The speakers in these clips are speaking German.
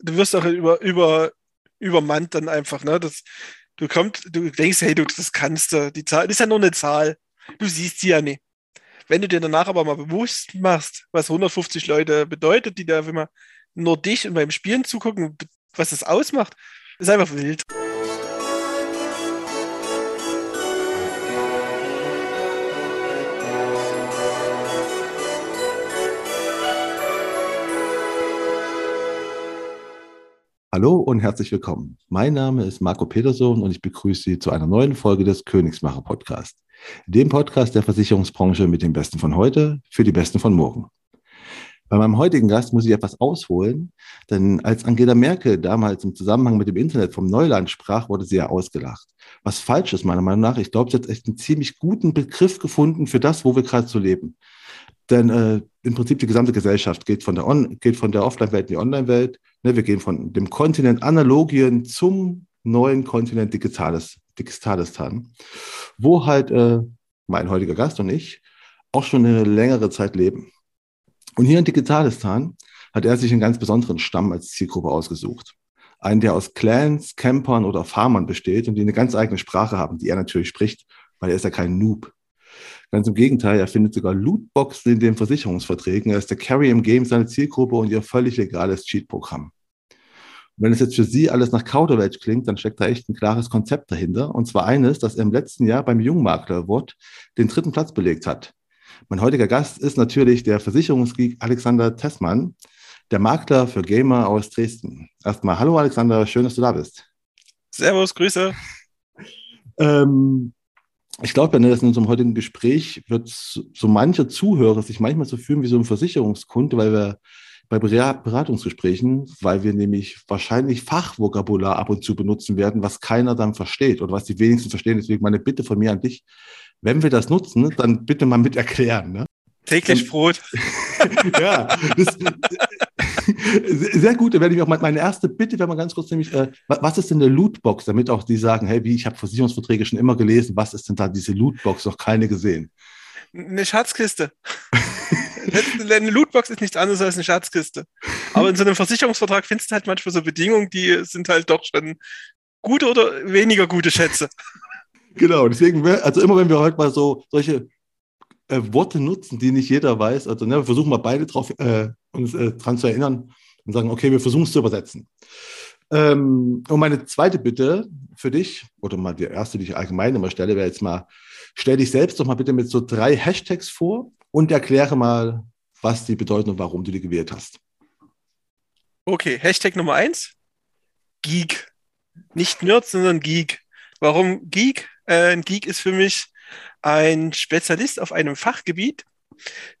du wirst auch über, über, übermannt dann einfach, ne? Das, du kommst, du denkst, hey, du, das kannst du. Die Zahl, das ist ja nur eine Zahl. Du siehst sie ja nicht. Wenn du dir danach aber mal bewusst machst, was 150 Leute bedeutet, die da immer nur dich und beim Spielen zugucken, was das ausmacht, ist einfach wild. Hallo und herzlich willkommen. Mein Name ist Marco Peterson und ich begrüße Sie zu einer neuen Folge des Königsmacher Podcast, dem Podcast der Versicherungsbranche mit den Besten von heute für die Besten von morgen. Bei meinem heutigen Gast muss ich etwas ausholen, denn als Angela Merkel damals im Zusammenhang mit dem Internet vom Neuland sprach, wurde sie ja ausgelacht. Was falsch ist, meiner Meinung nach. Ich glaube, sie hat echt einen ziemlich guten Begriff gefunden für das, wo wir gerade so leben. Denn äh, im Prinzip die gesamte Gesellschaft geht von der, geht von der Offline-Welt in die Online-Welt. Ne, wir gehen von dem Kontinent Analogien zum neuen Kontinent Digitales, Digitalistan, wo halt äh, mein heutiger Gast und ich auch schon eine längere Zeit leben. Und hier in Digitalistan hat er sich einen ganz besonderen Stamm als Zielgruppe ausgesucht. Einen, der aus Clans, Campern oder Farmern besteht und die eine ganz eigene Sprache haben, die er natürlich spricht, weil er ist ja kein Noob. Ganz im Gegenteil, er findet sogar Lootboxen in den Versicherungsverträgen. Er ist der Carry im Game seine Zielgruppe und ihr völlig legales Cheat-Programm. Wenn es jetzt für Sie alles nach Kauderwelsch klingt, dann steckt da echt ein klares Konzept dahinter. Und zwar eines, das er im letzten Jahr beim Jungmakler Award den dritten Platz belegt hat. Mein heutiger Gast ist natürlich der Versicherungsgeek Alexander Tessmann, der Makler für Gamer aus Dresden. Erstmal, hallo Alexander, schön, dass du da bist. Servus, Grüße. Ähm, ich glaube, in unserem heutigen Gespräch wird so mancher Zuhörer sich manchmal so fühlen wie so ein Versicherungskunde, weil wir bei Beratungsgesprächen, weil wir nämlich wahrscheinlich Fachvokabular ab und zu benutzen werden, was keiner dann versteht oder was die wenigsten verstehen. Deswegen meine Bitte von mir an dich, wenn wir das nutzen, dann bitte mal mit erklären. Ne? Täglich Brot. ja, das, sehr gut. Da werde ich auch mal, meine erste Bitte, wenn man ganz kurz nämlich, äh, was ist denn eine Lootbox, damit auch die sagen, hey, wie ich habe Versicherungsverträge schon immer gelesen, was ist denn da diese Lootbox? Noch keine gesehen. Eine Schatzkiste. eine Lootbox ist nichts anderes als eine Schatzkiste. Aber in so einem Versicherungsvertrag findest du halt manchmal so Bedingungen, die sind halt doch schon gute oder weniger gute Schätze. Genau, deswegen, also immer wenn wir heute mal so solche äh, Worte nutzen, die nicht jeder weiß. Also ne, wir versuchen mal beide drauf, äh, uns äh, dran zu erinnern und sagen, okay, wir versuchen es zu übersetzen. Ähm, und meine zweite Bitte für dich, oder mal die erste, die ich allgemein immer stelle, wäre jetzt mal, stell dich selbst doch mal bitte mit so drei Hashtags vor und erkläre mal, was die bedeuten und warum du die gewählt hast. Okay, Hashtag Nummer eins, Geek. Nicht Nerd, sondern Geek. Warum Geek? Äh, ein Geek ist für mich ein Spezialist auf einem Fachgebiet,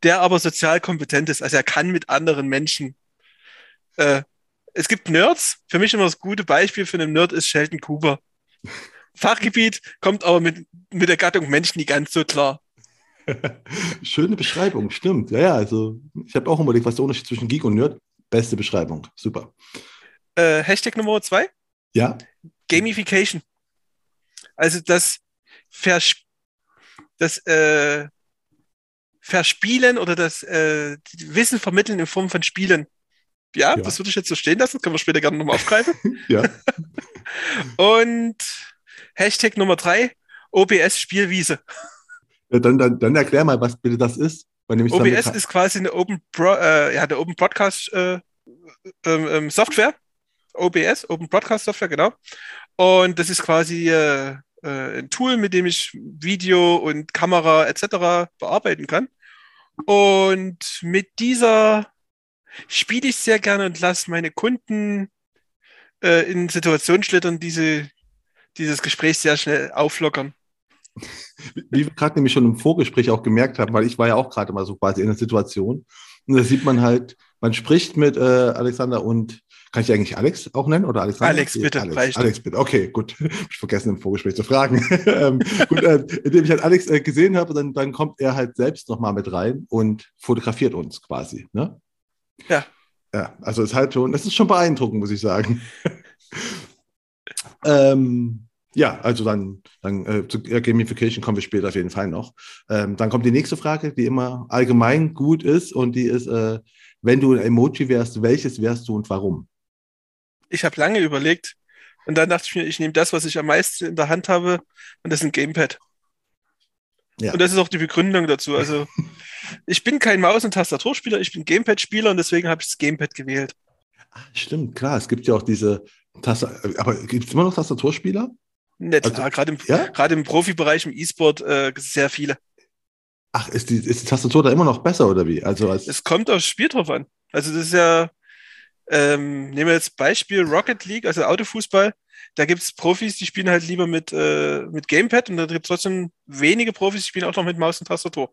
der aber sozial kompetent ist. Also er kann mit anderen Menschen. Äh, es gibt Nerds. Für mich immer das gute Beispiel für einen Nerd ist Sheldon Cooper. Fachgebiet kommt aber mit, mit der Gattung Menschen nicht ganz so klar. Schöne Beschreibung, stimmt. Ja, ja, also ich habe auch überlegt, was der Unterschied zwischen Geek und Nerd. Beste Beschreibung, super. Äh, Hashtag Nummer zwei. Ja. Gamification. Also das Verspielen das äh, Verspielen oder das äh, Wissen vermitteln in Form von Spielen. Ja, ja, das würde ich jetzt so stehen lassen, das können wir später gerne nochmal aufgreifen. ja. Und Hashtag Nummer drei, OBS Spielwiese. Ja, dann, dann, dann erklär mal, was bitte das ist. OBS ist quasi eine Open, Pro, äh, ja, der Open Broadcast äh, ähm, ähm, Software. OBS, Open Broadcast Software, genau. Und das ist quasi äh, äh, ein Tool, mit dem ich Video und Kamera etc. bearbeiten kann. Und mit dieser spiele ich sehr gerne und lasse meine Kunden äh, in Situationen schlittern, diese dieses Gespräch sehr schnell auflockern. Wie wir gerade nämlich schon im Vorgespräch auch gemerkt haben, weil ich war ja auch gerade mal so quasi in der Situation. Und da sieht man halt, man spricht mit äh, Alexander und kann ich eigentlich Alex auch nennen oder Alexander? Alex, bitte. Alex, Alex bitte. Okay, gut. ich vergessen im Vorgespräch zu fragen. ähm, gut, äh, indem ich halt Alex äh, gesehen habe, dann, dann kommt er halt selbst nochmal mit rein und fotografiert uns quasi. Ne? Ja. Ja, also ist halt schon, das ist schon beeindruckend, muss ich sagen. ähm, ja, also dann, dann äh, zu Gamification kommen wir später auf jeden Fall noch. Ähm, dann kommt die nächste Frage, die immer allgemein gut ist und die ist, äh, wenn du ein Emoji wärst, welches wärst du und warum? Ich habe lange überlegt und dann dachte ich mir, ich nehme das, was ich am meisten in der Hand habe und das ist ein Gamepad. Ja. Und das ist auch die Begründung dazu. Also ich bin kein Maus- und Tastaturspieler, ich bin Gamepad-Spieler und deswegen habe ich das Gamepad gewählt. Ach, stimmt, klar. Es gibt ja auch diese Tastatur. Aber gibt es immer noch Tastaturspieler? Nett, also, gerade im, ja? im Profibereich, im E-Sport, äh, sehr viele. Ach, ist die, ist die Tastatur da immer noch besser oder wie? Also als es kommt aufs Spiel drauf an. Also das ist ja, ähm, nehmen wir jetzt Beispiel Rocket League, also Autofußball. Da gibt es Profis, die spielen halt lieber mit, äh, mit Gamepad und da gibt es trotzdem wenige Profis, die spielen auch noch mit Maus und Tastatur.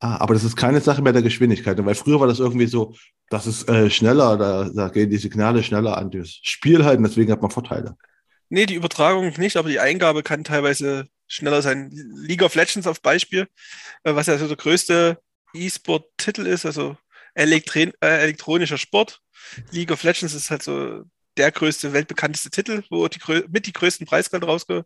Ah, aber das ist keine Sache mehr der Geschwindigkeit, weil früher war das irgendwie so, das ist äh, schneller, da, da, gehen die Signale schneller an das Spiel halt und deswegen hat man Vorteile. Nee, die Übertragung nicht, aber die Eingabe kann teilweise schneller sein. League of Legends auf Beispiel, äh, was ja so der größte E-Sport-Titel ist, also Elektri äh, elektronischer Sport. League of Legends ist halt so der größte, weltbekannteste Titel, wo die mit die größten Preisgelder rausge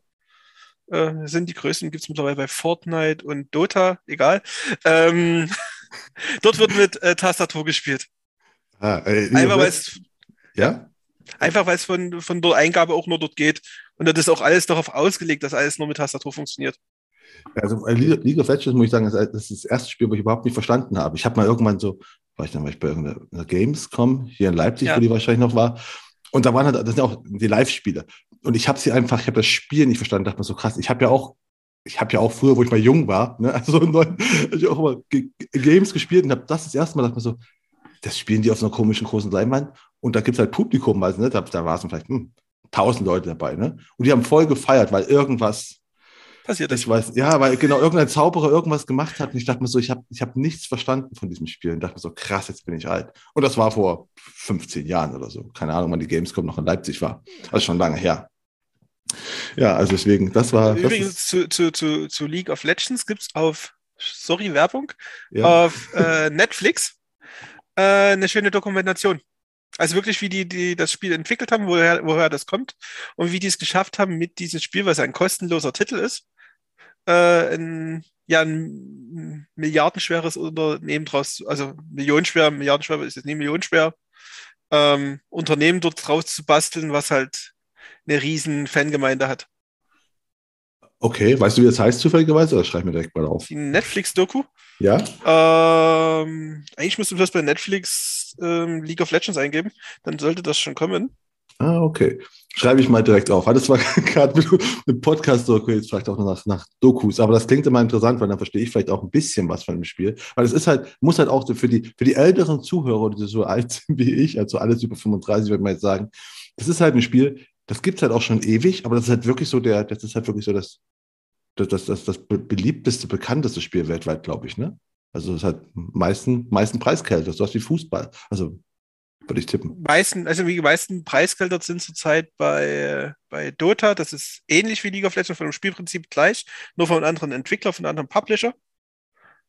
äh, sind. Die größten gibt es mittlerweile bei Fortnite und Dota, egal. Ähm, dort wird mit äh, Tastatur gespielt. Ah, äh, Einfach weil es ja? Einfach weil es von, von der Eingabe auch nur dort geht. Und das ist auch alles darauf ausgelegt, dass alles nur mit Tastatur funktioniert. Also äh, League of Legends, muss ich sagen, das ist das erste Spiel, wo ich überhaupt nicht verstanden habe. Ich habe mal irgendwann so, war ich dann bei irgendeiner Gamescom hier in Leipzig, ja. wo die wahrscheinlich noch war. Und da waren halt, das sind auch die Live-Spiele. Und ich habe sie einfach, ich habe das Spiel nicht verstanden, dachte mir so krass. Ich habe ja auch, ich habe ja auch früher, wo ich mal jung war, ne, also neun, ich auch immer Games gespielt und habe das das erste Mal, dachte mir so, das spielen die auf so einer komischen großen Leinwand und da gibt es halt Publikum, also, ne, da, da war es vielleicht hm, tausend Leute dabei, ne? Und die haben voll gefeiert, weil irgendwas passiert ist. Ich weiß, ja, weil genau irgendein Zauberer irgendwas gemacht hat und ich dachte mir so, ich habe ich hab nichts verstanden von diesem Spiel und dachte mir so, krass, jetzt bin ich alt. Und das war vor 15 Jahren oder so. Keine Ahnung, wann die Gamescom noch in Leipzig war. Also schon lange her. Ja, also deswegen, das war. Übrigens das zu, zu, zu, zu League of Legends gibt es auf, sorry, Werbung, ja. auf äh, Netflix äh, eine schöne Dokumentation. Also wirklich, wie die, die das Spiel entwickelt haben, woher, woher das kommt und wie die es geschafft haben mit diesem Spiel, was ein kostenloser Titel ist, äh, ein, ja, ein milliardenschweres Unternehmen draus, also millionenschwer, milliardenschwer ist jetzt nie millionenschwer, ähm, Unternehmen dort draus zu basteln, was halt eine riesen Fangemeinde hat. Okay, weißt du, wie das heißt zufälligerweise? Oder schreib mir direkt mal auf. Die Netflix-Doku. Ja. Ähm, eigentlich musst du das bei Netflix ähm, League of Legends eingeben. Dann sollte das schon kommen. Ah, okay. Schreibe ich mal direkt auf. Das war gerade mit, mit Podcast-Doku jetzt vielleicht auch nach, nach Dokus. Aber das klingt immer interessant, weil dann verstehe ich vielleicht auch ein bisschen was von dem Spiel. Weil es ist halt, muss halt auch für die, für die älteren Zuhörer, die so alt sind wie ich, also alles über 35, würde man jetzt sagen, das ist halt ein Spiel, das gibt es halt auch schon ewig, aber das ist halt wirklich so der, das ist halt wirklich so das, das, das, das, das beliebteste, bekannteste Spiel weltweit, glaube ich, ne? Also es hat meisten, meisten Preisgelder, so was wie Fußball. Also würde ich tippen. Meisten, also die meisten Preisgelder sind zurzeit bei, bei Dota. Das ist ähnlich wie League of Legends, von dem Spielprinzip gleich, nur von einem anderen Entwickler, von einem anderen Publisher,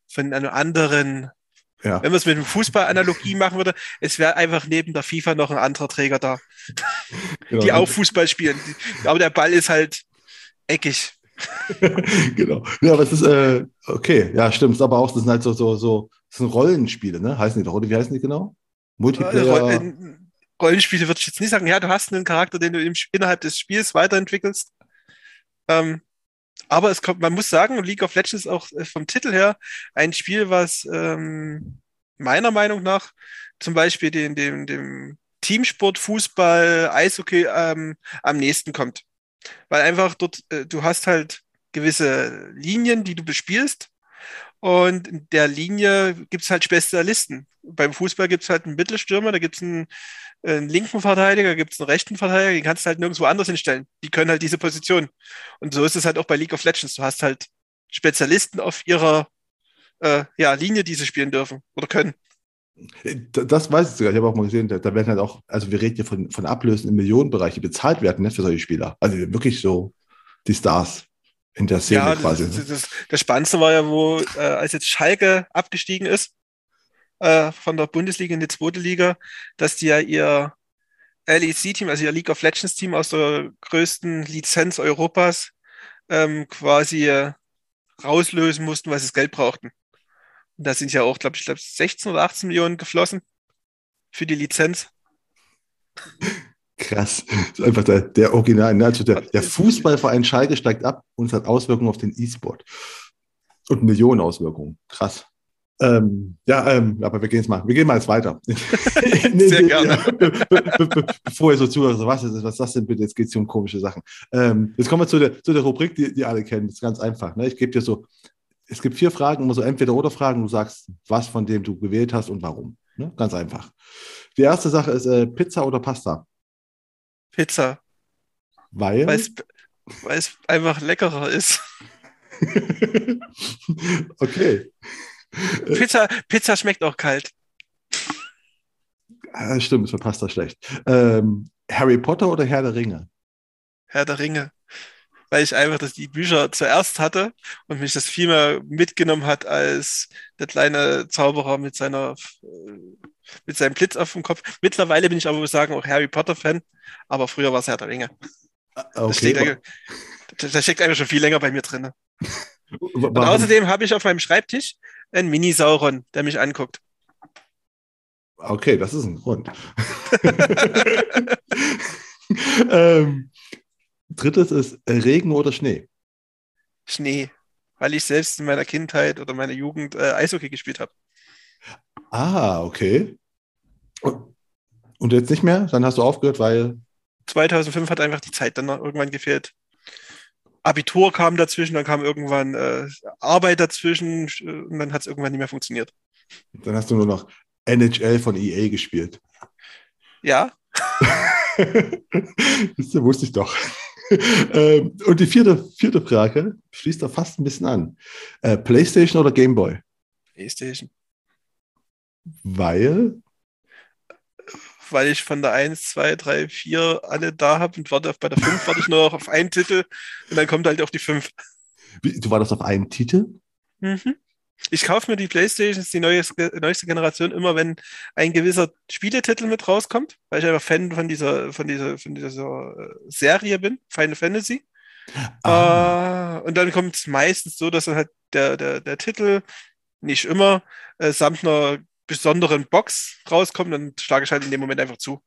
von einem anderen ja. Wenn man es mit einem Fußball-Analogie machen würde, es wäre einfach neben der FIFA noch ein anderer Träger da, genau. die auch Fußball spielen. Aber der Ball ist halt eckig. genau. Ja, aber es ist, äh, okay, ja, stimmt. Aber auch, das sind halt so, so, so das sind Rollenspiele, ne? Heißen die doch, oder wie heißen die genau? Multiplayer. Äh, Rollenspiele würde ich jetzt nicht sagen. Ja, du hast einen Charakter, den du im, innerhalb des Spiels weiterentwickelst. Ähm, aber es kommt, man muss sagen, League of Legends ist auch äh, vom Titel her ein Spiel, was ähm, meiner Meinung nach zum Beispiel den, dem, dem Teamsport, Fußball, Eishockey ähm, am nächsten kommt. Weil einfach dort, äh, du hast halt gewisse Linien, die du bespielst. Und in der Linie gibt es halt Spezialisten. Beim Fußball gibt es halt einen Mittelstürmer, da gibt es einen einen linken Verteidiger, gibt es einen rechten Verteidiger, den kannst du halt nirgendwo anders hinstellen. Die können halt diese Position. Und so ist es halt auch bei League of Legends. Du hast halt Spezialisten auf ihrer äh, ja, Linie, die sie spielen dürfen oder können. Das weiß ich sogar. Ich habe auch mal gesehen, da, da, werden halt auch, also wir reden hier von, von Ablösen im Millionenbereich, die bezahlt werden ne, für solche Spieler. Also wirklich so die Stars in der Szene ja, quasi. Das, ne? das, das, Spannendste war ja, wo, äh, als jetzt Schalke abgestiegen ist, äh, von der Bundesliga in die zweite Liga, dass die ja ihr LEC-Team, also ihr League of Legends-Team aus der größten Lizenz Europas ähm, quasi äh, rauslösen mussten, weil sie das Geld brauchten. Da sind ja auch, glaube ich, glaub, 16 oder 18 Millionen geflossen für die Lizenz. Krass. Das ist einfach der, der Original. Ne? Also der, der Fußballverein Schalke steigt ab und es hat Auswirkungen auf den E-Sport. Und Millionen Auswirkungen. Krass. Ähm, ja, ähm, aber wir gehen jetzt mal, wir gehen mal jetzt weiter. nee, Sehr gerne. Ja, be, be, be, bevor ihr so zuhört, was ist, was ist das denn bitte? Jetzt geht es hier um komische Sachen. Ähm, jetzt kommen wir zu der, zu der Rubrik, die, die alle kennen. Das ist ganz einfach. Ne? Ich gebe dir so, es gibt vier Fragen, immer so entweder oder Fragen. Du sagst, was von dem du gewählt hast und warum. Ne? Ganz einfach. Die erste Sache ist äh, Pizza oder Pasta? Pizza. Weil? Weil es einfach leckerer ist. okay. Pizza, Pizza schmeckt auch kalt. Ah, stimmt, ist für Pasta schlecht. Ähm, Harry Potter oder Herr der Ringe? Herr der Ringe. Weil ich einfach dass die Bücher zuerst hatte und mich das viel mehr mitgenommen hat als der kleine Zauberer mit seiner mit seinem Blitz auf dem Kopf. Mittlerweile bin ich aber, muss sagen, auch Harry Potter-Fan, aber früher war es Herr der Ringe. Ah, okay. Da steckt, einfach schon viel länger bei mir drin. Und außerdem habe ich auf meinem Schreibtisch einen Mini-Sauron, der mich anguckt. Okay, das ist ein Grund. ähm, drittes ist Regen oder Schnee? Schnee, weil ich selbst in meiner Kindheit oder meiner Jugend äh, Eishockey gespielt habe. Ah, okay. Und, und jetzt nicht mehr? Dann hast du aufgehört, weil. 2005 hat einfach die Zeit dann irgendwann gefehlt. Abitur kam dazwischen, dann kam irgendwann äh, Arbeit dazwischen äh, und dann hat es irgendwann nicht mehr funktioniert. Dann hast du nur noch NHL von EA gespielt. Ja. das wusste ich doch. Ähm, und die vierte, vierte Frage schließt da fast ein bisschen an. Äh, PlayStation oder Gameboy? PlayStation. Weil? weil ich von der 1, 2, 3, 4 alle da habe und warte auf, bei der 5 warte ich nur noch auf einen Titel und dann kommt halt auch die 5. Du wartest auf einen Titel? Mhm. Ich kaufe mir die Playstations, die neueste, neueste Generation, immer wenn ein gewisser Spieletitel mit rauskommt, weil ich einfach Fan von dieser, von dieser, von dieser äh, Serie bin, Final Fantasy. Ah. Uh, und dann kommt es meistens so, dass dann halt der, der, der Titel nicht immer äh, samt einer besonderen Box rauskommt, dann schlage ich halt in dem Moment einfach zu.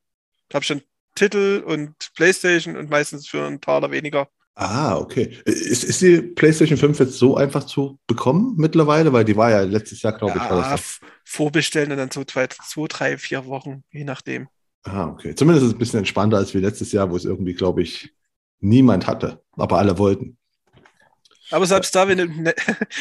Da habe ich dann Titel und Playstation und meistens für einen Taler weniger. Ah, okay. Ist, ist die PlayStation 5 jetzt so einfach zu bekommen mittlerweile? Weil die war ja letztes Jahr, glaube ja, ich. Vorbestellen und dann so zwei, zwei, drei, vier Wochen, je nachdem. Ah, okay. Zumindest ist es ein bisschen entspannter als wie letztes Jahr, wo es irgendwie, glaube ich, niemand hatte, aber alle wollten. Aber selbst da, wenn, ne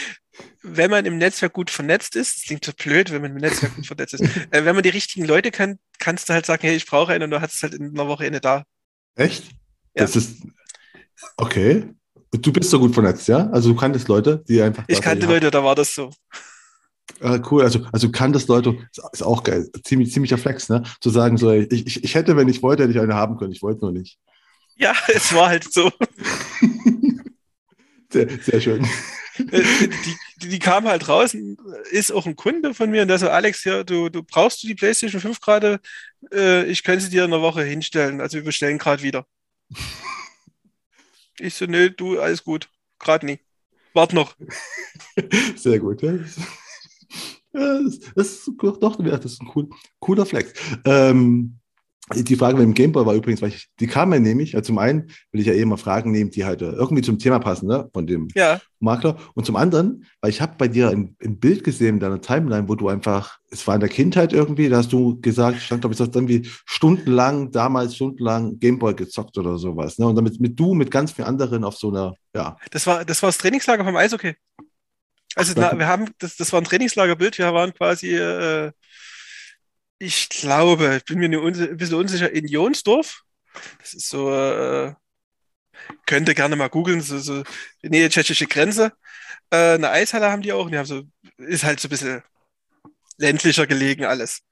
wenn man im Netzwerk gut vernetzt ist, das klingt so blöd, wenn man im Netzwerk gut vernetzt ist, äh, wenn man die richtigen Leute kennt, kannst du halt sagen, hey, ich brauche einen und du hast es halt in einer Woche eine da. Echt? Ja. Das ist okay. Du bist so gut vernetzt, ja? Also du kanntest Leute, die einfach. Ich kannte Leute, da war das so. Ah, cool, also, also kanntest Leute, ist auch geil, ziemlich, ziemlicher Flex, ne? Zu sagen, so, ich, ich, ich hätte, wenn ich wollte, hätte ich eine haben können, ich wollte nur nicht. Ja, es war halt so. sehr, sehr schön. Äh, die, die, die, kam halt raus, ist auch ein Kunde von mir und der so, Alex, ja, du, du brauchst du die PlayStation 5 gerade? Äh, ich könnte sie dir in einer Woche hinstellen. Also wir bestellen gerade wieder. Ich so, nö, du, alles gut. Gerade nie. Wart noch. Sehr gut, ja. Das, ist doch, das ist ein cool, cooler Flex. Ähm, die Frage mit dem Gameboy war übrigens, weil ich, die kam mir nämlich, ja, zum einen will ich ja eh mal Fragen nehmen, die halt äh, irgendwie zum Thema passen, ne, von dem ja. Makler. Und zum anderen, weil ich habe bei dir ein, ein, Bild gesehen in deiner Timeline, wo du einfach, es war in der Kindheit irgendwie, da hast du gesagt, stand glaube ich, hast dann wie stundenlang, damals stundenlang Gameboy gezockt oder sowas, ne, und damit mit du, mit ganz vielen anderen auf so einer, ja. Das war, das war das Trainingslager vom Eishockey. Also, na, wir haben, das, das war ein Trainingslagerbild, wir waren quasi, äh, ich glaube, ich bin mir ein bisschen unsicher, in Jonsdorf. Das ist so, äh, könnte gerne mal googeln, so, so Nähe tschechische Grenze. Äh, eine Eishalle haben die auch die haben so, ist halt so ein bisschen ländlicher gelegen alles.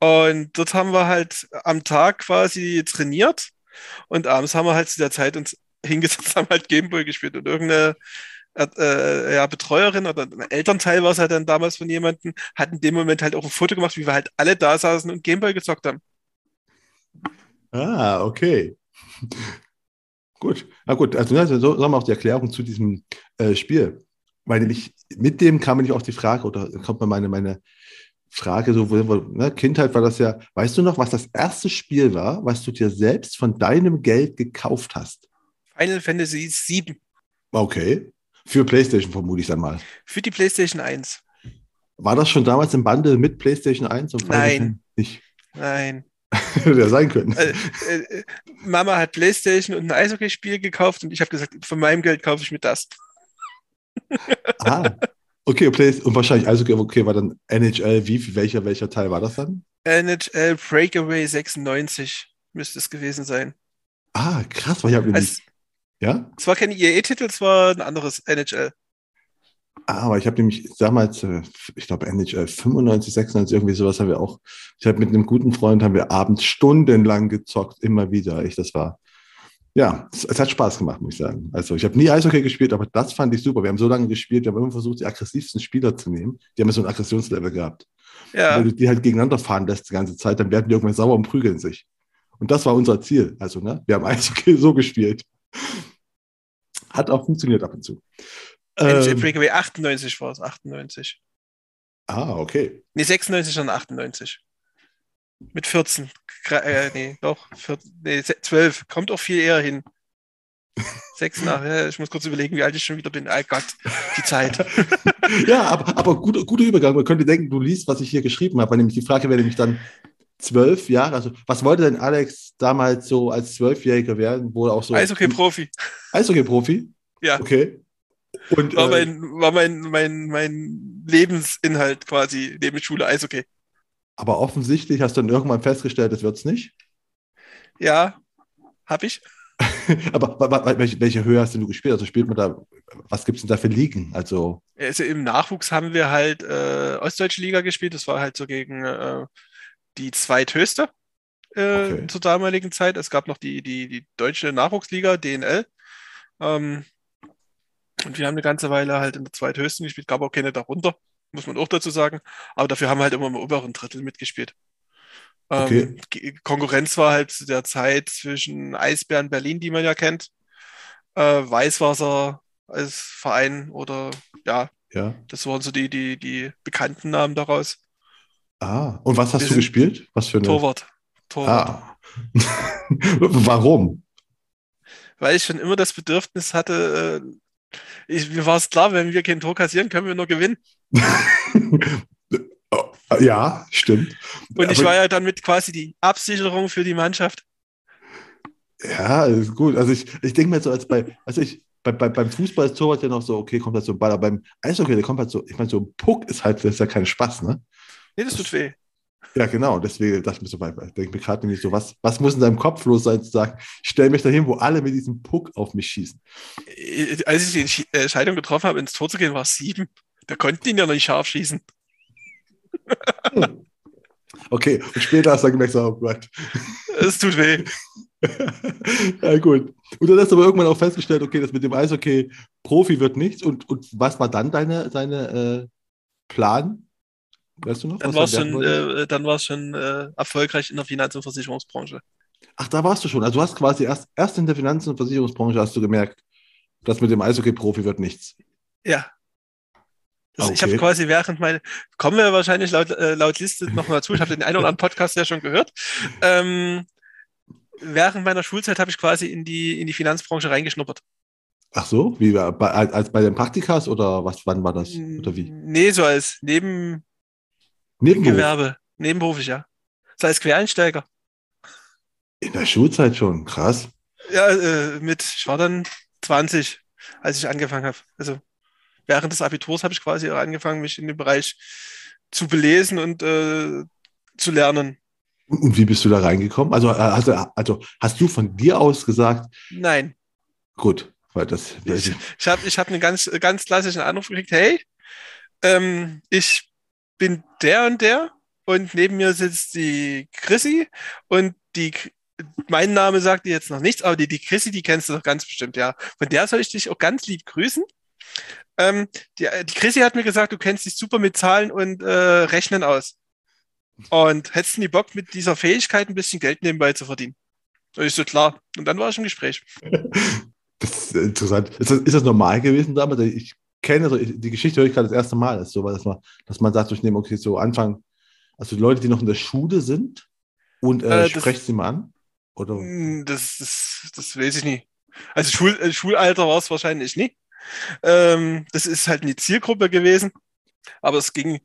Und dort haben wir halt am Tag quasi trainiert und abends haben wir halt zu der Zeit uns hingesetzt, haben halt Gameboy gespielt und irgendeine äh, ja, Betreuerin oder ein Elternteil war es halt dann damals von jemandem, hat in dem Moment halt auch ein Foto gemacht, wie wir halt alle da saßen und Gameboy gezockt haben. Ah, okay. gut. Na gut, also ne, so haben wir auch die Erklärung zu diesem äh, Spiel. Weil nämlich mit dem kam nämlich auch die Frage, oder kommt mir meine, meine Frage, so, ne, Kindheit war das ja, weißt du noch, was das erste Spiel war, was du dir selbst von deinem Geld gekauft hast? Final Fantasy 7. Okay. Für PlayStation vermute ich dann mal. Für die PlayStation 1. War das schon damals im Bundle mit PlayStation 1? Und Nein. Nicht. Nein. Hätte sein können. Äh, äh, Mama hat PlayStation und ein Eishockeyspiel gekauft und ich habe gesagt, von meinem Geld kaufe ich mir das. ah, okay, und wahrscheinlich Eishockey, okay, war dann NHL, wie, welcher, welcher Teil war das dann? NHL Breakaway 96 müsste es gewesen sein. Ah, krass, weil ich habe also, ja? Es war kein IE-Titel, es war ein anderes NHL. Ah, aber ich habe nämlich damals, äh, ich glaube NHL 95, 96, irgendwie sowas haben wir auch. Ich habe mit einem guten Freund haben wir abends stundenlang gezockt, immer wieder. Ich, das war, ja, es, es, hat Spaß gemacht, muss ich sagen. Also ich habe nie Eishockey gespielt, aber das fand ich super. Wir haben so lange gespielt, wir haben immer versucht, die aggressivsten Spieler zu nehmen. Die haben so ein Aggressionslevel gehabt. Ja. Wenn du die halt gegeneinander fahren lässt die ganze Zeit, dann werden die irgendwann sauer und prügeln sich. Und das war unser Ziel. Also, ne, wir haben Eishockey so gespielt. Hat auch funktioniert ab und zu. Ähm, Breakaway 98 war es, 98. Ah, okay. Nee, 96 und 98. Mit 14. Äh, nee, doch, 14, nee, 12. Kommt auch viel eher hin. Sechs nach, ja, ich muss kurz überlegen, wie alt ich schon wieder bin. Oh Gott, die Zeit. ja, aber, aber guter, guter Übergang. Man könnte denken, du liest, was ich hier geschrieben habe. Nämlich die Frage wäre nämlich dann zwölf Jahre. Also, was wollte denn Alex damals so als Zwölfjähriger werden? Wo auch so. Eishockey-Profi. Eishockey-Profi? Ja. Okay. Und, war äh, mein, war mein, mein, mein Lebensinhalt quasi neben Schule Eishockey. Aber offensichtlich hast du dann irgendwann festgestellt, das wird es nicht? Ja, habe ich. Aber welche, welche Höhe hast du gespielt? Also spielt man da, was gibt es denn da für Ligen? Also, also im Nachwuchs haben wir halt äh, Ostdeutsche Liga gespielt. Das war halt so gegen äh, die zweithöchste äh, okay. zur damaligen Zeit. Es gab noch die, die, die deutsche Nachwuchsliga, DNL. Ähm, und wir haben eine ganze Weile halt in der zweithöchsten gespielt, gab auch keine darunter, muss man auch dazu sagen. Aber dafür haben wir halt immer im oberen Drittel mitgespielt. Ähm, okay. Konkurrenz war halt zu der Zeit zwischen Eisbären Berlin, die man ja kennt, äh, Weißwasser als Verein oder ja, ja, das waren so die, die, die bekannten Namen daraus. Ah, und was hast du gespielt? Was für eine? Torwart. Torwart. Ah. Warum? Weil ich schon immer das Bedürfnis hatte, äh, ich, mir war es klar, wenn wir kein Tor kassieren, können wir nur gewinnen. ja, stimmt. Und ich war ja dann mit quasi die Absicherung für die Mannschaft. Ja, ist gut. Also ich, ich denke mir so, als bei, also ich, bei, bei, beim Fußball ist Torwart ja noch so, okay, kommt halt so ein Ball, aber beim Eishockey, der kommt halt so, ich meine, so ein Puck ist halt, das ist ja kein Spaß, ne? Nee, das tut weh. Ja, genau. Deswegen dachte ich mir so, ich denke mir gerade nämlich so, was, was muss in deinem Kopf los sein, zu sagen, ich stelle mich dahin, wo alle mit diesem Puck auf mich schießen. Äh, als ich die äh, Entscheidung getroffen habe, ins Tor zu gehen, war es sieben. Da konnten ihn ja noch nicht scharf schießen. Hm. Okay, und später hast du dann gemerkt, oh Gott. Es tut weh. ja, gut. Und dann hast du aber irgendwann auch festgestellt, okay, das mit dem Eishockey Profi wird nichts. Und, und was war dann deine, deine äh, Plan? Weißt du noch? Dann war es schon, äh, dann war's schon äh, erfolgreich in der Finanz- und Versicherungsbranche. Ach, da warst du schon. Also du hast quasi erst, erst in der Finanz- und Versicherungsbranche hast du gemerkt, das mit dem Eishockey-Profi wird nichts. Ja. Das, okay. Ich habe quasi während meiner, kommen wir wahrscheinlich laut, äh, laut Liste noch mal zu, ich habe den einen oder anderen Podcast ja schon gehört. Ähm, während meiner Schulzeit habe ich quasi in die, in die Finanzbranche reingeschnuppert. Ach so, wie bei, als bei den Praktikas oder was, wann war das? Oder wie? Nee, so als Neben, Nebenberuf. Gewerbe, nebenberuflich, ja. Das heißt Quereinsteiger. In der Schulzeit schon, krass. Ja, äh, mit, ich war dann 20, als ich angefangen habe. Also während des Abiturs habe ich quasi angefangen, mich in dem Bereich zu belesen und äh, zu lernen. Und wie bist du da reingekommen? Also, also, also hast du von dir aus gesagt? Nein. Gut, weil das. Ich, ich habe ich hab einen ganz, ganz klassischen Anruf gekriegt, hey, ähm, ich bin der und der und neben mir sitzt die Chrissy und die mein Name sagt dir jetzt noch nichts, aber die, die Chrissy, die kennst du doch ganz bestimmt, ja. Von der soll ich dich auch ganz lieb grüßen. Ähm, die, die Chrissy hat mir gesagt, du kennst dich super mit Zahlen und äh, Rechnen aus. Und hättest du nie Bock, mit dieser Fähigkeit ein bisschen Geld nebenbei zu verdienen? Und ich so, klar. Und dann war ich im Gespräch. Das ist interessant. Ist das, ist das normal gewesen damals? Ich kenne, also die Geschichte höre ich gerade das erste Mal, dass, so, dass, man, dass man sagt, ich nehme okay, so Anfang Also Leute, die noch in der Schule sind und äh, Äh, sprecht sie mal an? Oder? Hm, Das, das, das weiß ich nicht. Also Schul, äh, Schulalter war es wahrscheinlich nicht. Ähm, das ist halt eine Zielgruppe gewesen. Aber es ging,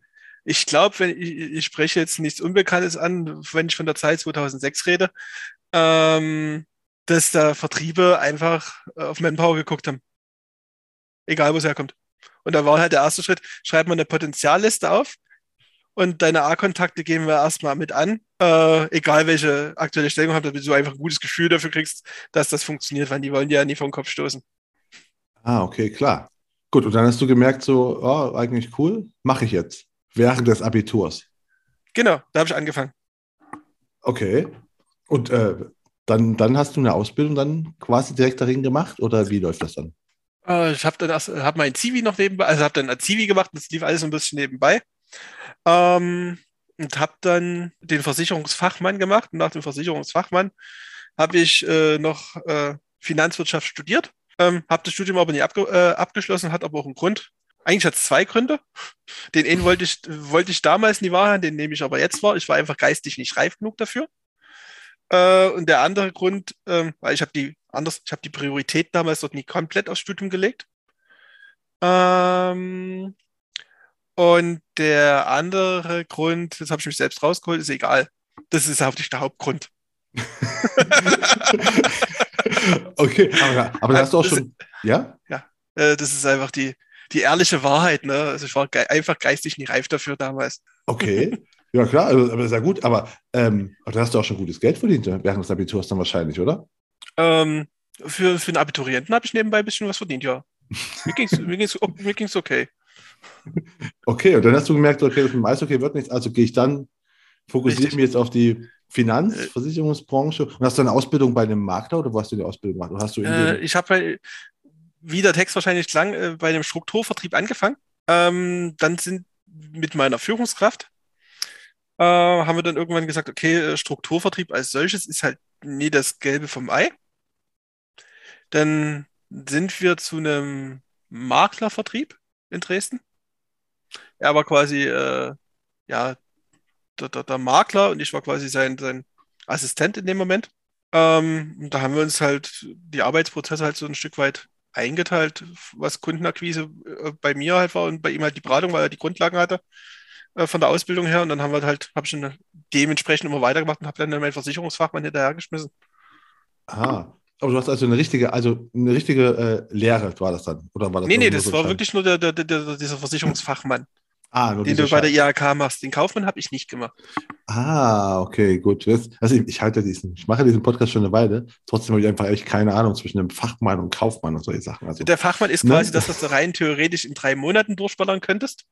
ich glaube, wenn ich, ich spreche jetzt nichts Unbekanntes an, wenn ich von der Zeit 2006 rede, ähm, dass da Vertriebe einfach äh, auf Manpower geguckt haben. Egal, wo es herkommt. Und da war halt der erste Schritt, schreib mal eine Potenzialliste auf und deine A-Kontakte geben wir erstmal mit an, äh, egal welche aktuelle Stellung habt, damit du einfach ein gutes Gefühl dafür kriegst, dass das funktioniert, weil die wollen dir ja nie vom Kopf stoßen. Ah, okay, klar. Gut, und dann hast du gemerkt, so, oh, eigentlich cool, mache ich jetzt. Während des Abiturs. Genau, da habe ich angefangen. Okay. Und äh, dann, dann hast du eine Ausbildung dann quasi direkt darin gemacht oder wie läuft das dann? Äh, ich habe dann erst, hab mein Zivi noch nebenbei, also habe dann ein Zivi gemacht, das lief alles ein bisschen nebenbei. Ähm, und habe dann den Versicherungsfachmann gemacht. Und nach dem Versicherungsfachmann habe ich äh, noch äh, Finanzwirtschaft studiert. Ähm, habe das Studium aber nicht abge äh, abgeschlossen, hat aber auch einen Grund. Eigentlich hat es zwei Gründe. Den einen wollte ich, wollte ich damals nie wahrhaben, den nehme ich aber jetzt wahr. Ich war einfach geistig nicht reif genug dafür. Äh, und der andere Grund, ähm, weil ich habe die anders, ich habe die Priorität damals dort nie komplett aufs Studium gelegt. Ähm, und der andere Grund, das habe ich mich selbst rausgeholt, ist egal. Das ist hauptsächlich der Hauptgrund. okay, aber, aber da hast du auch Das- schon, ja? Äh, das ist einfach die, die ehrliche Wahrheit. Ne? Also ich war ge einfach geistig nicht reif dafür damals. Okay. Ja, klar, also, aber sehr gut. Aber, ähm, da hast du auch schon gutes Geld verdient äh, während des Abiturs dann wahrscheinlich, oder? Ähm, für, für einen Abiturienten habe ich nebenbei ein bisschen was verdient, ja. Mir ging's, mir ging's, mir ging's okay. Okay, und dann hast du gemerkt, okay, das mit dem Eishockey wird nichts, also gehe ich dann, fokussiere Richtig. mich jetzt auf die Finanz-, Äh. Versicherungsbranche. Und hast du eine Ausbildung bei einem Makler oder wo hast du die Ausbildung gemacht? Oder hast du Äh, ich habe, bei- wie der Text wahrscheinlich klang, äh, bei dem Strukturvertrieb angefangen. Ähm, dann sind mit meiner Führungskraft, äh, haben wir dann irgendwann gesagt, okay, äh, Strukturvertrieb als solches ist halt nie das Gelbe vom Ei. Dann sind wir zu einem Maklervertrieb in Dresden. Er war quasi, äh, ja, der, der, der Makler und ich war quasi sein, sein Assistent in dem Moment. Ähm, da haben wir uns halt die Arbeitsprozesse halt so ein Stück weit eingeteilt, was Kundenakquise äh, bei mir halt war und bei ihm halt die Beratung, weil er die Grundlagen hatte äh, von der Ausbildung her. Und dann haben wir halt, habe ich dann dementsprechend immer weitergemacht und habe dann meinen Versicherungsfachmann hinterhergeschmissen. ah, aber du hast also eine richtige, also eine richtige äh, Lehre war das dann? Oder war das Nee, nee, das so war wirklich nur der, der, der, dieser Versicherungsfachmann, ah, den du bei der. IHK machst. Den Kaufmann habe ich nicht gemacht. Ah, okay, gut. Also ich, ich halte diesen, ich mache diesen Podcast schon eine Weile. Trotzdem habe ich einfach echt keine Ahnung zwischen einem Fachmann und Kaufmann und solche Sachen. Also, Der Fachmann ist Ne? quasi das, was du rein theoretisch in drei Monaten durchballern könntest.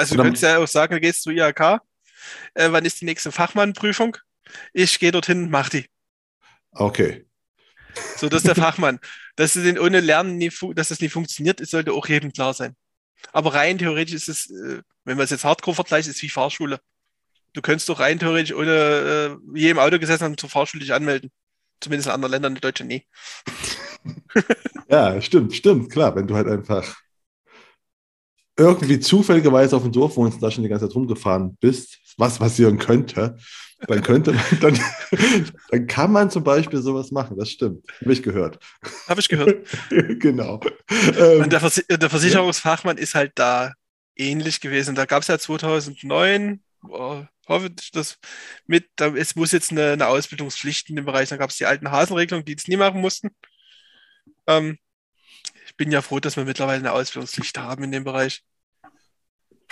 Also du Oder- könntest ja auch sagen, du gehst zur IHK. Äh, wann ist die nächste Fachmannprüfung? Ich gehe dorthin, mach die. okay. So, das ist der Fachmann. Dass du den ohne Lernen nie, dass das nie funktioniert, ist, sollte auch jedem klar sein. Aber rein theoretisch ist es, äh, wenn man es jetzt Hardcore vergleicht, ist wie Fahrschule. Du könntest doch rein theoretisch ohne äh, je im Auto gesessen haben zur Fahrschule dich anmelden. Zumindest in anderen Ländern, in Deutschland nie. Ja, stimmt, stimmt, klar. Wenn du halt einfach irgendwie zufälligerweise auf dem Dorf wohnst und da schon die ganze Zeit rumgefahren bist, was passieren könnte, dann könnte man, dann, dann kann man zum Beispiel sowas machen. Das stimmt. Habe ich gehört. Habe ich gehört. genau. Ähm, Und der, Versi der Versicherungsfachmann ist halt da ähnlich gewesen. Da gab es ja 2009, oh, hoffe ich, das mit, da, es muss jetzt eine, eine Ausbildungspflicht in dem Bereich, da gab es die alten Hasenregelungen, die es nie machen mussten. Ähm, ich bin ja froh, dass wir mittlerweile eine Ausbildungspflicht haben in dem Bereich.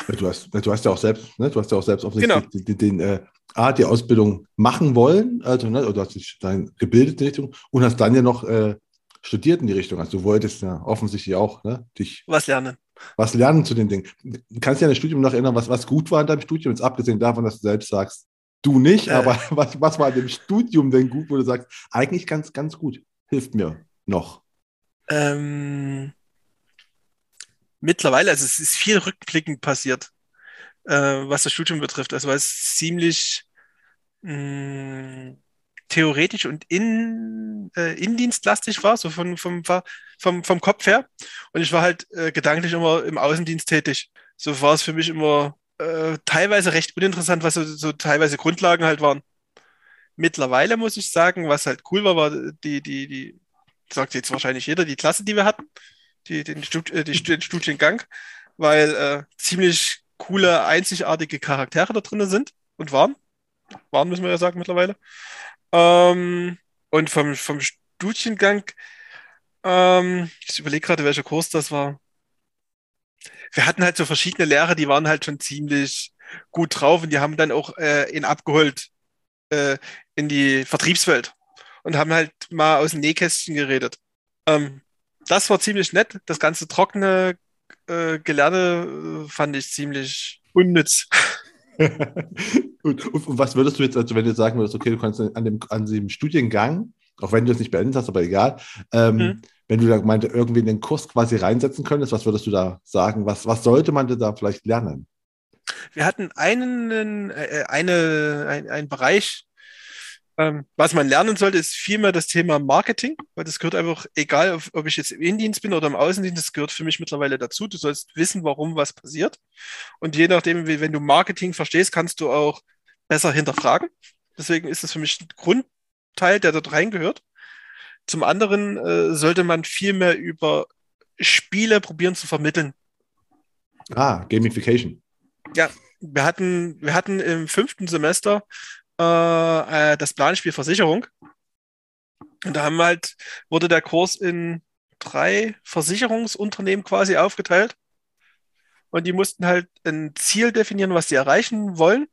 Du hast, du hast ja auch selbst, ne, du hast ja auch selbst offensichtlich Genau. den, den, äh, A, die Ausbildung machen wollen, also ne, du hast dich dann gebildet in die Richtung und hast dann ja noch äh, studiert in die Richtung. Also du wolltest ja offensichtlich auch ne, dich Was lernen. was lernen zu den Dingen. Du kannst dich an das Studium noch erinnern, was, was gut war in deinem Studium, jetzt abgesehen davon, dass du selbst sagst, du nicht, Äh. aber was, was war in dem Studium denn gut, wo du sagst, eigentlich ganz, ganz gut, hilft mir noch. Ähm, mittlerweile, also es ist viel rückblickend passiert, äh, was das Studium betrifft. Also weil es ziemlich mh, theoretisch und in, äh, indienstlastig war, so von, vom, vom, vom Kopf her. Und ich war halt äh, gedanklich immer im Außendienst tätig. So war es für mich immer äh, teilweise recht uninteressant, was so, so teilweise Grundlagen halt waren. Mittlerweile muss ich sagen, was halt cool war, war die, die, die, sagt jetzt wahrscheinlich jeder, die Klasse, die wir hatten, die, den, Stud äh, die, den Studiengang, weil äh, ziemlich coole, einzigartige Charaktere da drin sind und waren. Waren, müssen wir ja sagen, mittlerweile. Ähm, und vom, vom Studiengang, ähm, ich überlege gerade, welcher Kurs das war. Wir hatten halt so verschiedene Lehrer, die waren halt schon ziemlich gut drauf und die haben dann auch äh, ihn abgeholt äh, in die Vertriebswelt und haben halt mal aus dem Nähkästchen geredet. Ähm, das war ziemlich nett. Das ganze trockene äh, Gelerne äh, fand ich ziemlich unnütz. und, und, was würdest du jetzt, also wenn du sagen würdest, okay, du kannst an dem, an dem Studiengang, auch wenn du es nicht beendet hast, aber egal, ähm, mhm. wenn du da meinte, irgendwie in den Kurs quasi reinsetzen könntest, was würdest du da sagen? Was, was sollte man da vielleicht lernen? Wir hatten einen, äh, eine, ein, einen Bereich, was man lernen sollte, ist vielmehr das Thema Marketing, weil das gehört einfach, egal ob, ich jetzt im Innendienst bin oder im Außendienst, das gehört für mich mittlerweile dazu. Du sollst wissen, warum was passiert. Und je nachdem, wie, wenn du Marketing verstehst, kannst du auch besser hinterfragen. Deswegen ist das für mich ein Grundteil, der dort reingehört. Zum anderen äh, sollte man viel mehr über Spiele probieren zu vermitteln. Ah, Gamification. Ja, wir hatten, wir hatten im fünften Semester äh, äh, das Planspiel Versicherung. Und da haben halt, wurde der Kurs in drei Versicherungsunternehmen quasi aufgeteilt. Und die mussten halt ein Ziel definieren, was sie erreichen wollen.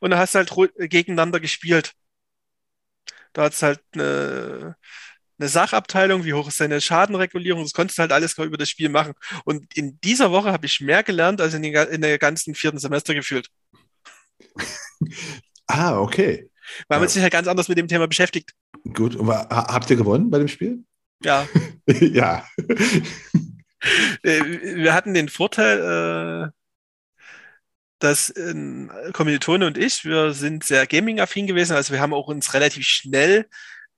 Und da hast du halt gegeneinander gespielt. Da hat es halt eine, eine Sachabteilung, wie hoch ist deine Schadenregulierung, das konntest du halt alles über das Spiel machen. Und in dieser Woche habe ich mehr gelernt als in, den, in der ganzen vierten Semester gefühlt. Ah, okay. Weil man sich ja ganz anders mit dem Thema beschäftigt. Gut, und habt ihr gewonnen bei dem Spiel? Ja. ja. Äh, wir hatten den Vorteil, äh, dass Kommilitone und ich, wir sind sehr gaming-affin gewesen, also wir haben auch uns relativ schnell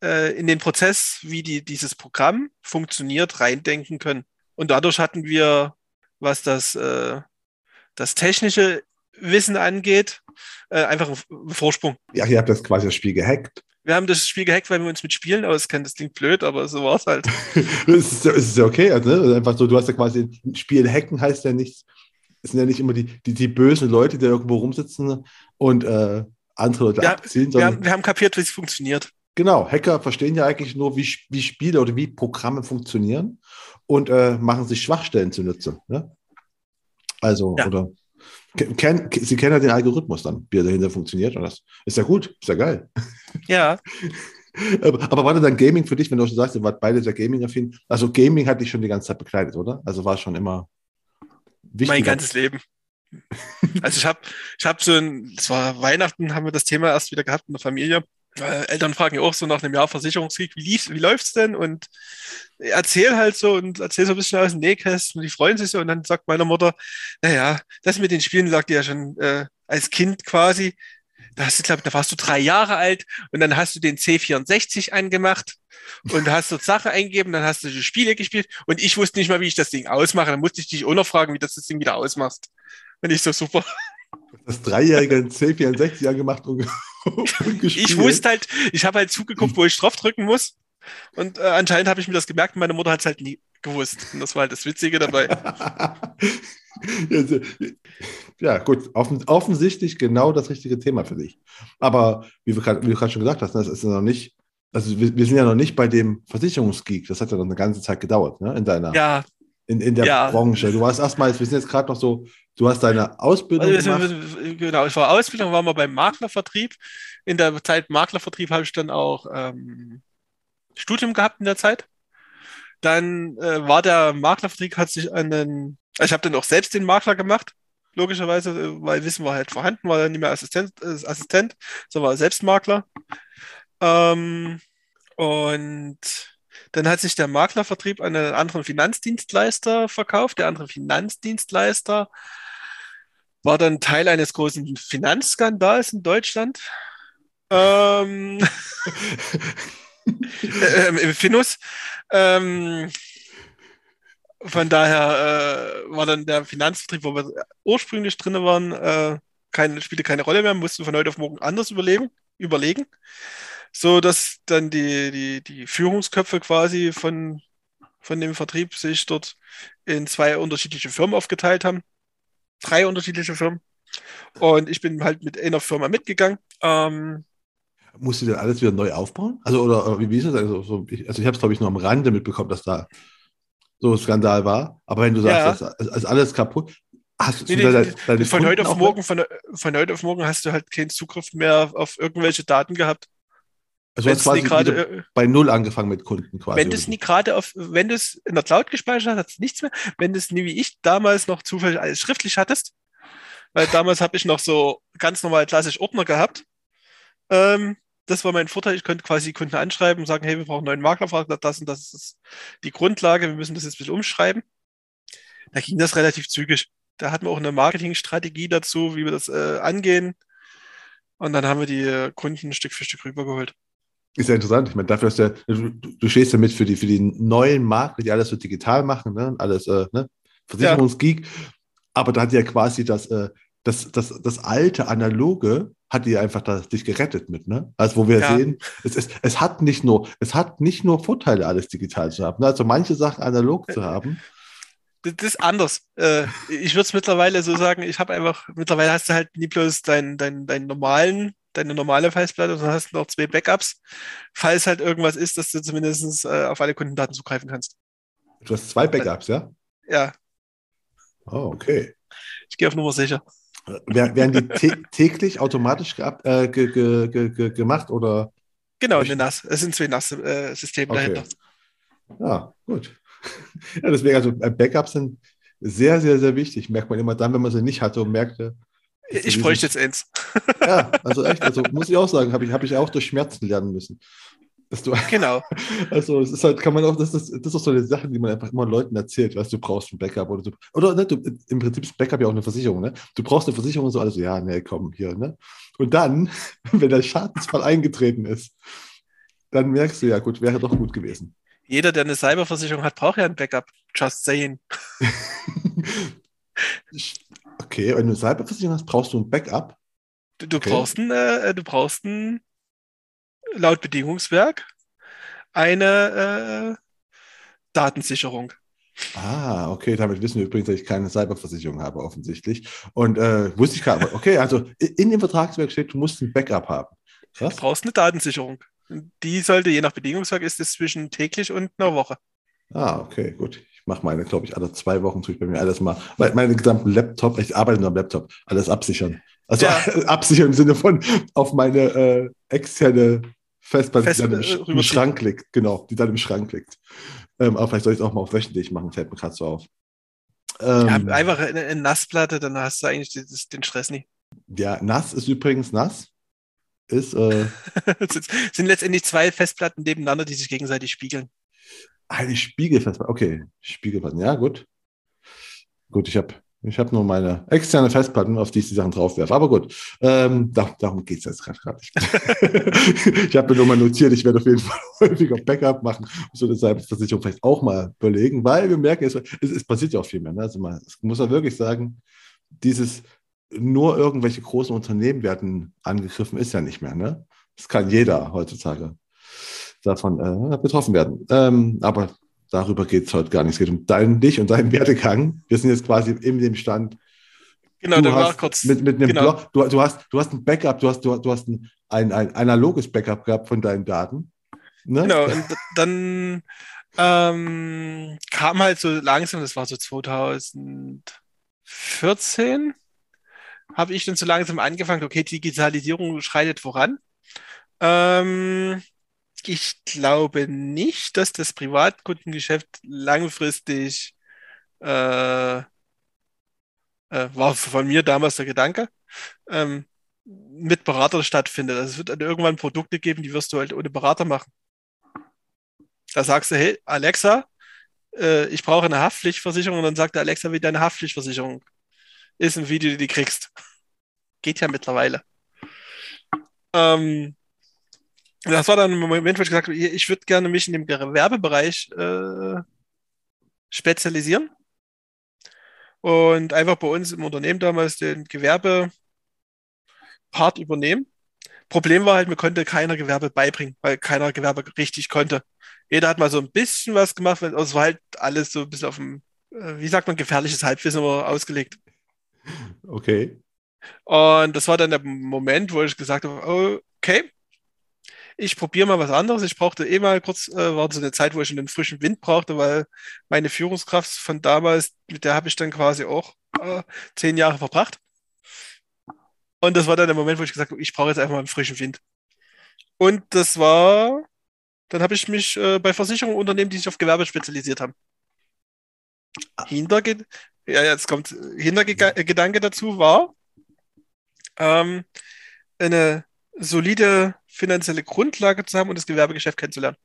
äh, in den Prozess, wie die, dieses Programm funktioniert, reindenken können. Und dadurch hatten wir, was das, das Technische Wissen angeht, äh, einfach einen Vorsprung. Ja, ihr habt das quasi das Spiel gehackt. Wir haben das Spiel gehackt, weil wir uns mit Spielen auskennen. Das klingt blöd, aber so war es halt. es, ist, ist ja okay. Also, ne? Einfach so, du hast ja quasi ein Spiel hacken heißt ja nichts. Es sind ja nicht immer die, die, die bösen Leute, die irgendwo rumsitzen und äh, andere Leute wir, abziehen. Wir haben, wir haben kapiert, wie es funktioniert. Genau, Hacker verstehen ja eigentlich nur, wie, wie Spiele oder wie Programme funktionieren und äh, machen sich Schwachstellen zunutze. Ne? Also, ja. oder Ken, Sie kennen ja den Algorithmus dann, wie er dahinter funktioniert. Und das ist ja gut, ist ja geil. Ja. aber, aber war das dann Gaming für dich, wenn du schon sagst, ihr wart beide sehr Gaming-affin? Also Gaming hat dich schon die ganze Zeit begleitet, oder? Also war schon immer wichtig. Mein ganzes Leben. Also ich habe ich hab so ein, es war Weihnachten, haben wir das Thema erst wieder gehabt in der Familie. Äh, Eltern fragen ja auch so nach einem Jahr Versicherungskrieg, wie lief's, wie läuft's denn? Und erzähl halt so und erzähl so ein bisschen aus dem Nähkästchen und die freuen sich so und dann sagt meine Mutter, naja, das mit den Spielen lag dir ja schon äh, als Kind quasi. Da hast du, glaub, da warst du drei Jahre alt und dann hast du den C64 angemacht und hast dort Sachen eingegeben, dann hast du die Spiele gespielt und ich wusste nicht mal, wie ich das Ding ausmache. Dann musste ich dich auch noch fragen, wie du das Ding wieder ausmachst. Und ich so super. Das dreijährige C64 angemacht und ich wusste halt, ich habe halt zugeguckt, wo ich drauf drücken muss. Und äh, anscheinend habe ich mir das gemerkt und meine Mutter hat es halt nie gewusst. Und das war halt das Witzige dabei. ja, gut, offen, offensichtlich genau das richtige Thema für dich. Aber wie, wir, wie du gerade schon gesagt hast, das ist ja noch nicht, also wir, wir, sind ja noch nicht bei dem Versicherungsgeek. Das hat ja noch eine ganze Zeit gedauert, ne? In deiner, ja. in, in der ja. Branche. Du warst erstmal, wir sind jetzt gerade noch so Du hast deine Ausbildung also, gemacht. Genau, ich war Ausbildung, war mal beim Maklervertrieb. In der Zeit Maklervertrieb habe ich dann auch ähm, Studium gehabt in der Zeit. Dann äh, war der Maklervertrieb, hat sich an den, also ich habe dann auch selbst den Makler gemacht, logischerweise, äh, weil Wissen war halt vorhanden, war dann nicht mehr Assistent, äh, Assistent sondern war selbst Makler. Ähm, und dann hat sich der Maklervertrieb an einen anderen Finanzdienstleister verkauft. Der andere Finanzdienstleister war dann Teil eines großen Finanzskandals in Deutschland. Ähm, äh, Im Finus. Ähm, Von daher äh, war dann der Finanzvertrieb, wo wir ursprünglich drin waren, äh, keine, spielte keine Rolle mehr, mussten von heute auf morgen anders überleben, überlegen. So dass dann die, die, die Führungsköpfe quasi von, von dem Vertrieb sich dort in zwei unterschiedliche Firmen aufgeteilt haben. Drei unterschiedliche Firmen. Und ich bin halt mit einer Firma mitgegangen. Ähm, Musst du denn alles wieder neu aufbauen? Also, oder, oder wie ist das? Also, so, ich, also ich habe es, glaube ich, nur am Rande mitbekommen, dass da so ein Skandal war. Aber wenn du sagst, ja. das ist alles kaputt, hast du nee, deine, deine von, heute auf morgen, von, von, heute auf morgen hast du halt keinen Zugriff mehr auf irgendwelche Daten gehabt. Also hast quasi grade, äh, bei Null angefangen mit Kunden quasi. Wenn du es nie gerade auf, wenn du es in der Cloud gespeichert hast, hast du nichts mehr. Wenn du es nie wie ich damals noch zufällig alles schriftlich hattest, weil damals habe ich noch so ganz normal klassisch Ordner gehabt. Ähm, das war mein Vorteil. Ich konnte quasi Kunden anschreiben und sagen, hey, wir brauchen einen neuen Maklervertrag, das und das ist die Grundlage, wir müssen das jetzt ein bisschen umschreiben. Da ging das relativ zügig. Da hatten wir auch eine Marketingstrategie dazu, wie wir das äh, angehen. Und dann haben wir die äh, Kunden Stück für Stück rübergeholt. Ist ja interessant. Ich meine, dafür dass der, du, du stehst ja mit für die, für die neuen Marken, die alles so digital machen, ne? alles äh, ne? Versicherungsgeek. Ja. Aber da hat ja quasi das, äh, das, das, das alte Analoge hat die einfach da, dich gerettet mit, ne? Also wo wir ja. sehen, es, es, es hat nicht nur, es hat nicht nur Vorteile, alles digital zu haben. Ne? Also manche Sachen analog zu haben. Das ist anders. Äh, ich würde es mittlerweile so sagen, ich habe einfach, mittlerweile hast du halt nie bloß deinen dein, dein normalen deine normale Festplatte, sondern hast noch zwei Backups, falls halt irgendwas ist, dass du zumindest äh, auf alle Kundendaten zugreifen kannst. Du hast zwei Backups, ja? Ja. Oh, okay. Ich gehe auf Nummer sicher. Werden die täglich automatisch äh, ge ge ge gemacht oder? Genau, eine NAS. Es sind zwei NAS-Systeme okay. dahinter. Ja, gut. Ja, deswegen, also äh, Backups sind sehr, sehr, sehr wichtig. Merkt man immer dann, wenn man sie nicht hatte und merkte, ich bräuchte jetzt eins. Ja, also echt, also muss ich auch sagen, habe ich, hab ich auch durch Schmerzen lernen müssen. Dass du, genau. Also es ist halt, kann man auch, das ist, das ist so eine Sache, die man einfach immer Leuten erzählt, was du brauchst ein Backup oder du, oder ne, du, im Prinzip ist Backup ja auch eine Versicherung, ne? Du brauchst eine Versicherung und so, also ja, nee, komm, hier, ne? Und dann, wenn der Schadensfall eingetreten ist, dann merkst du ja, gut, wäre doch gut gewesen. Jeder, der eine Cyberversicherung hat, braucht ja ein Backup. Just saying. Okay, wenn du Cyberversicherung hast, brauchst du ein Backup. Du, du okay. brauchst ein, äh, du brauchst ein, laut Bedingungswerk eine äh, Datensicherung. Ah, okay, damit wissen wir übrigens, dass ich keine Cyberversicherung habe, offensichtlich. Und äh, wusste ich gerade, okay, also in dem Vertragswerk steht, du musst ein Backup haben. Was? Du brauchst eine Datensicherung. Die sollte, je nach Bedingungswerk, ist es zwischen täglich und einer Woche. Ah, okay, gut mache meine, glaube ich, alle zwei Wochen tue ich bei mir alles mal, weil meine gesamten Laptop, ich arbeite nur am Laptop, alles absichern. Also ja. absichern im Sinne von auf meine äh, externe Festplatte, Fest, die dann im, äh, im Schrank liegt, genau, die dann im Schrank liegt. Ähm, aber vielleicht soll ich es auch mal auf wöchentlich machen, fällt mir gerade so auf. Ähm, ja, einfach eine, eine, Nassplatte, dann hast du eigentlich das, den Stress nie. Ja, nass ist übrigens nass. Ist, äh, sind letztendlich zwei Festplatten nebeneinander, die sich gegenseitig spiegeln. Eine Spiegelfestplatte. Okay, Spiegelplatten. Ja, gut. Gut, ich habe ich hab nur meine externe Festplatten, auf die ich die Sachen draufwerfe. Aber gut, ähm, da, darum geht es jetzt gerade nicht. ich habe mir nur mal notiert, ich werde auf jeden Fall häufiger Backup machen und so eine Cyberversicherung vielleicht auch mal überlegen, weil wir merken, es, es, es passiert ja auch viel mehr. Ne? Also man muss ja wirklich sagen, dieses nur irgendwelche großen Unternehmen werden angegriffen, ist ja nicht mehr. Ne? Das kann jeder heutzutage davon äh, betroffen werden. Ähm, aber darüber geht es heute gar nicht. Es geht um deinen, dich und deinen Werdegang. Wir sind jetzt quasi in dem Stand. Genau, du hast kurz. Mit, mit einem genau. Blog, du, du, hast, du hast ein Backup, du hast, du, du hast ein, ein, ein analoges Backup gehabt von deinen Daten. Ne? Genau, und dann ähm, kam halt so langsam, das war so 2014, habe ich dann so langsam angefangen, okay, Digitalisierung schreitet voran. Ähm, ich glaube nicht, dass das Privatkundengeschäft langfristig äh, äh, war von mir damals der Gedanke, ähm, mit Berater stattfindet. Also es wird dann irgendwann Produkte geben, die wirst du halt ohne Berater machen. Da sagst du, hey, Alexa, äh, ich brauche eine Haftpflichtversicherung und dann sagt der Alexa, wie deine Haftpflichtversicherung ist und wie du die kriegst. Geht ja mittlerweile. Ähm, das war dann ein Moment, wo ich gesagt habe, ich würde gerne mich in dem Gewerbebereich äh, spezialisieren und einfach bei uns im Unternehmen damals den Gewerbepart übernehmen. Problem war halt, mir konnte keiner Gewerbe beibringen, weil keiner Gewerbe richtig konnte. Jeder hat mal so ein bisschen was gemacht, aber es war halt alles so ein bisschen auf dem, äh, wie sagt man, gefährliches Halbwissen ausgelegt. Okay. Und das war dann der Moment, wo ich gesagt habe, okay, ich probiere mal was anderes. Ich brauchte eh mal kurz, äh, war so eine Zeit, wo ich einen frischen Wind brauchte, weil meine Führungskraft von damals, mit der habe ich dann quasi auch äh, zehn Jahre verbracht. Und das war dann der Moment, wo ich gesagt habe, ich brauche jetzt einfach mal einen frischen Wind. Und das war, dann habe ich mich äh, bei Versicherungen Unternehmen, die sich auf Gewerbe spezialisiert haben. Hinterge ja, jetzt kommt Hintergedanke dazu war, ähm, eine solide finanzielle Grundlage zu haben und das Gewerbegeschäft kennenzulernen.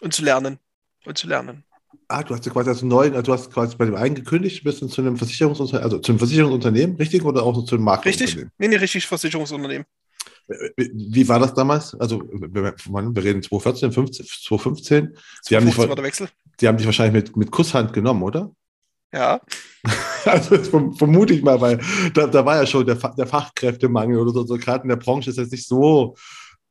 Und zu lernen. Und zu lernen. Ah, du hast ja quasi als neuen, also du hast quasi bei dem einen gekündigt, bist du zu einem Versicherungsunternehmen, also zu einem Versicherungsunternehmen, richtig? Oder auch zu einem Maklerunternehmen? Richtig, nee, nee, richtig Versicherungsunternehmen. Wie war das damals? Also, wir, wir reden 2014, 15, 2015. 2015 war der Wechsel. Die haben dich wahrscheinlich mit, mit Kusshand genommen, oder? Ja. Also vermute ich mal, weil da, da war ja schon der, der Fachkräftemangel oder so, so gerade in der Branche ist jetzt nicht so,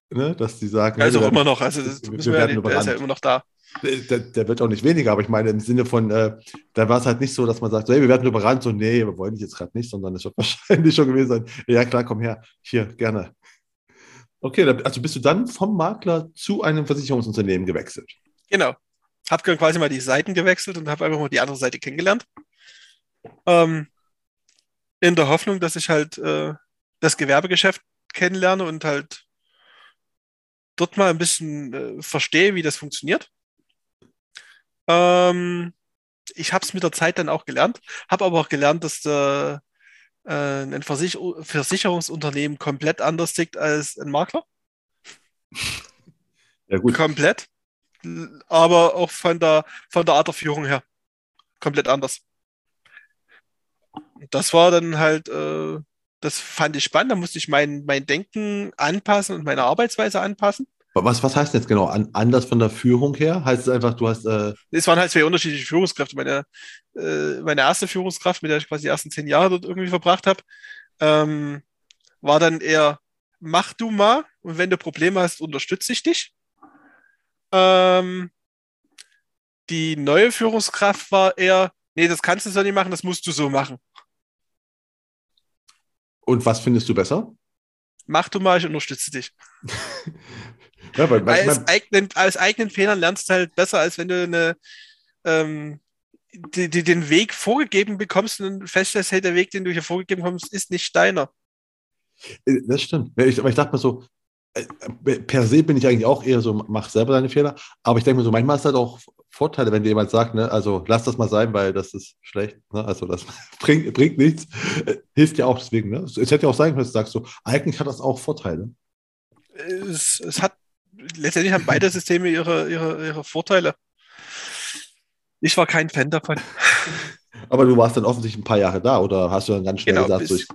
ne, dass die sagen. Also werden, immer noch, also das wir, wir ja, der ist ja immer noch da. Der, der, wird auch nicht weniger, aber ich meine im Sinne von, äh, da war es halt nicht so, dass man sagt, so, hey, wir werden überrannt, so, nee, wir wollen dich jetzt gerade nicht, sondern es wird wahrscheinlich schon gewesen sein, ja klar, komm her, hier, gerne. Okay, also bist du dann vom Makler zu einem Versicherungsunternehmen gewechselt? Genau habe quasi mal die Seiten gewechselt und habe einfach mal die andere Seite kennengelernt. Ähm, in der Hoffnung, dass ich halt äh, das Gewerbegeschäft kennenlerne und halt dort mal ein bisschen äh, verstehe, wie das funktioniert. Ähm, ich habe es mit der Zeit dann auch gelernt, habe aber auch gelernt, dass äh, ein Versich Versicherungsunternehmen komplett anders tickt als ein Makler. Ja, gut. Komplett aber auch von der, von der Art der Führung her komplett anders. Das war dann halt, äh, das fand ich spannend. Da musste ich mein, mein Denken anpassen und meine Arbeitsweise anpassen. Was, was heißt jetzt genau? An, anders von der Führung her? Heißt es einfach, du hast. Äh es waren halt zwei unterschiedliche Führungskräfte. Meine, äh, meine erste Führungskraft, mit der ich quasi die ersten zehn Jahre dort irgendwie verbracht habe, ähm, war dann eher, mach du mal und wenn du Probleme hast, unterstütze ich dich. Ähm, die neue Führungskraft war eher, nee, das kannst du so nicht machen, das musst du so machen. Und was findest du besser? Mach du mal, ich unterstütze dich. ja, weil, weil als, eigenen, als eigenen Fehlern lernst du halt besser, als wenn du eine, ähm, die, die, den Weg vorgegeben bekommst und feststellst, hey, der Weg, den du hier vorgegeben bekommst, ist nicht deiner. Äh, das stimmt. Ich, aber ich dachte mir so, per se bin ich eigentlich auch eher so, mach selber deine Fehler. Aber ich denke mir so, manchmal ist halt auch Vorteile, wenn dir jemand sagt, ne, also lass das mal sein, weil das ist schlecht, ne? also das bringt, bringt nichts, äh, hilft ja auch deswegen. Ne? Es hätte ja auch sein können, dass du sagst so, eigentlich hat das auch Vorteile. Es, es hat, letztendlich haben beide Systeme ihre, ihre, ihre Vorteile. Ich war kein Fan davon. Aber du warst dann offensichtlich ein paar Jahre da oder hast du dann ganz schnell genau, gesagt, bis, so, ich,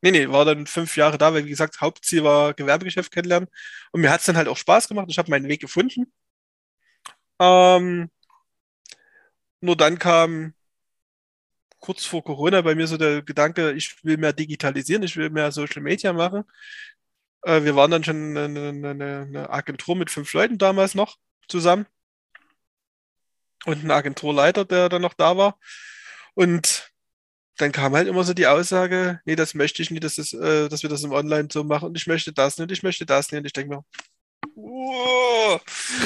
Nee, nee, war dann fünf Jahre da, weil wie gesagt, Hauptziel war Gewerbegeschäft kennenlernen. Und mir hat es dann halt auch Spaß gemacht. Ich habe meinen Weg gefunden. Ähm, nur dann kam kurz vor Corona bei mir so der Gedanke, ich will mehr digitalisieren, ich will mehr Social Media machen. Äh, wir waren dann schon eine, eine, eine Agentur mit fünf Leuten damals noch zusammen. Und ein Agenturleiter, der dann noch da war. Und dann kam halt immer so die Aussage, nee, das möchte ich nicht, dass, das, äh, dass wir das im Online so machen und ich möchte das nicht, ich möchte das nicht. Und ich denke mir,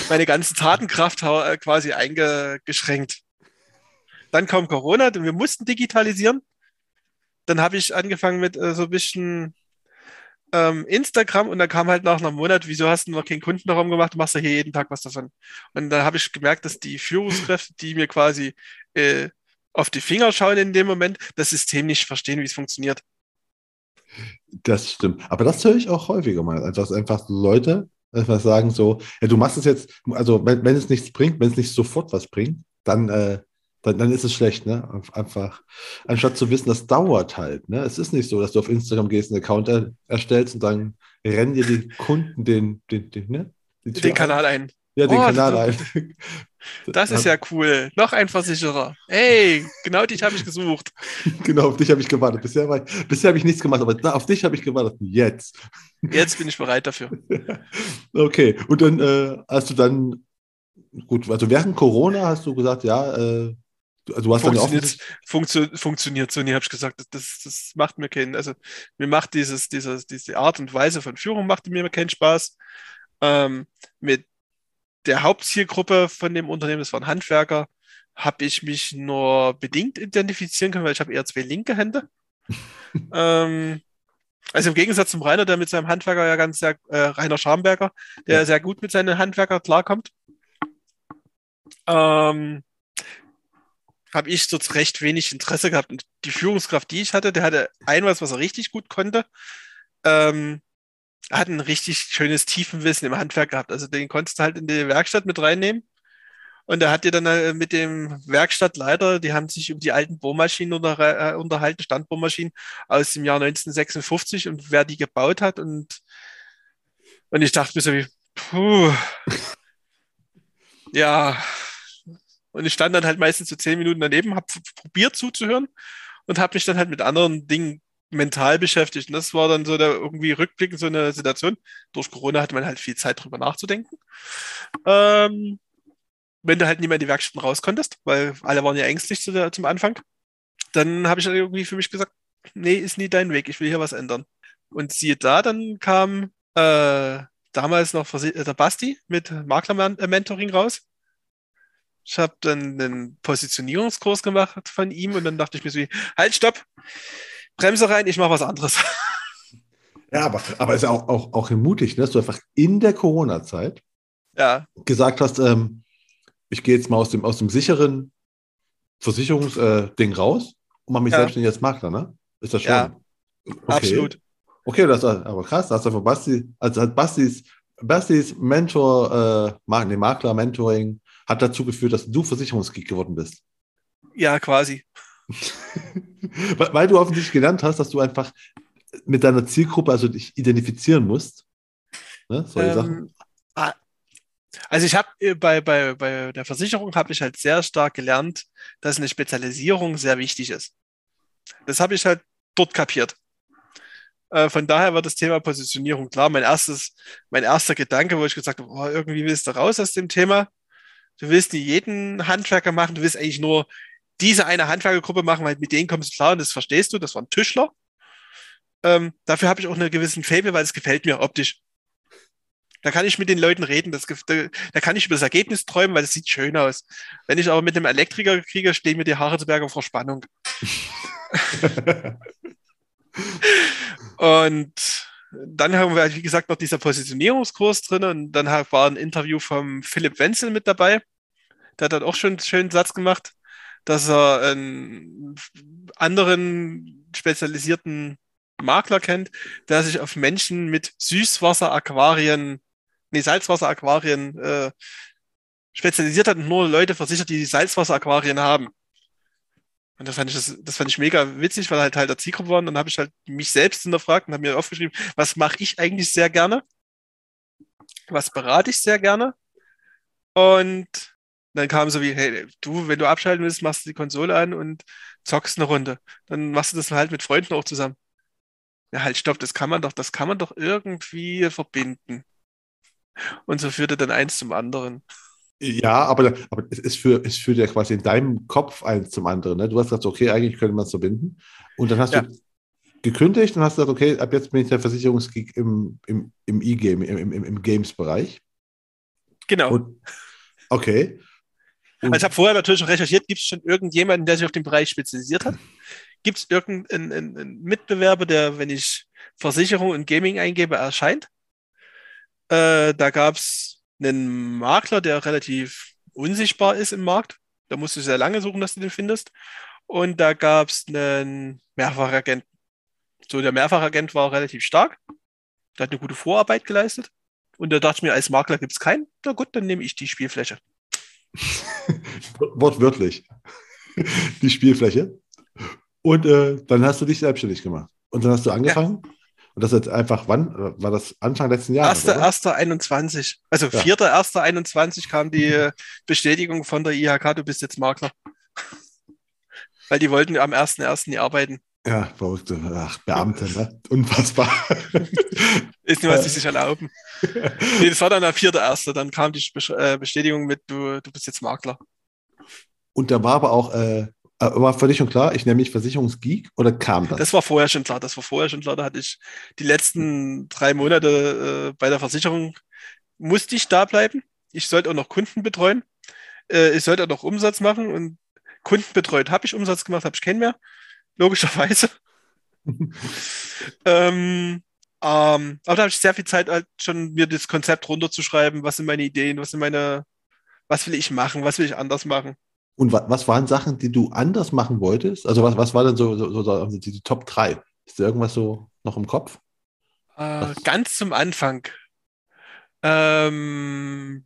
meine ganze Tatenkraft äh, quasi eingeschränkt. Dann kam Corona, und wir mussten digitalisieren. Dann habe ich angefangen mit äh, so ein bisschen ähm, Instagram und dann kam halt nach einem Monat, wieso hast du noch keinen Kundenraum gemacht, du machst ja hier jeden Tag was davon. Und dann habe ich gemerkt, dass die Führungskräfte, die mir quasi äh, auf die Finger schauen in dem Moment, das System nicht verstehen, wie es funktioniert. Das stimmt. Aber das höre ich auch häufiger mal. Also, dass einfach Leute einfach sagen so, ja, du machst es jetzt, also wenn, wenn es nichts bringt, wenn es nicht sofort was bringt, dann, äh, dann, dann ist es schlecht, ne? Einfach, anstatt zu wissen, das dauert halt. Ne? Es ist nicht so, dass du auf Instagram gehst, einen Account er, erstellst und dann rennen dir die Kunden den, den, den, ne? den Kanal ein. Ja, den oh, Kanal ein. Das ist ja cool. Noch ein Versicherer. Hey, genau dich habe ich gesucht. genau, auf dich habe ich gewartet. Bisher, war ich, bisher habe ich nichts gemacht, aber da, auf dich habe ich gewartet. Jetzt. Jetzt bin ich bereit dafür. okay, und dann äh, hast du dann, gut, also während Corona hast du gesagt, ja, äh, du hast funktioniert, funktio funktioniert so nie, habe ich gesagt. Das, das macht mir keinen, also mir macht dieses, dieses, diese Art und Weise von Führung macht mir keinen Spaß. Ähm, mit der Hauptzielgruppe von dem Unternehmen, das waren Handwerker, habe ich mich nur bedingt identifizieren können, weil ich habe eher zwei linke Hände. ähm, also im Gegensatz zum Rainer, der mit seinem Handwerker ja ganz sehr, äh, Rainer Schamberger, der ja. sehr gut mit seinen Handwerker klarkommt, ähm, habe ich dort recht wenig Interesse gehabt. Und die Führungskraft, die ich hatte, der hatte ein was, was er richtig gut konnte. Ähm, hat ein richtig schönes Tiefenwissen im Handwerk gehabt. Also den konntest du halt in die Werkstatt mit reinnehmen. Und er hat dir dann äh, mit dem Werkstattleiter, die haben sich über die alten Bohrmaschinen unter, äh, unterhalten, Standbohrmaschinen aus dem Jahr 1956 und wer die gebaut hat. Und, und ich dachte mir so wie, puh, ja. Und ich stand dann halt meistens so zehn Minuten daneben, habe probiert zuzuhören und habe mich dann halt mit anderen Dingen mental beschäftigt. Und das war dann so der irgendwie rückblickend so eine Situation. Durch Corona hatte man halt viel Zeit drüber nachzudenken. Ähm, wenn du halt nicht mehr in die Werkstätten raus konntest, weil alle waren ja ängstlich zu der, zum Anfang, dann habe ich dann irgendwie für mich gesagt, nee, ist nie dein Weg, ich will hier was ändern. Und siehe da, dann kam äh, damals noch der Basti mit Makler-Mentoring raus. Ich habe dann einen Positionierungskurs gemacht von ihm und dann dachte ich mir so, halt, stopp, Bremse rein, ich mache was anderes. Ja, aber, aber ist auch, auch, auch mutig, ne? dass du einfach in der Corona-Zeit ja. gesagt hast, ähm, ich gehe jetzt mal aus dem, aus dem sicheren Versicherungsding äh, raus und mache mich ja. selbstständig als Makler, ne? Ist das schon? Ja, okay. absolut. Okay, das ist aber krass. Da hast du von Basti, also hat Bastis, Bastis Mentor, äh, nee, Makler-Mentoring hat dazu geführt, dass du Versicherungsgeek geworden bist. Ja, quasi. Weil du offensichtlich gelernt hast, dass du einfach mit deiner Zielgruppe also dich identifizieren musst. Ne? Solche ähm, Sachen. Ah, also ich habe äh, bei, bei, bei der Versicherung habe ich halt sehr stark gelernt, dass eine Spezialisierung sehr wichtig ist. Das habe ich halt dort kapiert. Äh, von daher war das Thema Positionierung klar. Mein erstes, mein erster Gedanke, wo ich gesagt habe, oh, irgendwie willst du raus aus dem Thema. Du willst nicht jeden Handwerker machen, du willst eigentlich nur diese eine Handwerkergruppe machen, weil mit denen kommst du klar und das verstehst du, das waren Tischler. Ähm, dafür habe ich auch einen gewissen Fable, weil es gefällt mir optisch. Da kann ich mit den Leuten reden, das, da, da, kann ich über das Ergebnis träumen, weil es sieht schön aus. Wenn ich aber mit einem Elektriker kriege, stehen mir die Haare zu Berge vor Spannung. und dann haben wir, wie gesagt, noch dieser Positionierungskurs drin und dann war ein Interview vom Philipp Wenzel mit dabei. Der hat dann auch schon einen schönen Satz gemacht dass er einen anderen spezialisierten Makler kennt, der sich auf Menschen mit Süßwasser-Aquarien, nee, Salzwasser-Aquarien äh, spezialisiert hat und nur Leute versichert, die Salzwasser-Aquarien haben. Und das fand ich, das, das fand ich mega witzig, weil halt halt der Zielgruppe war. Und dann habe ich halt mich selbst hinterfragt und habe mir aufgeschrieben, was mache ich eigentlich sehr gerne? Was berate ich sehr gerne? Und dann kam so wie, hey, du, wenn du abschalten willst, machst du die Konsole an und zockst eine Runde. Dann machst du das halt mit Freunden auch zusammen. Ja, halt, stopp, das kann man doch, das kann man doch irgendwie verbinden. Und so führte dann eins zum anderen. Ja, aber, aber es, es, führt, es führt ja quasi in deinem Kopf eins zum anderen. Ne? Du hast gesagt, okay, eigentlich könnte man es verbinden. Und dann hast ja. du gekündigt und hast gesagt, okay, ab jetzt bin ich der Versicherungsgeek im, im, im E-Game, im, im, im Games-Bereich. Genau. Und, okay. Also ich habe vorher natürlich schon recherchiert, gibt es schon irgendjemanden, der sich auf den Bereich spezialisiert hat? Gibt es irgendeinen einen Mitbewerber, der, wenn ich Versicherung und Gaming eingebe, erscheint? Äh, da gab es einen Makler, der relativ unsichtbar ist im Markt. Da musst du sehr lange suchen, dass du den findest. Und da gab es einen Mehrfachagenten. So, der Mehrfachagent war relativ stark. Der hat eine gute Vorarbeit geleistet. Und da dachte ich mir, als Makler gibt es keinen. Na gut, dann nehme ich die Spielfläche. Wortwörtlich. Die Spielfläche. Und äh, dann hast du dich selbstständig gemacht. Und dann hast du angefangen. Ja. Und das ist jetzt einfach, wann? War das Anfang letzten Jahres? 1.1.21. Also ja. 4.1.21 kam die Bestätigung von der IHK, du bist jetzt Makler. Weil die wollten am 1.1. nie arbeiten. Ja, verrückte. Ach, Beamte, ne? Unfassbar. Ist nur, was die sich erlauben. nee, das war dann der 4.1. Dann kam die äh, Bestätigung mit, du, du bist jetzt Makler. Und da war aber auch äh, äh, war für dich schon klar, ich nenne mich Versicherungsgeek oder kam das? Das war vorher schon klar. Das war vorher schon klar. Da hatte ich die letzten drei Monate äh, bei der Versicherung, musste ich da bleiben. Ich sollte auch noch Kunden betreuen. Äh, ich sollte auch noch Umsatz machen und Kunden betreut habe ich Umsatz gemacht, habe ich keinen mehr. Logischerweise. ähm, ähm, aber da habe ich sehr viel Zeit halt schon mir das Konzept runterzuschreiben. Was sind meine Ideen? Was sind meine, was will ich machen? Was will ich anders machen? Und was, was waren Sachen, die du anders machen wolltest? Also was, was war denn so, so, so die, die, Top 3? Ist da irgendwas so noch im Kopf? Äh, ganz zum Anfang. Ähm,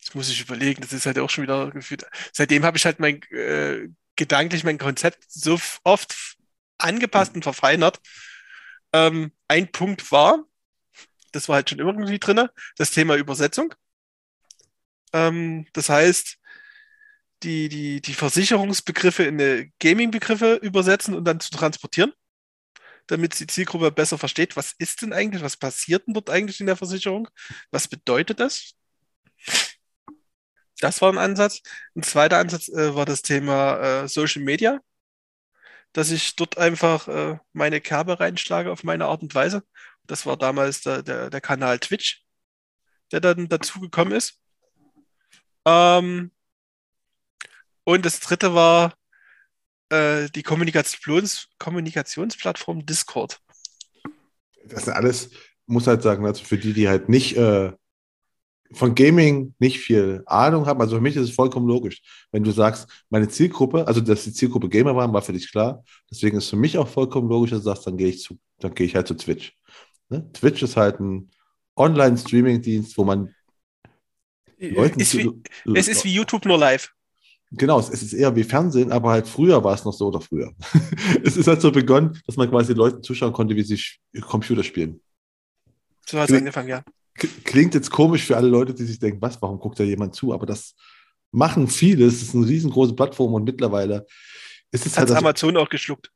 das muss ich überlegen, das ist halt auch schon wieder gefühlt. Seitdem habe ich halt mein äh, gedanklich mein Konzept so oft angepasst und verfeinert. Ähm, ein Punkt war, das war halt schon immer irgendwie drin, das Thema Übersetzung. Ähm, das heißt, die, die, die Versicherungsbegriffe in Gaming-Begriffe übersetzen und dann zu transportieren, damit die Zielgruppe besser versteht, was ist denn eigentlich, was passiert denn dort eigentlich in der Versicherung, was bedeutet das? Das war ein Ansatz. Ein zweiter Ansatz äh, war das Thema äh, Social Media, dass ich dort einfach äh, meine Kerbe reinschlage auf meine Art und Weise. Das war damals der, der, der Kanal Twitch, der dann dazu gekommen ist. Ähm, und das dritte war äh, die Kommunikations Kommunikationsplattform Discord. Das sind alles, muss halt sagen, also für die, die halt nicht äh, von Gaming nicht viel Ahnung haben, also für mich ist es vollkommen logisch. Wenn du sagst, meine Zielgruppe, also dass die Zielgruppe Gamer waren, war für dich klar. Deswegen ist für mich auch vollkommen logisch, dass du sagst, dann gehe ich zu, dann gehe ich halt zu Twitch. Ne? Twitch ist halt ein Online-Streaming-Dienst, wo man Leuten ist wie, es ist wie YouTube nur live. Genau, es ist eher wie Fernsehen, aber halt früher war es noch so oder früher. es ist halt so begonnen, dass man quasi Leuten zuschauen konnte, wie sie Computer spielen. So hat es angefangen, ja. Klingt jetzt komisch für alle Leute, die sich denken, was, warum guckt da jemand zu? Aber das machen viele. Es ist eine riesengroße Plattform und mittlerweile ist es halt. Hat Amazon auch geschluckt.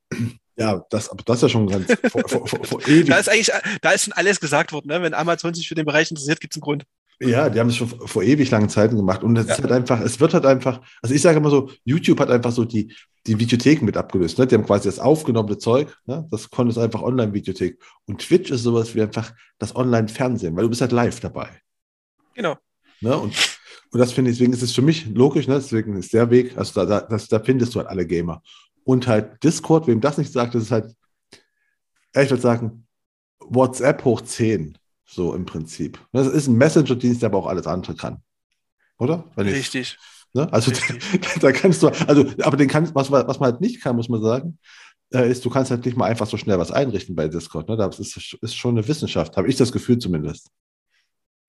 Ja, das, aber das ist ja schon ganz vor, vor, vor, vor ewig. Da ist eigentlich, da ist schon alles gesagt worden. Ne? Wenn Amazon sich für den Bereich interessiert, gibt es einen Grund. Ja, die haben es schon vor ewig langen Zeiten gemacht. Und es ja. ist halt einfach, es wird halt einfach, also ich sage immer so, YouTube hat einfach so die, die Videotheken mit abgelöst. Ne? Die haben quasi das aufgenommene Zeug, ne? das konnte es einfach Online-Videothek. Und Twitch ist sowas wie einfach das Online-Fernsehen, weil du bist halt live dabei. Genau. Ne? Und, und das finde ich, deswegen ist es für mich logisch, ne? deswegen ist der Weg, also da, da, das, da findest du halt alle Gamer. Und halt Discord, wem das nicht sagt, das ist halt, ich würde sagen, WhatsApp hoch 10. So im Prinzip. Das ist ein Messenger-Dienst, der aber auch alles andere kann. Oder? Richtig. ne? Also Richtig. Da, da, kannst du, also, aber den kannst, was, was man halt nicht kann, muss man sagen, äh, ist, du kannst halt nicht mal einfach so schnell was einrichten bei Discord. Ne? Das ist, ist schon eine Wissenschaft, habe ich das Gefühl zumindest.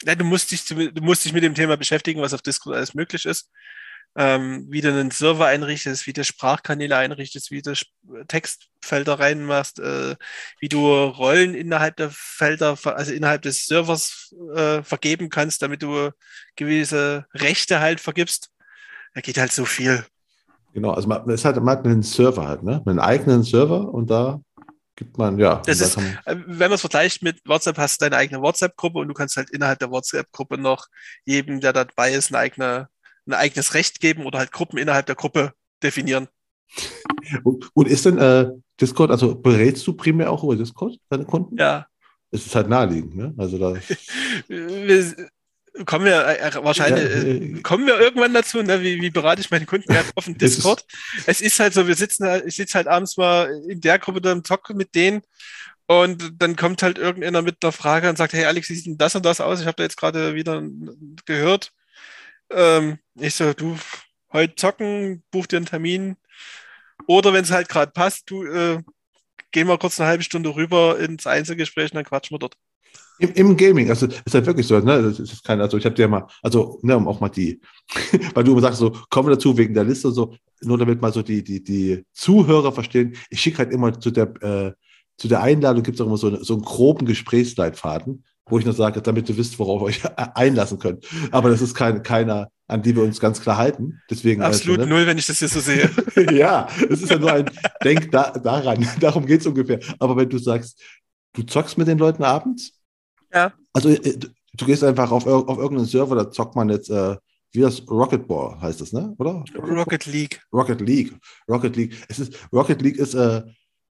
Ja, du musst, dich, du musst dich mit dem Thema beschäftigen, was auf Discord alles möglich ist ähm, wie du einen Server einrichtest, wie du Sprachkanäle einrichtest, wie du Textfelder reinmachst, äh, wie du Rollen innerhalb der Felder, also innerhalb des Servers äh, vergeben kannst, damit du gewisse Rechte halt vergibst. Da geht halt so viel. Genau, also man, es hat, man hat einen Server halt, ne? Einen eigenen Server und da gibt man, ja. Das ist, man, äh, wenn man es vergleicht mit WhatsApp, hast du deine eigene WhatsApp-Gruppe und du kannst halt innerhalb der WhatsApp-Gruppe noch jedem, der dabei ist, eine eigene ein eigenes Recht geben oder halt Gruppen innerhalb der Gruppe definieren. Und ist denn äh, Discord, also berätst du primär auch über Discord deine Kunden? Ja. Es ist halt naheliegend, ne? Also da. kommen wir äh, äh wahrscheinlich, äh, äh, kommen wir irgendwann dazu, ne? wie, wie berate ich meine Kunden ja, auf dem Discord? es ist halt so, wir sitzen halt, ich sitze halt abends mal in der Gruppe da im Talk mit denen und dann kommt halt irgendeiner mit der Frage und sagt, hey Alex, wie sieht denn das und das aus? Ich habe da jetzt gerade wieder gehört. Ähm, ich so, du, heute zocken, buch dir einen Termin. Oder wenn es halt gerade passt, du, äh, gehen wir kurz eine halbe Stunde rüber ins Einzelgespräch und dann quatschen wir dort. Im, Im, Gaming, also ist halt wirklich so, ne? Das ist kein, also ich habe dir mal, also, ne, um auch mal die, weil du immer sagst, so, kommen wir dazu wegen der Liste, so, nur damit mal so die, die, die Zuhörer verstehen, ich schicke halt immer zu der, äh, zu der Einladung gibt es auch immer so, so einen groben Gesprächsleitfaden, wo ich nur sage, damit ihr wisst, worauf ihr euch einlassen könnt. Aber das ist kein, keiner, an die wir uns ganz klar halten. Deswegen Absolut also, ne? null, wenn ich das hier so sehe. ja, es ist ja nur ein Denk da, daran. Darum geht es ungefähr. Aber wenn du sagst, du zockst mit den Leuten abends? Ja. Also äh, du, du gehst einfach auf, auf irgendeinen Server, da zockt man jetzt, äh, wie das Rocket Ball heißt das, ne? Oder? Rocket League. Rocket League. Rocket League. Es ist, Rocket League ist äh,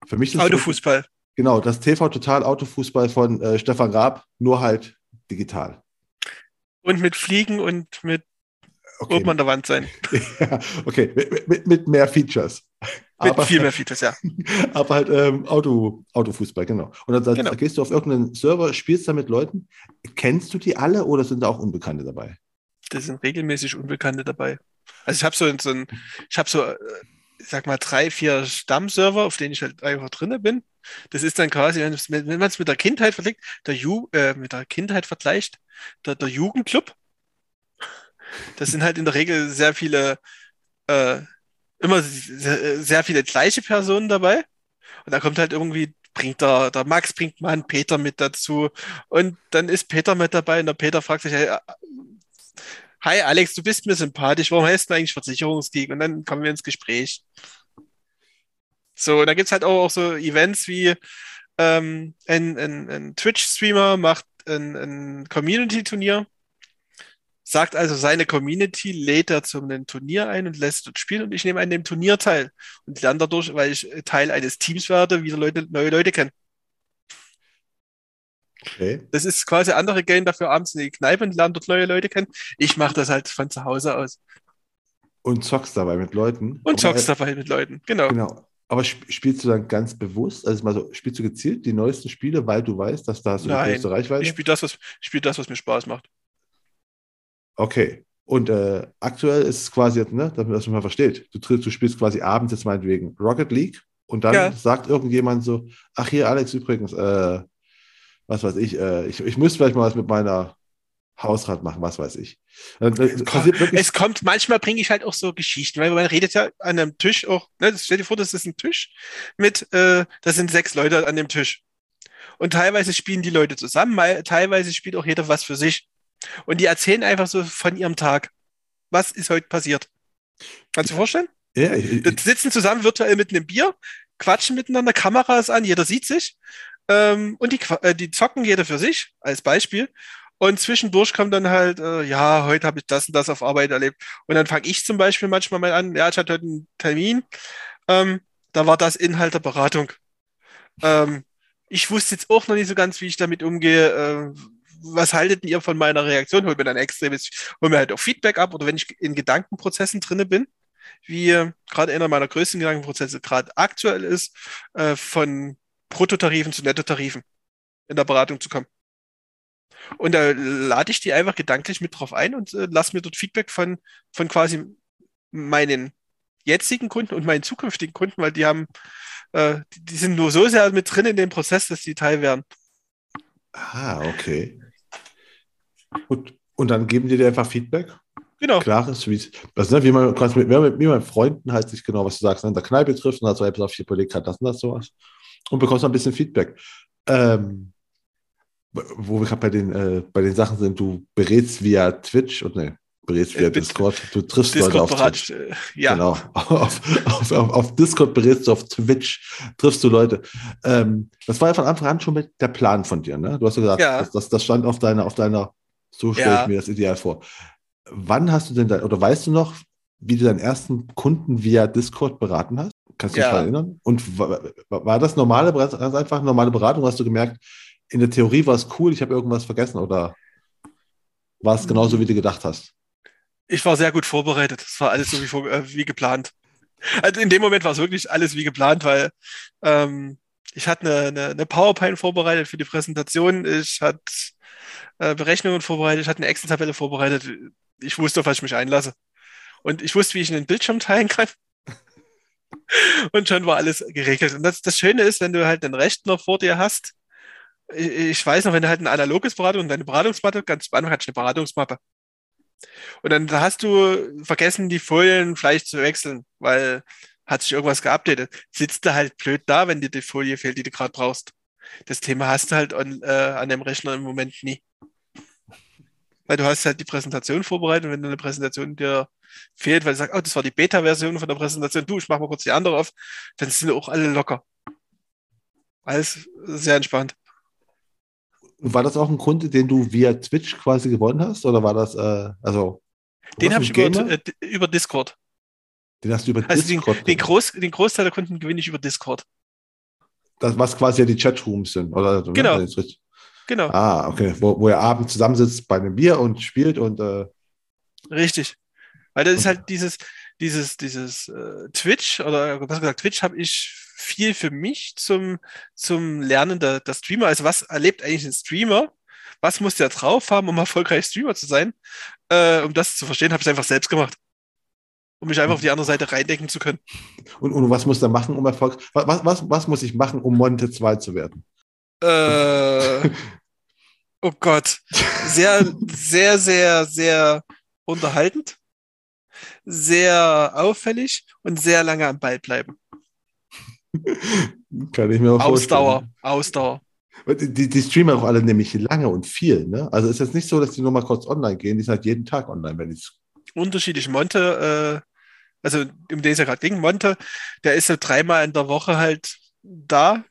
für mich das Autofußball. Genau, das TV Total Autofußball von äh, Stefan Raab, nur halt digital. Und mit Fliegen und mit okay. oben an der Wand sein. ja, okay, mit, mit, mit, mehr Features. Mit aber, viel mehr Features, ja. Aber halt ähm, Auto, Autofußball, genau. Und dann, dann genau. gehst du auf irgendeinen Server, spielst da mit Leuten. Kennst du die alle oder sind da auch Unbekannte dabei? Da sind regelmäßig Unbekannte dabbei. Also ich habe so, so ein, ich habe so, äh, ich sag mal, drei, vier Stammserver, auf denen ich halt einfach drinne bin. Das ist dann quasi, wenn, man es mit der Kindheit verlegt, der Ju, äh, mit der Kindheit vergleicht, der, der Jugendclub. Das sind halt in der Regel sehr viele, äh, immer sehr, sehr viele gleiche Personen dabei. Und da kommt halt irgendwie, bringt der, der Max bringt mal einen Peter mit dazu. Und dann ist Peter mit dabei und der Peter fragt sich, hey, hi Alex, du bist mir sympathisch, warum heißt du eigentlich Versicherungsgeek? Und dann kommen wir ins Gespräch. So, da gibt es halt auch, auch, so Events wie ähm, ein, ein, ein Twitch-Streamer macht ein, ein Community-Turnier, sagt also seine Community, lädt er zu einem Turnier ein und lässt dort spielen und ich nehme an dem Turnier teil und lerne dadurch, weil ich Teil eines Teams werde, wieder Leute, neue Leute kennen. Okay. Das ist quasi andere gehen dafür abends in die Kneipe und lernen dort neue Leute kennen. Ich mache das halt von zu Hause aus. Und zockst dabei mit Leuten. Und zockst dabei mit Leuten, genau. Genau. Aber spielst du dann ganz bewusst, also mal so, spielst du gezielt die neuesten Spiele, weil du weißt, dass da so eine große Reichweite? Ich spiele das, was, spiel das, was mir Spaß macht. Okay. Und äh, aktuell ist es quasi jetzt, ne, damit das man mal versteht. Du, du spielst quasi abends jetzt meinetwegen Rocket League und dann ja. sagt irgendjemand so, ach hier, Alex, übrigens, äh, was weiß ich, äh, ich, ich müsste vielleicht mal was mit meiner Hausrat machen, was weiß ich. Es kommt, es kommt manchmal bringe ich halt auch so Geschichten, weil man redet ja an einem Tisch auch, ne, stell dir vor, das ist ein Tisch mit, äh, da sind sechs Leute an dem Tisch. Und teilweise spielen die Leute zusammen, teilweise spielt auch jeder was für sich. Und die erzählen einfach so von ihrem Tag. Was ist heute passiert? Kannst du dir vorstellen? Ja, ich, ich, sitzen zusammen virtuell mit einem Bier, quatschen miteinander, Kamera ist an, jeder sieht sich. Ähm, und die, äh, die zocken jeder für sich, als Beispiel. Und zwischendurch kommt dann halt, äh, ja, heute habe ich das und das auf Arbeit erlebt. Und dann fange ich zum Beispiel manchmal mal an, ja, ich hatte heute einen Termin, ähm, da war das Inhalt der Beratung. Ähm, ich wusste jetzt auch noch nicht so ganz, wie ich damit umgehe. Äh, was haltet ihr von meiner Reaktion? Hol mir dann extremes, hol mir halt auch Feedback ab oder wenn ich in Gedankenprozessen drinne bin, wie äh, gerade einer meiner größten Gedankenprozesse gerade aktuell ist, äh, von Bruttotarifen zu Nettotarifen in der Beratung zu kommen. Und da lade ich die einfach gedanklich mit drauf ein und äh, lasse mir dort Feedback von, von quasi meinen jetzigen Kunden und meinen zukünftigen Kunden, weil die haben, äh, die, die sind nur so sehr mit drin in dem Prozess, dass die Teil werden. Ah, okay. Und, und dann geben die dir einfach Feedback? Genau. Klares, wie, das ist ne, wie man quasi mit, mit, mit meinen Freunden halt sich genau, was du sagst, ne, in der Kneipe trifft und hat so etwas auf, ich überlegt, hat das und das sowas. Und bekommst ein bisschen Feedback. Ähm, wo wir gerade bei den, äh, bei den Sachen sind, du berätst via Twitch und ne, berätst via äh, Discord, du triffst Discord Leute auf Twitch. Äh, ja. Genau. Auf, auf, auf, Discord berätst du, auf Twitch triffst du Leute. Ähm, das war ja von Anfang an schon mit der Plan von dir, ne? Du hast ja gesagt, ja. Das, das, das, stand auf deiner, auf deiner, so stelle ja. ich mir das ideal vor. Wann hast du denn da, oder weißt du noch, wie du deinen ersten Kunden via Discord beraten hast? Kannst du dich ja. daran erinnern? Und war, war das normale, ganz einfach normale Beratung? Hast du gemerkt, in der Theorie war es cool, ich habe irgendwas vergessen oder war es genauso, wie du gedacht hast? Ich war sehr gut vorbereitet. Es war alles so wie, äh, wie geplant. Also in dem Moment war es wirklich alles wie geplant, weil ähm, ich hatte eine, eine, eine PowerPoint vorbereitet für die Präsentation, ich hatte äh, Berechnungen vorbereitet, ich hatte eine Excel-Tabelle vorbereitet. Ich wusste, auf was ich mich einlasse. Und ich wusste, wie ich einen Bildschirm teilen kann. Und schon war alles geregelt. Und das, das Schöne ist, wenn du halt den Rechner vor dir hast, ich weiß noch, wenn du halt ein analoges Beratung und deine Beratungsmappe, ganz am Anfang hatte ich eine Beratungsmappe. Und dann hast du vergessen, die Folien vielleicht zu wechseln, weil hat sich irgendwas geupdatet. Sitzt du halt blöd da, wenn dir die Folie fehlt, die du gerade brauchst. Das Thema hast du halt an, äh, an dem Rechner im Moment nie. Weil du hast halt die Präsentation vorbereitet und wenn du eine Präsentation dir fehlt, weil du sagst, oh, das war die Beta-Version von der Präsentation, du, ich mach mal kurz die andere auf, dann sind auch alle locker. Alles sehr entspannt. War das auch ein Kunde, den du via Twitch quasi gewonnen hast? Oder war das, äh, also. Den habe ich über, äh, über Discord. Den hast du über also Discord. Den, den, Groß, den Großteil der Kunden gewinne ich über Discord. Das, was quasi ja die Chatrooms sind, oder? Genau. Genau. Ah, okay. Wo, wo ihr abends zusammensitzt bei einem Bier und spielt und. Äh Richtig. Weil das ist halt dieses, dieses, dieses äh, Twitch, oder was gesagt, Twitch habe ich viel für mich zum, zum Lernen der, der Streamer. Also was erlebt eigentlich ein Streamer? Was muss der drauf haben, um erfolgreich Streamer zu sein? Äh, um das zu verstehen, habe ich einfach selbst gemacht. Um mich einfach auf die andere Seite reindenken zu können. Und, und was muss der machen, um Erfolg? Was, was, was muss ich machen, um Monte 2 zu werden? Äh, oh Gott. Sehr, sehr, sehr, sehr unterhaltend. Sehr auffällig und sehr lange am Ball bleiben. Kann ich mir auch Ausdauer, vorstellen. Ausdauer. Die, die streamen auch alle nämlich lange und viel. Ne? Also ist jetzt nicht so, dass die nur mal kurz online gehen, die sind halt jeden Tag online, wenn ich Unterschiedlich. Monte, äh, also um den es ja gerade ging, Monte, der ist so dreimal in der Woche halt da,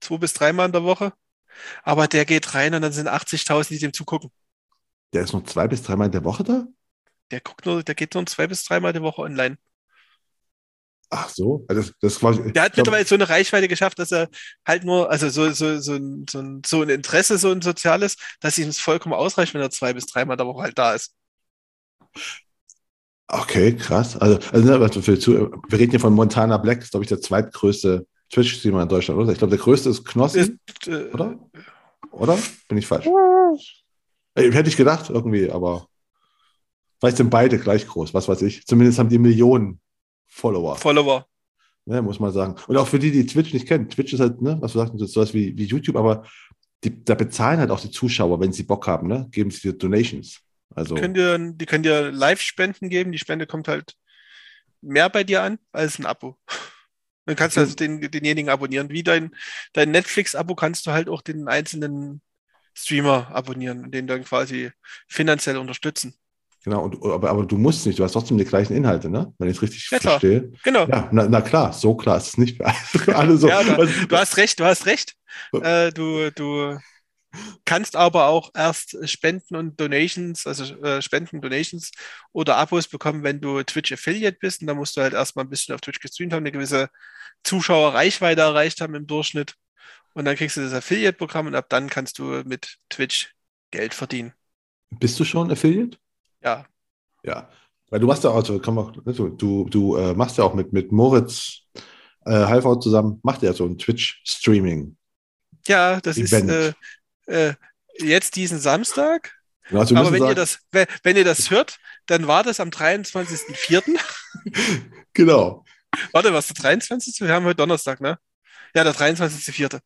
zwei bis dreimal in der Woche. Aber der geht rein und dann sind 80.000, die dem zugucken. Der ist nur zwei bis dreimal in der Woche da? Der guckt nur, der geht nur zwei bis dreimal die Woche online. Ach so, also das, das war, Der hat mittlerweile so eine Reichweite geschafft, dass er halt nur, also so, so, so, ein, so, ein, so ein Interesse, so ein soziales, dass ihm es vollkommen ausreicht, wenn er zwei bis dreimal der Woche halt da ist. Okay, krass. Also, also, also für, wir reden hier von Montana Black, ist, glaube ich, der zweitgrößte Twitch-Streamer in Deutschland, oder? Ich glaube, der größte ist Knossi, ist, äh, oder? Oder? Bin ich falsch? Hätte ich gedacht, irgendwie, aber vielleicht sind beide gleich groß, was weiß ich. Zumindest haben die Millionen Follower. Follower. Ne, muss man sagen. Und auch für die, die Twitch nicht kennen. Twitch ist halt, ne, was du sagst, sowas wie, wie YouTube, aber die, da bezahlen halt auch die Zuschauer, wenn sie Bock haben, ne? Geben sie dir Donations. Also. Die können dir, die können dir Live-Spenden geben. Die Spende kommt halt mehr bei dir an als ein Abo. Dann kannst du also den, denjenigen abonnieren. Wie dein, dein Netflix-Abo kannst du halt auch den einzelnen Streamer abonnieren und den dann quasi finanziell unterstützen. Genau, und, aber, aber du musst nicht, du hast trotzdem die gleichen Inhalte, ne? Wenn ich es richtig ja, verstehe. Genau. Ja, na, na, klar, so klar ist es nicht für alle so. ja, du, du, hast recht, du hast recht. Äh, du, du kannst aber auch erst Spenden und Donations, also äh, Spenden, Donations oder Abos bekommen, wenn du Twitch Affiliate bist. Und da musst du halt erstmal ein bisschen auf Twitch gestreamt haben, eine gewisse Zuschauerreichweite erreicht haben im Durchschnitt. Und dann kriegst du das Affiliate-Programm und ab dann kannst du mit Twitch Geld verdienen. Bist du schon Affiliate? Ja. Ja. Weil du machst ja auch, also, du, du, du äh, machst ja auch mit, mit Moritz äh, Halford zusammen, macht ja so ein Twitch-Streaming. Ja, das Event. ist äh, äh, jetzt diesen Samstag. Ja, also Aber wenn sagen, ihr, das, wenn ihr das hört, dann war das am 23.04. genau. Warte, was, der 23.? Wir haben heute Donnerstag, ne? Ja, der 23.04.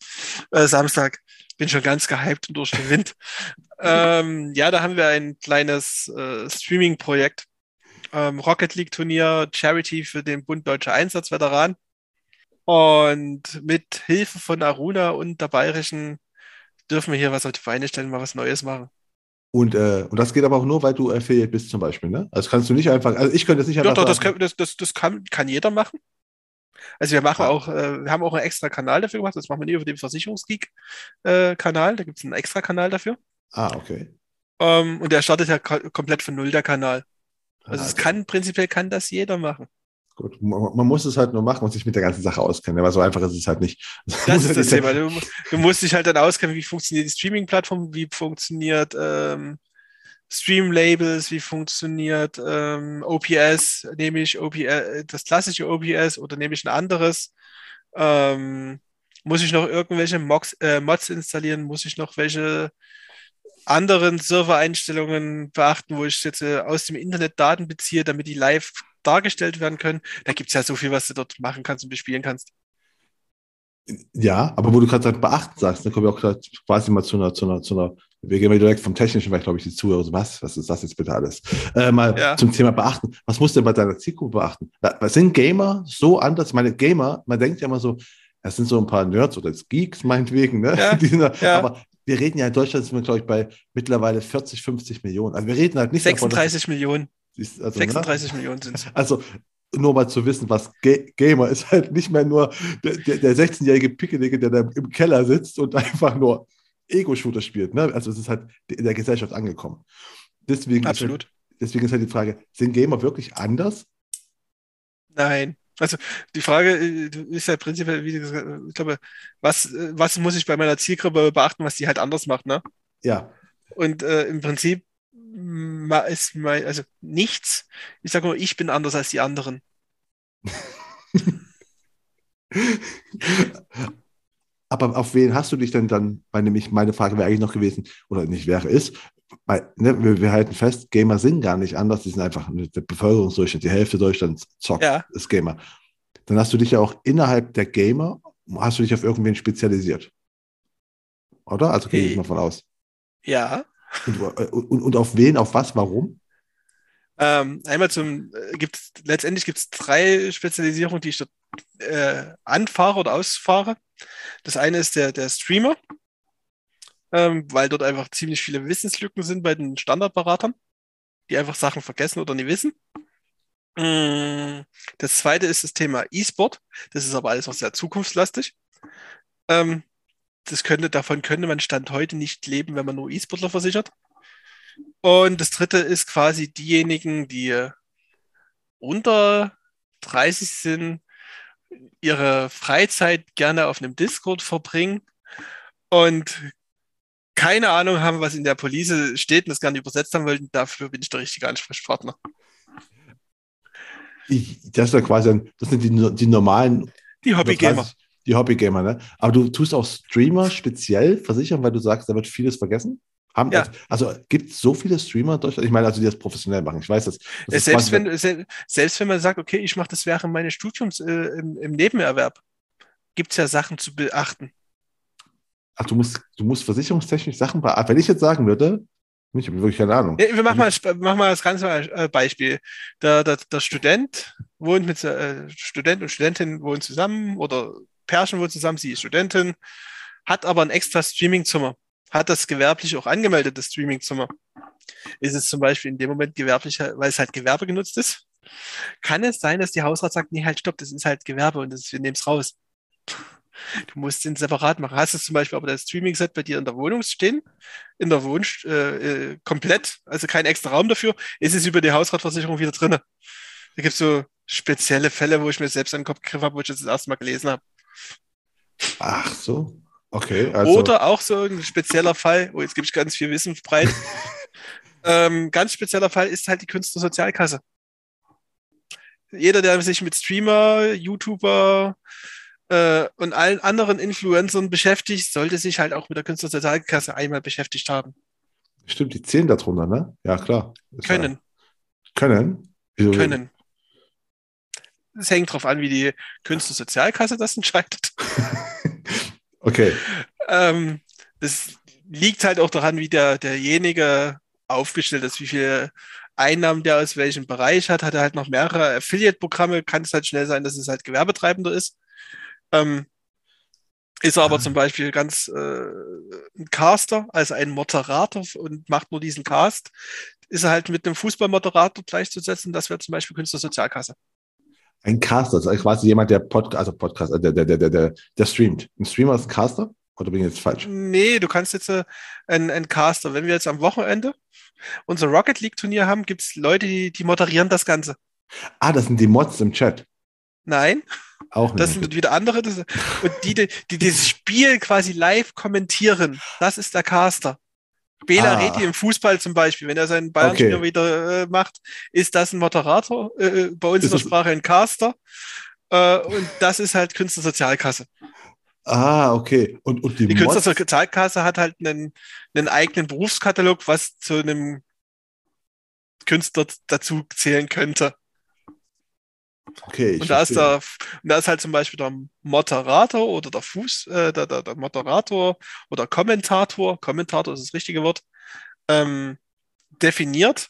Äh, Samstag. Bin schon ganz gehypt und durch den Wind. ähm, ja, da haben wir ein kleines äh, Streaming-Projekt. Ähm, Rocket League Turnier, Charity für den Bund Deutscher Einsatzveteran. Und mit Hilfe von Aruna und der Bayerischen dürfen wir hier was auf die Beine stellen, mal was Neues machen. Und, äh, und das geht aber auch nur, weil du Affiliate bist zum Beispiel, ne? Also kannst du nicht einfach, also ich könnte das nicht einfach. Doch, doch, das, kann, das, das, das kann, kann jeder machen. Also wir machen ja. auch, äh, wir haben auch einen extra Kanal dafür gemacht. Das machen wir nicht über den Versicherungsgeek-Kanal. Äh, da gibt es einen extra Kanal dafür. Ah, okay. Ähm, und der startet ja komplett von null, der Kanal. Also ah, es kann, prinzipiell kann das jeder machen. Gut, man muss es halt nur machen und sich mit der ganzen Sache auskennen, aber so einfach ist es halt nicht. Das ist das Thema. Du, du, musst dich halt dann auskennen, wie funktioniert die Streaming-Plattform, wie funktioniert ähm, Stream-Labels, wie funktioniert ähm, OPS, nehme ich OPS, das klassische OPS oder nehme ich ein anderes? Ähm, muss ich noch irgendwelche Mods, äh, Mods installieren? Muss ich noch welche anderen Server-Einstellungen beachten, wo ich jetzt äh, aus dem Internet Daten beziehe, damit die live dargestellt werden können. Da gibt es ja so viel, was du dort machen kannst und bespielen kannst. Ja, aber wo du gerade beachten sagst, dann kommen wir auch quasi mal zu einer, zu einer, zu einer wir gehen mal direkt vom Technischen, weil glaube ich die Zuhörer so, was, was ist das jetzt bitte alles? Äh, mal ja. zum Thema beachten. Was musst du denn bei deiner Zielgruppe beachten? Was sind Gamer so anders? Meine Gamer, man denkt ja immer so, das sind so ein paar Nerds oder Geeks meinetwegen, ne? Ja, sind, ja. Aber wir reden ja in Deutschland sind wir, glaube ich, bei mittlerweile 40, 50 Millionen. Also wir reden halt nicht 36 davon, Millionen. Ist, also, 36 ne? Millionen sind es. Also nur mal zu wissen, was Ga Gamer ist halt nicht mehr nur der, der, der 16-jährige Pickelige, der da im Keller sitzt und einfach nur Ego-Shooter spielt. Ne? Also es ist halt in der Gesellschaft angekommen. Deswegen Absolut. Ist halt, deswegen ist halt die Frage, sind Gamer wirklich anders? Nein. Also die Frage äh, ist ja prinzipiell, wie gesagt, ich glaube, was, äh, was muss ich bei meiner Zielgruppe beachten, was die halt anders macht, ne? Ja. Und äh, im Prinzip ist mein, also nichts. Ich sage nur, ich bin anders als die anderen. Aber auf wen hast du dich denn dann, weil nämlich meine Frage wäre eigentlich noch gewesen, oder nicht wäre, ist, weil, ne, wir, wir, halten fest, Gamer sind gar nicht anders, die sind einfach der Bevölkerungsdurchschnitt, die Hälfte Deutschlands zockt, ja. ist Gamer. Dann hast du dich ja auch innerhalb der Gamer, hast du dich auf irgendwen spezialisiert. Oder? Also gehe ich mal von aus. Ja. Und, und, und, auf wen, auf was, warum? Ähm, einmal zum, äh, gibt letztendlich gibt es drei Spezialisierungen, die ich dort äh, anfahre oder ausfahre. Das eine ist der, der Streamer, ähm, weil dort einfach ziemlich viele Wissenslücken sind bei den Standardberatern, die einfach Sachen vergessen oder nie wissen. Mm, das zweite ist das Thema E-Sport. Das ist aber alles noch sehr zukunftslastig. Ähm, das könnte, davon könnte man Stand heute nicht leben, wenn man nur E-Sportler versichert. Und das dritte ist quasi diejenigen, die unter 30 sind, ihre Freizeit gerne auf einem Discord verbringen und keine Ahnung haben, was in der Police steht und das gerne übersetzt haben wollen. Dafür bin ich der richtige Ansprechpartner. Ich, das ist ja quasi, das sind die, die normalen. Die Hobbygamer. Die Hobbygamer, ne? Aber du tust auch Streamer speziell versichern, weil du sagst, da wird vieles vergessen? Haben, ja. Also gibt es so viele Streamer Deutschland? Ich meine, also die das professionell machen. Ich weiß das. das selbst, wenn, selbst wenn man sagt, okay, ich mache das während meines Studiums äh, im, im, Nebenerwerb, gibt es ja Sachen zu beachten. Ach, du musst, du musst versicherungstechnisch Sachen beachten. Wenn ich jetzt sagen würde, ich habe wirklich keine Ahnung. Ja, wir machen mal, machen mal das ganze äh, Beispiel. Der, der, der Student wohnt mit äh, Student und Studentin wohnen zusammen oder Pärchen wohnen zusammen, sie ist Studentin, hat aber ein extra Streamingzimmer hat das gewerblich auch angemeldet, das Streamingzimmer. Ist es zum Beispiel in dem Moment gewerblich, weil es halt Gewerbe genutzt ist? Kann es sein, dass die Hausrat sagt, nee, halt stopp, das ist halt Gewerbe und das, wir nehmen es raus. Du musst den separat machen. Hast du zum Beispiel aber das Streaming-Set bei dir in der Wohnung stehen, in der Wohnung äh, äh, komplett, also kein extra Raum dafür, ist es über die Hausratversicherung wieder drin. Da gibt es so spezielle Fälle, wo ich mir selbst an den Kopf gegriffen habe, wo ich das, das erste Mal gelesen habe. Ach so. Okay. Also. Oder auch so ein spezieller Fall, oh, jetzt gebe ich ganz viel Wissen breit. ähm, ganz spezieller Fall ist halt die Künstlersozialkasse. Jeder, der sich mit Streamer, YouTuber äh, und allen anderen Influencern beschäftigt, sollte sich halt auch mit der Künstlersozialkasse einmal beschäftigt haben. Stimmt, die zählen darunter, ne? Ja, klar. Ist können. Ja. Können? Wieso können. Es hängt darauf an, wie die Künstlersozialkasse das entscheidet. Okay. Ähm, das liegt halt auch daran, wie der, derjenige aufgestellt ist, wie viele Einnahmen der aus welchem Bereich hat. Hat er halt noch mehrere Affiliate-Programme, kann es halt schnell sein, dass es halt Gewerbetreibender ist. Ähm, ist er aber ah. zum Beispiel ganz äh, ein Caster, also ein Moderator und macht nur diesen Cast, ist er halt mit einem Fußballmoderator gleichzusetzen. Das wäre zum Beispiel Künstlersozialkasse. Ein Caster, also quasi jemand, der Podcast, also Podcast, der, der, der, der, der streamt. Ein Streamer ist ein Caster? Oder bin ich jetzt falsch? Nee, du kannst jetzt äh, ein, ein Caster. Wenn wir jetzt am Wochenende unser Rocket League Turnier haben, gibt es Leute, die, die moderieren das Ganze. Ah, das sind die Mods im Chat. Nein. Auch nicht. Das sind wieder andere. Das, und die, die, die dieses Spiel quasi live kommentieren, das ist der Caster. Bela ah. Reti im Fußball zum Beispiel, wenn er seinen Bayern-Spieler okay. wieder äh, macht, ist das ein Moderator, äh, äh bei uns ist in der Sprache ein Caster. Äh, und das ist halt Künstlersozialkasse. Ah, okay. Und, und die, die Künstlersozialkasse hat halt einen, einen eigenen Berufskatalog, was zu einem Künstler dazu zählen könnte. Okay, ich Und da ist, verstehe. der, und da ist halt zum Beispiel der Moderator oder der Fuß, äh, der, der, der Moderator oder Kommentator, Kommentator ist das richtige Wort, ähm, definiert.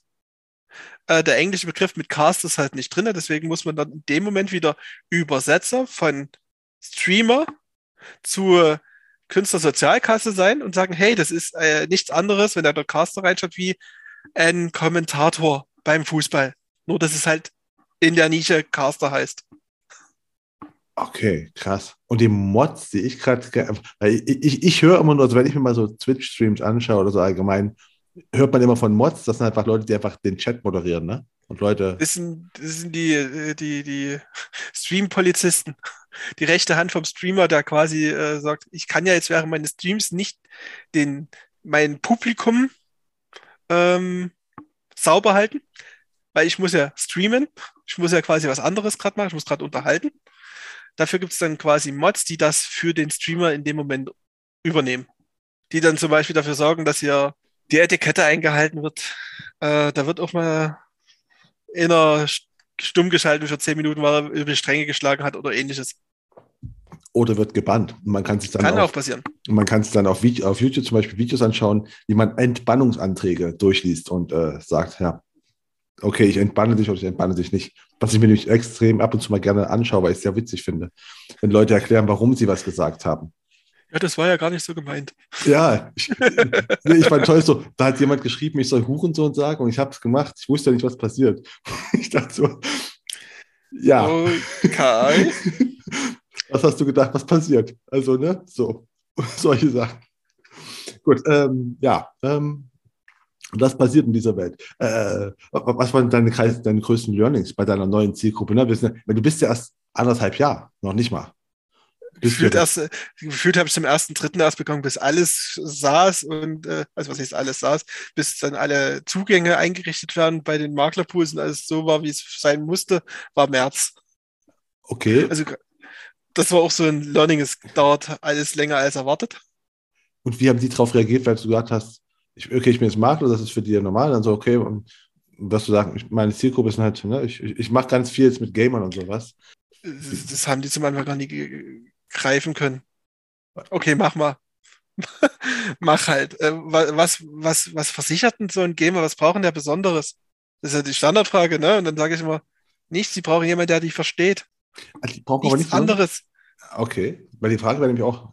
Äh, der englische Begriff mit Cast ist halt nicht drin, deswegen muss man dann in dem Moment wieder Übersetzer von Streamer zu Künstlersozialkasse sein und sagen, hey, das ist äh, nichts anderes, wenn da der Caster reinschaut, wie ein Kommentator beim Fußball. Nur, dass es halt in der Nische Caster heißt. Okay, krass. Und die Mods, die ich gerade, weil ich, ich, ich höre immer nur, also wenn ich mir mal so Twitch-Streams anschaue oder so allgemein, hört man immer von Mods, das sind einfach Leute, die einfach den Chat moderieren, ne? Und Leute, Das sind, das sind die, äh, die, die Stream-Polizisten. Die rechte Hand vom Streamer, der quasi äh, sagt, ich kann ja jetzt während meines Streams nicht den, mein Publikum ähm, sauber halten, weil ich muss ja streamen. Ich muss ja quasi was anderes gerade machen. Ich muss gerade unterhalten. Dafür gibt es dann quasi Mods, die das für den Streamer in dem Moment übernehmen. Die dann zum Beispiel dafür sorgen, dass hier die Etikette eingehalten wird. Äh, da wird auch mal einer stumm geschalten für 10 Minuten, weil er über die Stränge geschlagen hat oder ähnliches. oder wird gebannt. Man kann sich dann Kann auch, auch passieren. man kann sich dann auf, auf YouTube zum Beispiel Videos anschauen, wie man Entbannungsanträge durchliest und äh, sagt, ja, okay, ich entbanne dich oder ich entbanne dich nicht. Was ich mir nämlich extrem ab und zu mal gerne anschaue, weil ich es sehr witzig finde, wenn Leute erklären, warum sie was gesagt haben. Ja, das war ja gar nicht so gemeint. Ja, ich, nee, ich fand toll so, da hat jemand geschrieben, ich soll Hurensohn sagen und ich habe es gemacht. Ich wusste ja nicht, was passiert. Ich dachte so, ja, Okay. was hast du gedacht, was passiert? Also, ne, so, solche Sachen. Gut, ähm, ja, ähm, das passiert in dieser Welt. Äh, was waren deine, deine größten Learnings bei deiner neuen Zielgruppe? Ne? Weil du bist ja erst anderthalb Jahre, noch nicht mal. Gefühlt, erst, äh, gefühlt habe ich zum ersten, dritten erst bekommen, bis alles saß und, äh, also was heißt alles saß, bis dann alle Zugänge eingerichtet werden bei den Maklerpools und alles so war, wie es sein musste, war März. Okay, Also das war auch so ein Learning, es dauert alles länger als erwartet. und wie haben die darauf reagiert, weil du gesagt hast, ich, okay, ich bin jetzt Makler, das ist für die ja normal, dann so, okay, und was du sagst, meine Zielgruppe ist halt, ne, ich, ich, mache ganz viel jetzt mit Gamern und sowas. Das, das haben die zum Anfang gar nie greifen können. Okay, mach mal. mach halt. Äh, wa- was, was, was versichert denn so ein Gamer? Was brauchen der Besonderes? Das ist ja die Standardfrage, ne? Und dann sage ich immer, nichts, sie brauchen jemanden, der dich versteht. Also, die brauchen aber Nichts nicht anderes. Okay, weil die Frage war nämlich auch,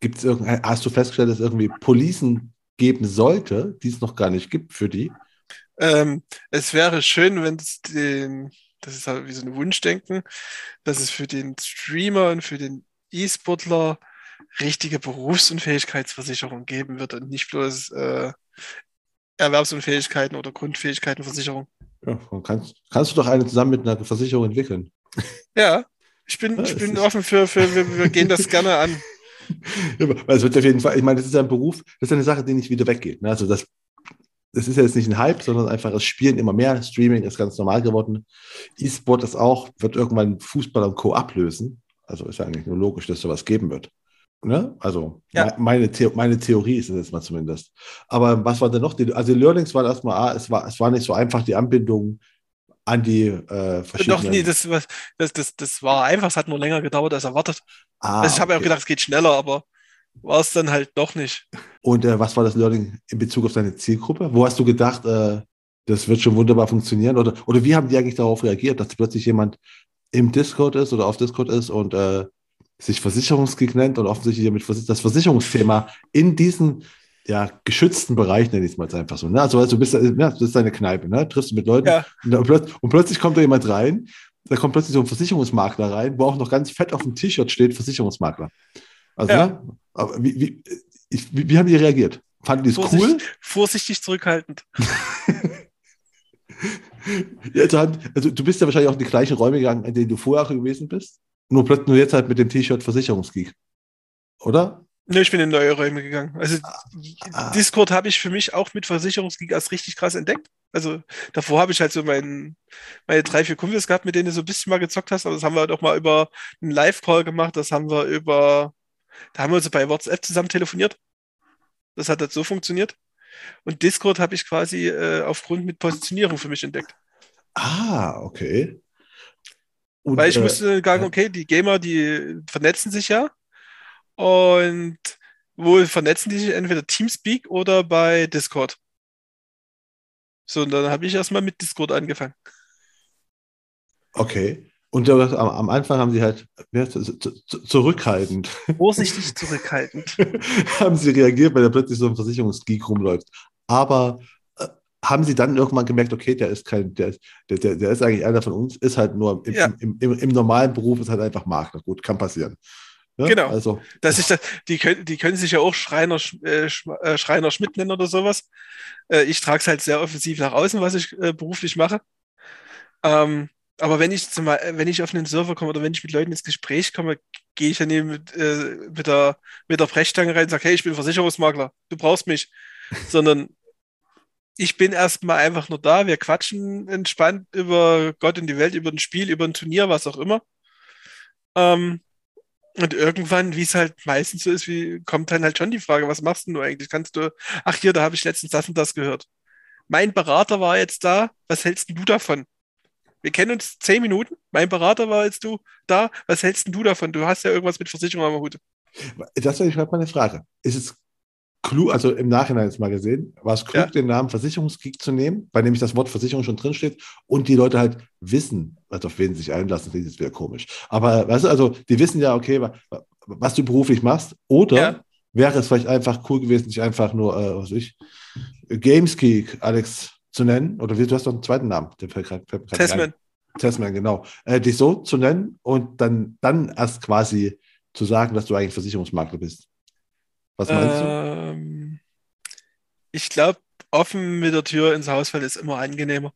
gibt es irgendein, hast du festgestellt, dass irgendwie Policen geben sollte, die es noch gar nicht gibt für die? Ähm, es wäre schön, wenn es den, das ist halt wie so ein Wunschdenken, dass es für den Streamer und für den E-Sportler richtige Berufsunfähigkeitsversicherung geben wird und nicht bloß äh, Erwerbsunfähigkeiten oder Grundfähigkeitenversicherung. Ja, kannst, kannst du doch eine zusammen mit einer Versicherung entwickeln. Ja, ich bin, Ja, ich bin offen für, für wir, wir gehen das gerne an. Es wird auf jeden Fall, ich meine, das ist ja ein Beruf, das ist eine Sache, die nicht wieder weggeht. Ne? Also das, das ist ja jetzt nicht ein Hype, sondern einfach, es spielen immer mehr, Streaming ist ganz normal geworden. E-Sport ist auch, wird irgendwann Fußball und Co. ablösen. Also ist ja eigentlich nur logisch, dass sowas geben wird. Ne? Also Ja. me- meine, The meine Theorie ist es jetzt mal zumindest. Aber was war denn noch? Die, also die Learnings waren erstmal, ah, es war, es war nicht so einfach, die Anbindung an die äh, verschiedenen. Doch, nee, das, das, das, das war einfach, es hat nur länger gedauert als erwartet. ah, also ich habe ja auch okay. gedacht, es geht schneller, aber war es dann halt doch nicht. Und äh, was war das Learning in Bezug auf deine Zielgruppe? Wo hast du gedacht, äh, das wird schon wunderbar funktionieren? Oder, oder wie haben die eigentlich darauf reagiert, dass plötzlich jemand im Discord ist oder auf Discord ist und äh, sich Versicherungsgeek nennt und offensichtlich damit das Versicherungsthema in diesen ja, geschützten Bereich, nenne ich es mal einfach so. Ne? Also, also du bist, ja, das ist deine Kneipe, ne? triffst du mit Leuten Ja. und, dann plöt und plötzlich kommt da jemand rein, da kommt plötzlich so ein Versicherungsmakler rein, wo auch noch ganz fett auf dem T-Shirt steht, Versicherungsmakler. Also, Ja. ne? Aber wie, wie, ich, wie, wie haben die reagiert? Fanden die es Vorsicht- cool? Vorsichtig zurückhaltend. Also, also du bist ja wahrscheinlich auch in die gleichen Räume gegangen, in denen du vorher gewesen bist. Nur plötzlich nur jetzt halt mit dem T-Shirt Versicherungsgeek. Oder? Ne, ich bin in neue Räume gegangen. Also Ah. Discord habe ich für mich auch mit Versicherungsgeek als richtig krass entdeckt. Also davor habe ich halt so mein, meine drei, vier Kumpels gehabt, mit denen du so ein bisschen mal gezockt hast, aber das haben wir halt auch mal über einen Live-Call gemacht, das haben wir über, da haben wir uns bei WhatsApp zusammen telefoniert. Das hat halt so funktioniert. Und Discord habe ich quasi äh, aufgrund mit Positionierung für mich entdeckt. Ah, okay. Und, Weil ich äh, musste sagen, okay, die Gamer, die vernetzen sich ja. Und wo vernetzen die sich? Entweder Teamspeak oder bei Discord. So, und dann habe ich erstmal mit Discord angefangen. Okay. Und am, am Anfang haben sie halt ja, zurückhaltend. Vorsichtig zurückhaltend. haben sie reagiert, weil da plötzlich so ein Versicherungsgeek rumläuft. Aber äh, haben sie dann irgendwann gemerkt, okay, der ist kein, der, der, der ist eigentlich einer von uns, ist halt nur im, ja. im, im, im, normalen Beruf, ist halt einfach Makler. Gut, kann passieren. Ja, genau. Also, das ist das, die, können, die können sich ja auch Schreiner, äh, äh, Schreiner Schmidt nennen oder sowas. Äh, ich trage es halt sehr offensiv nach außen, was ich äh, beruflich mache. Ähm, aber wenn ich zum wenn ich auf einen Server komme oder wenn ich mit Leuten ins Gespräch komme, gehe ich ja nicht mit, äh, mit, der, mit der Brechstange rein und sage, hey, ich bin Versicherungsmakler, du brauchst mich. Sondern ich bin erstmal einfach nur da, wir quatschen entspannt über Gott und die Welt, über ein Spiel, über ein Turnier, was auch immer. Ähm, und irgendwann, wie es halt meistens so ist, wie, kommt dann halt schon die Frage, was machst du eigentlich? Kannst du, ach hier, da habe ich letztens das und das gehört. Mein Berater war jetzt da, was hältst du davon? Wir kennen uns zehn Minuten, mein Berater war jetzt du da, was hältst du davon? Du hast ja irgendwas mit Versicherung am Hut. Das ist gerade meine Frage. Ist es klug, also im Nachhinein jetzt mal gesehen, war es klug, ja. den Namen Versicherungskrieg zu nehmen, weil nämlich das Wort Versicherung schon drinsteht und die Leute halt wissen, also auf wen sie sich einlassen, das ist wieder komisch. Aber weißt du, also die wissen ja, okay, was du beruflich machst, oder ja. wäre es vielleicht einfach cool gewesen, sich einfach nur, äh, was ich, Gamesgeek Alex zu nennen, oder wie, du hast doch einen zweiten Namen, der fällt gerade Testman. Testman, genau. Äh, dich so zu nennen und dann, dann erst quasi zu sagen, dass du eigentlich Versicherungsmakler bist. Was meinst ähm, du? Ich glaube, offen mit der Tür ins Haus fallen ist immer angenehmer.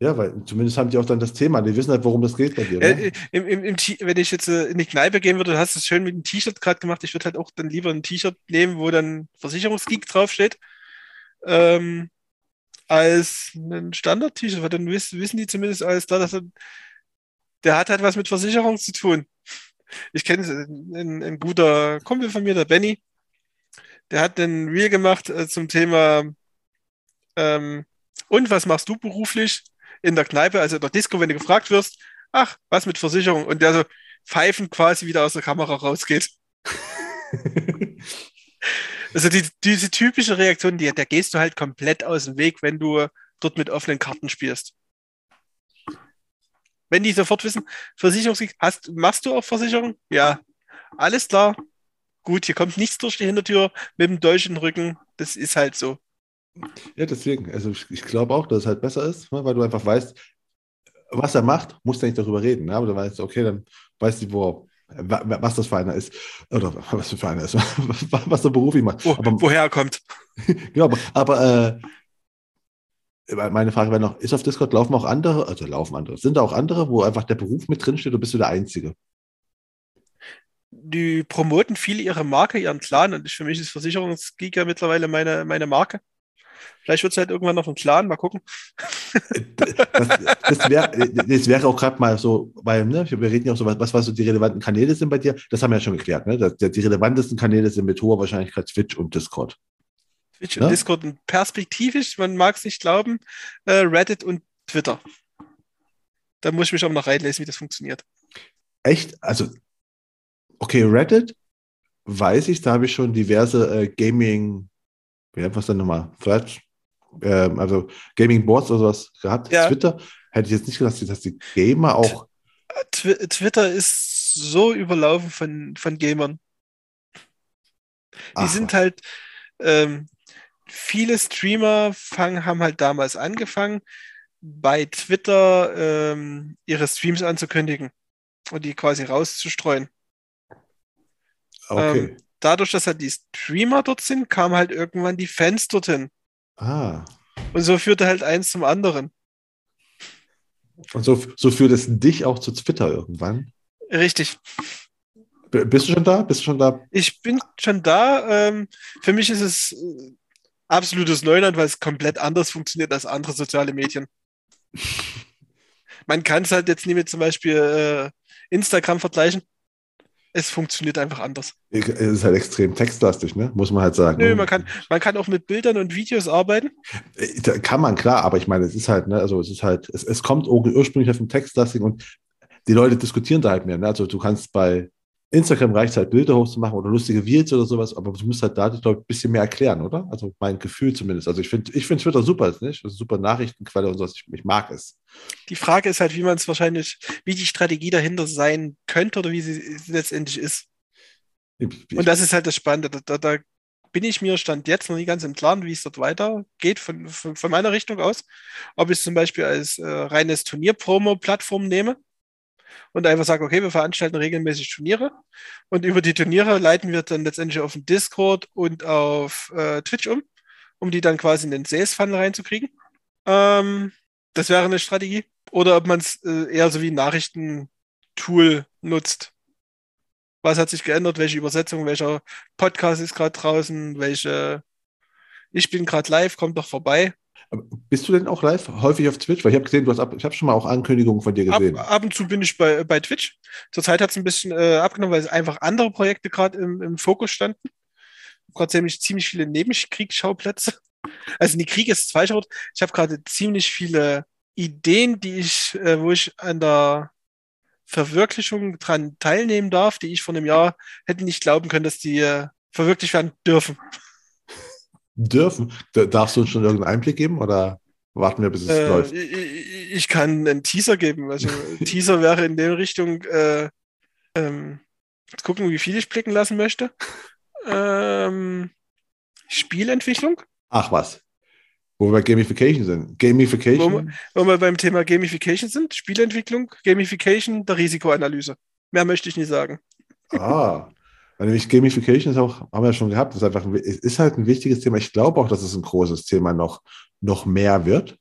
Ja, weil zumindest haben die auch dann das Thema. Die wissen halt, worum das geht bei dir. Ne? Äh, im, im, im, wenn ich jetzt äh, in die Kneipe gehen würde, du hast es schön mit einem T-Shirt gerade gemacht. Ich würde halt auch dann lieber ein T-Shirt nehmen, wo dann Versicherungsgeek draufsteht, ähm, als ein Standard-T-Shirt, weil dann wissen, wissen die zumindest alles da, dass er, der hat halt was mit Versicherung zu tun ich kenne ein, ein guter Kumpel von mir, der Benny, der hat ein Reel gemacht äh, zum Thema ähm, und was machst du beruflich in der Kneipe, also in der Disco, wenn du gefragt wirst, ach, was mit Versicherung und der so pfeifend quasi wieder aus der Kamera rausgeht. also die, diese typische Reaktion, die, der gehst du halt komplett aus dem Weg, wenn du dort mit offenen Karten spielst. Wenn die sofort wissen, Versicherungsgeek, hast, machst du auch Versicherung? Ja. Alles klar. Gut, hier kommt nichts durch die Hintertür mit dem deutschen Rücken. Das ist halt so. Ja, deswegen. Also ich, ich glaube auch, dass es halt besser ist, ne, weil du einfach weißt, was er macht, musst du nicht darüber reden. Ne? Aber du weißt, okay, dann weißt du, wo, was das für einer ist. Oder was für einer ist, was der beruflich macht. Wo, aber, woher er kommt. genau, aber, aber äh, meine Frage wäre noch, ist auf Discord laufen auch andere, also laufen andere, sind da auch andere, wo einfach der Beruf mit drin steht oder bist du der Einzige? Die promoten viel ihre Marke, ihren Clan und für mich ist Versicherungsgeek ja mittlerweile meine, meine Marke. Vielleicht wird es halt irgendwann noch ein Clan, mal gucken. Das, das, wär, das wäre auch gerade mal so, weil ne, wir reden ja auch so, was, was so die relevanten Kanäle sind bei dir. Das haben wir ja schon geklärt. Ne? Das, die relevantesten Kanäle sind mit hoher Wahrscheinlichkeit Twitch und Discord. Twitch und ja? Discord und perspektivisch, man mag es nicht glauben, äh, Reddit und Twitter. Da muss ich mich auch noch reinlesen, wie das funktioniert. Echt? Also, okay, Reddit weiß ich, da habe ich schon diverse äh, Gaming, wie nennt man denn nochmal? Threads, ähm, also Gaming Boards oder sowas gehabt. Ja. Twitter hätte ich jetzt nicht gedacht, dass die Gamer auch. Tw Twitter ist so überlaufen von, von Gamern. Die Ach. sind halt, ähm, viele Streamer fangen, haben halt damals angefangen, bei Twitter ähm, ihre Streams anzukündigen und die quasi rauszustreuen. Okay. Ähm, dadurch, dass halt die Streamer dort sind, kamen halt irgendwann die Fans dorthin. Ah. Und so führte halt eins zum anderen. Und so, so führt es dich auch zu Twitter irgendwann? Richtig. bist du schon da? Bist du schon da? Ich bin schon da. Ähm, für mich ist es absolutes Neuland, weil es komplett anders funktioniert als andere soziale Medien. Man kann es halt jetzt nicht mit zum Beispiel äh, Instagram vergleichen. Es funktioniert einfach anders. Es ist halt extrem textlastig, ne? muss man halt sagen. Nö, man kann, man kann auch mit Bildern und Videos arbeiten. Äh, kann man, klar, aber ich meine, es ist halt, ne, also es ist halt, es, es kommt ursprünglich auf dem Textlasting und die Leute diskutieren da halt mehr. Ne? Also du kannst bei Instagram reicht halt Bilder hochzumachen oder lustige Reels oder sowas, aber du musst halt da, glaube ich, ein bisschen mehr erklären, oder? Also mein Gefühl zumindest. Also ich finde ich find Twitter super, nicht? Das ist super Nachrichtenquelle und so. Ich, ich mag es. Die Frage ist halt, wie man es wahrscheinlich, wie die Strategie dahinter sein könnte oder wie sie letztendlich ist. Ich, und das ist halt das Spannende. Da, da, da, bin ich mir Stand jetzt noch nie ganz im Klaren, wie es dort weitergeht von, von, von meiner Richtung aus. Ob ich es zum Beispiel als äh, reines Turnier-Promo-Plattform nehme und einfach sage, okay, wir veranstalten regelmäßig Turniere und über die Turniere leiten wir dann letztendlich auf den Discord und auf äh, Twitch um, um die dann quasi in den Sales-Funnel reinzukriegen. Ähm, das wäre eine Strategie. Oder ob man es äh, eher so wie ein Nachrichtentool nutzt. Was hat sich geändert? Welche Übersetzung? Welcher Podcast ist gerade draußen? Welche ich bin gerade live, kommt doch vorbei. Bist du denn auch live häufig auf Twitch? Weil ich habe gesehen, du hast ab, ich habe schon mal auch Ankündigungen von dir gesehen. Ab, ab und zu bin ich bei, bei Twitch. Zurzeit hat es ein bisschen äh, abgenommen, weil es einfach andere Projekte gerade im, im Fokus standen. Gerade ziemlich, ziemlich viele Nebenkriegsschauplätze. Also die Krieg ist Wort. Ich habe gerade ziemlich viele Ideen, die ich, äh, wo ich an der Verwirklichung dran teilnehmen darf, die ich vor einem Jahr hätte nicht glauben können, dass die äh, verwirklicht werden dürfen dürfen. Darfst du uns schon irgendeinen Einblick geben oder warten wir, bis es äh, läuft? Ich, kann einen Teaser geben. Also Teaser wäre in der Richtung, äh, ähm, gucken, wie viel ich blicken lassen möchte. Ähm, Spielentwicklung. Ach was. Wo wir bei Gamification sind. Gamification. Wo wo wir beim Thema Gamification sind. Spielentwicklung, Gamification der Risikoanalyse. Mehr möchte ich nicht sagen. Ah, weil nämlich Gamification ist auch, haben wir ja schon gehabt, ist einfach, ist halt ein wichtiges Thema. Ich glaube auch, dass es ein großes Thema noch, noch mehr wird.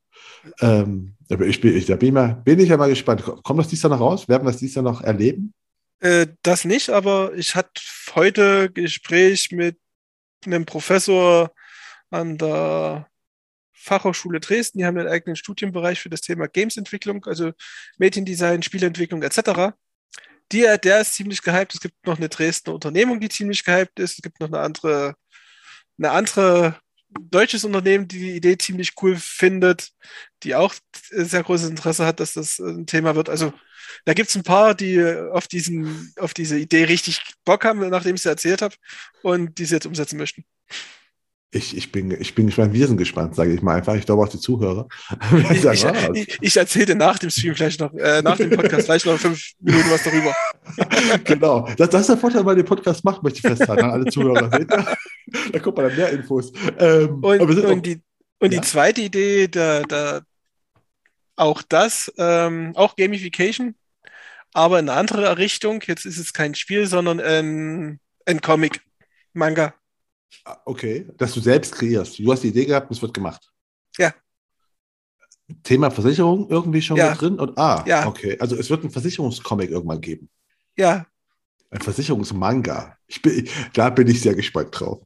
Ähm, ich bin, ich, da bin ich, mal, bin ich ja mal gespannt. Kommt das dies Jahr noch raus? Werden wir das dies Jahr noch erleben? Äh, das nicht, aber ich hatte heute Gespräch mit einem Professor an der Fachhochschule Dresden. Die haben einen eigenen Studienbereich für das Thema Gamesentwicklung, also Mediendesign, Spielentwicklung etc die, der ist ziemlich gehypt. Es gibt noch eine Dresdner Unternehmung, die ziemlich gehypt ist. Es gibt noch eine andere, eine andere deutsches Unternehmen, die die Idee ziemlich cool findet, die auch sehr großes Interesse hat, dass das ein Thema wird. Also da gibt es ein paar, die auf, diesen, auf diese Idee richtig Bock haben, nachdem ich sie erzählt habe und die sie jetzt umsetzen möchten. Ich, ich, bin, ich bin gespannt, wir sind gespannt, sage ich mal einfach. Ich glaube auch die Zuhörer. ich, ich, ich, ich erzähle nach dem Stream vielleicht noch, äh, nach dem Podcast vielleicht noch fünf Minuten was darüber. genau. Das, das, ist der Vorteil, wenn man den Podcast macht, möchte ich festhalten, alle Zuhörer. da kommt man dann mehr Infos. Ähm, und, und, auch, die, und ja. die zweite Idee, da, da auch das, ähm, auch Gamification, aber in eine andere Richtung. Jetzt ist es kein Spiel, sondern ein, ein Comic, Manga. Ah, okay, dass du selbst kreierst. Du hast die Idee gehabt und es wird gemacht. Ja. Thema Versicherung irgendwie schon ja. mit drin? Und, ah, ja. okay. Also es wird einen Versicherungscomic irgendwann geben. Ja. Ein Versicherungsmanga. Ich bin, da bin ich sehr gespannt drauf.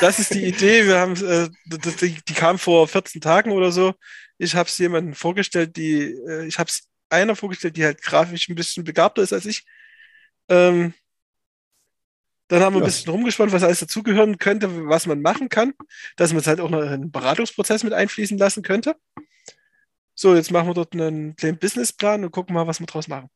Das ist die Idee. Wir haben, äh, die, die, kam vor 14 Tagen oder so. Ich habe es jemandem vorgestellt, die, äh, ich habe es einer vorgestellt, die halt grafisch ein bisschen begabter ist als ich. Ähm, dann haben wir ja. ein bisschen rumgespannt, was alles dazugehören könnte, was man machen kann, dass man es halt auch noch in einen Beratungsprozess mit einfließen lassen könnte. So, jetzt machen wir dort einen kleinen Businessplan und gucken mal, was wir draus machen.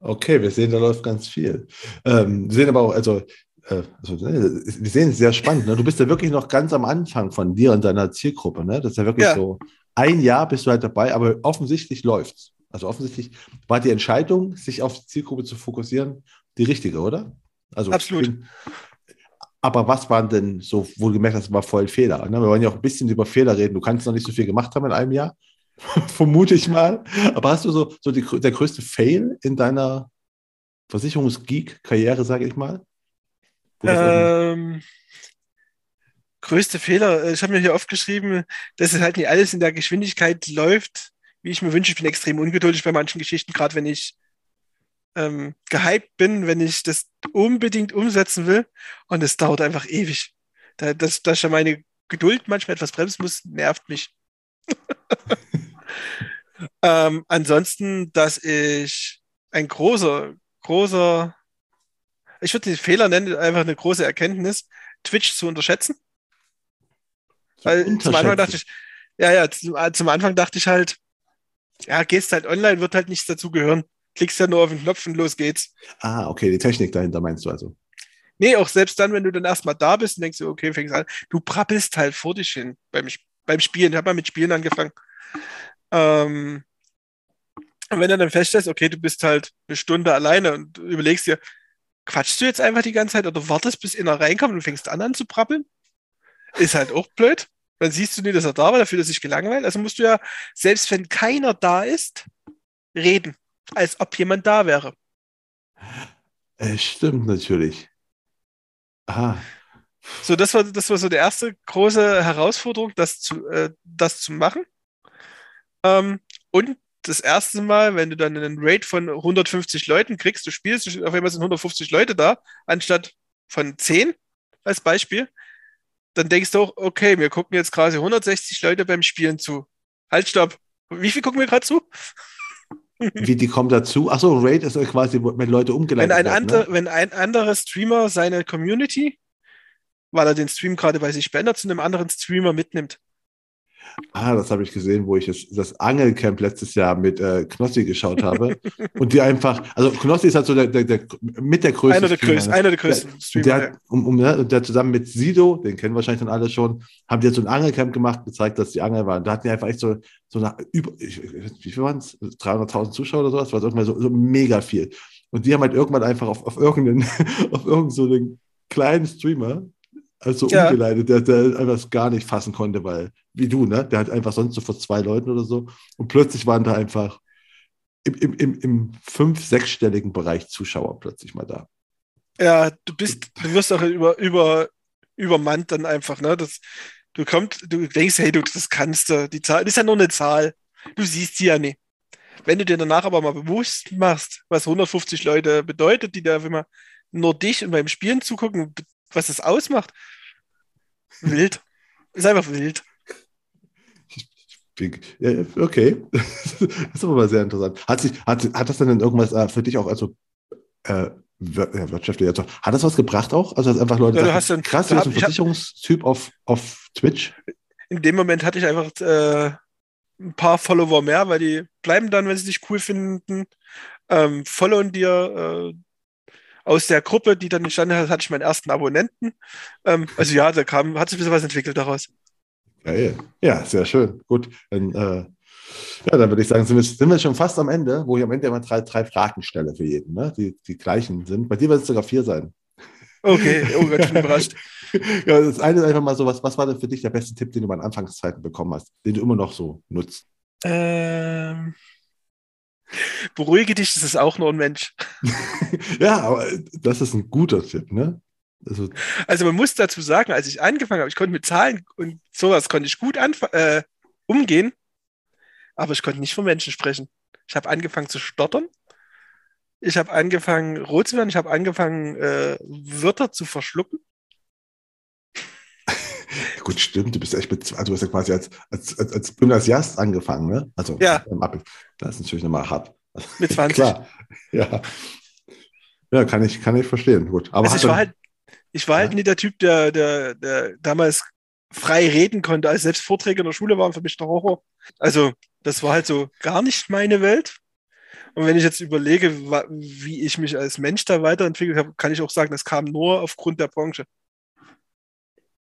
Okay, wir sehen, da läuft ganz viel. Ähm, wir sehen aber auch, also, äh, also ne, wir sehen es sehr spannend. Ne? Du bist ja wirklich noch ganz am Anfang von dir und deiner Zielgruppe. Ne? Das ist ja wirklich ja. so, ein Jahr bist du halt dabei, aber offensichtlich läuft es. Also offensichtlich war die Entscheidung, sich auf die Zielgruppe zu fokussieren, die richtige, oder? Also Absolut. Bin, aber was waren denn so, wo du gemerkt hast, war voll Fehler? Ne? Wir wollen ja auch ein bisschen über Fehler reden. Du kannst noch nicht so viel gemacht haben in einem Jahr, vermute ich mal. Aber hast du so, so die, der größte Fail in deiner Versicherungsgeek-Karriere, sage ich mal? Ähm, größte Fehler, äh, ich habe mir hier aufgeschrieben, dass es halt nicht alles in der Geschwindigkeit läuft, wie ich mir wünsche. Ich bin extrem ungeduldig bei manchen Geschichten, gerade wenn ich ähm, gehypt bin, wenn ich das unbedingt umsetzen will. Und es dauert einfach ewig. Da, dass, dass ich meine Geduld manchmal etwas bremsen muss, nervt mich. ähm, ansonsten, dass ich ein großer, großer, ich würde den Fehler nennen, einfach eine große Erkenntnis, Twitch zu unterschätzen. Weil zum Anfang dachte ich, ja, ja, zum, zum Anfang dachte ich halt, ja, gehst halt online, wird halt nichts dazugehören klickst ja nur auf den Knopf und los geht's. Ah, okay, die Technik dahinter meinst du also. Nee, auch selbst dann, wenn du dann erstmal da bist und denkst, du, okay, fängst an, du prappelst halt vor dich hin beim, beim Spielen. Ich habe mal mit Spielen angefangen. Ähm, und wenn du dann feststellst, okay, du bist halt eine Stunde alleine und überlegst dir, quatschst du jetzt einfach die ganze Zeit oder wartest, bis einer reinkommt und fängst an, an zu prappeln? Ist halt auch blöd. Dann siehst du nie, dass er da war, dafür, dass sich gelangweilt. Also musst du ja, selbst wenn keiner da ist, reden, als ob jemand da wäre. Es äh, stimmt natürlich. Aha. So, das war, das war so die erste große Herausforderung, das zu, äh, das zu machen. Ähm, und das erste Mal, wenn du dann einen Raid von 150 Leuten kriegst, du spielst, auf einmal sind 150 Leute da, anstatt von 10 als Beispiel, dann denkst du auch, okay, wir gucken jetzt quasi 160 Leute beim Spielen zu. Halt, stopp. Wie viel gucken wir gerade zu? Wie die kommen dazu? Achso, Raid ist quasi, wenn Leute umgeleitet wenn ein werden. Andre, ne? Wenn ein anderer Streamer seine Community, weil er den Stream gerade bei sich beendet, zu einem anderen Streamer mitnimmt. Ah, das habe ich gesehen, wo ich das, das Angelcamp letztes Jahr mit äh, Knossi geschaut habe. und die einfach, also Knossi ist halt so der, der, der mit der größte. Einer der größten, einer der größten der, Streamer. Der, hat, um, um, ne, der zusammen mit Sido, den kennen wahrscheinlich dann alle schon, haben die jetzt so ein Angelcamp gemacht, gezeigt, dass die Angel waren. Da hatten die einfach echt so, so eine, über, ich, wie viel waren es? 300.000 Zuschauer oder sowas? War irgendwann so, so mega viel. Und die haben halt irgendwann einfach auf, auf irgendeinen, auf irgendeinen so einen kleinen Streamer also ja. umgeleitet, der, der einfach gar nicht fassen konnte, weil, wie du, ne? Der hat einfach sonst so vor zwei Leuten oder so. Und plötzlich waren da einfach im, im, im, im fünf-, sechsstelligen Bereich Zuschauer plötzlich mal da. Ja, du bist, du wirst auch über, über, übermannt dann einfach, ne? Das, du kommst, du denkst, hey, du, das kannst du. Die Zahl, das ist ja nur eine Zahl. Du siehst sie ja nicht. Wenn du dir danach aber mal bewusst machst, was 150 Leute bedeutet, die da immer nur dich und beim Spielen zugucken, was das ausmacht. Wild. Ist einfach wild. Okay. das ist aber mal sehr interessant. Hat, sich, hat, hat das denn irgendwas äh, für dich auch, also äh, wirtschaftlich, also, hat das was gebracht auch? Also, dass einfach Leute ja, du hast dann, krass, du bist ein Versicherungstyp auf, auf Twitch? In dem Moment hatte ich einfach äh, ein paar Follower mehr, weil die bleiben dann, wenn sie dich cool finden, ähm, followen dir, äh, aus der Gruppe, die dann entstanden hat, hatte ich meinen ersten Abonnenten. Ähm, also ja, da kam, hat sich ein bisschen was entwickelt daraus. Geil. Ja, sehr schön. Gut. Dann, äh, ja, dann würde ich sagen, sind wir, sind wir schon fast am Ende, wo ich am Ende immer drei, drei Fragen stelle für jeden, ne? die, die gleichen sind. Bei dir wird es sogar vier sein. Okay, oh Gott, ich bin überrascht. ja, das eine ist einfach mal so, was, was war denn für dich der beste Tipp, den du an Anfangszeiten bekommen hast, den du immer noch so nutzt? Ähm, Beruhige dich, das ist auch nur ein Mensch. ja, aber das ist ein guter Tipp, ne? Also, also, man muss dazu sagen, als ich angefangen habe, ich konnte mit Zahlen und sowas konnte ich gut äh, umgehen, aber ich konnte nicht von Menschen sprechen. Ich habe angefangen zu stottern. Ich habe angefangen rot zu werden. Ich habe angefangen äh, Wörter zu verschlucken. Gut, stimmt. Du bist echt mit, also du hast ja quasi als, als, als, als Gymnasiast angefangen, ne? Also, ja. Das ist natürlich nochmal hart. Mit 20. Klar, ja. Ja, kann ich, kann ich verstehen. Gut. Aber also ich war halt, ich war halt ja? halt nie der Typ, der, der, der damals frei reden konnte, als selbst Vorträge in der Schule waren für mich der Horror. Also, das war halt so gar nicht meine Welt. Und wenn ich jetzt überlege, wie ich mich als Mensch da weiterentwickelt habe, kann ich auch sagen, das kam nur aufgrund der Branche.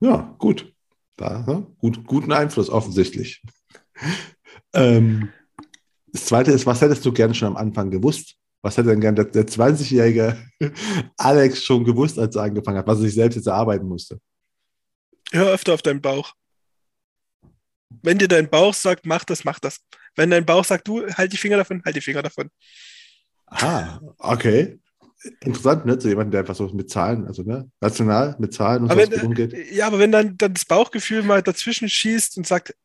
Ja, gut. Da, ne? gut guten Einfluss offensichtlich. ähm, das zweite ist, was hättest du gerne schon am Anfang gewusst? Was hätte denn gern der, der 20-jährige Alex schon gewusst, als er angefangen hat, was er sich selbst jetzt erarbeiten musste? Hör öfter auf deinen Bauch. Wenn dir dein Bauch sagt, mach das, mach das. Wenn dein Bauch sagt, du halt die Finger davon, halt die Finger davon. Ah, okay interessant, ne? Zu jemandem, der einfach so mit Zahlen, also ne, rational mit Zahlen und aber so wenn, umgeht. Ja, aber wenn dann, dann das Bauchgefühl mal dazwischen schießt und sagt,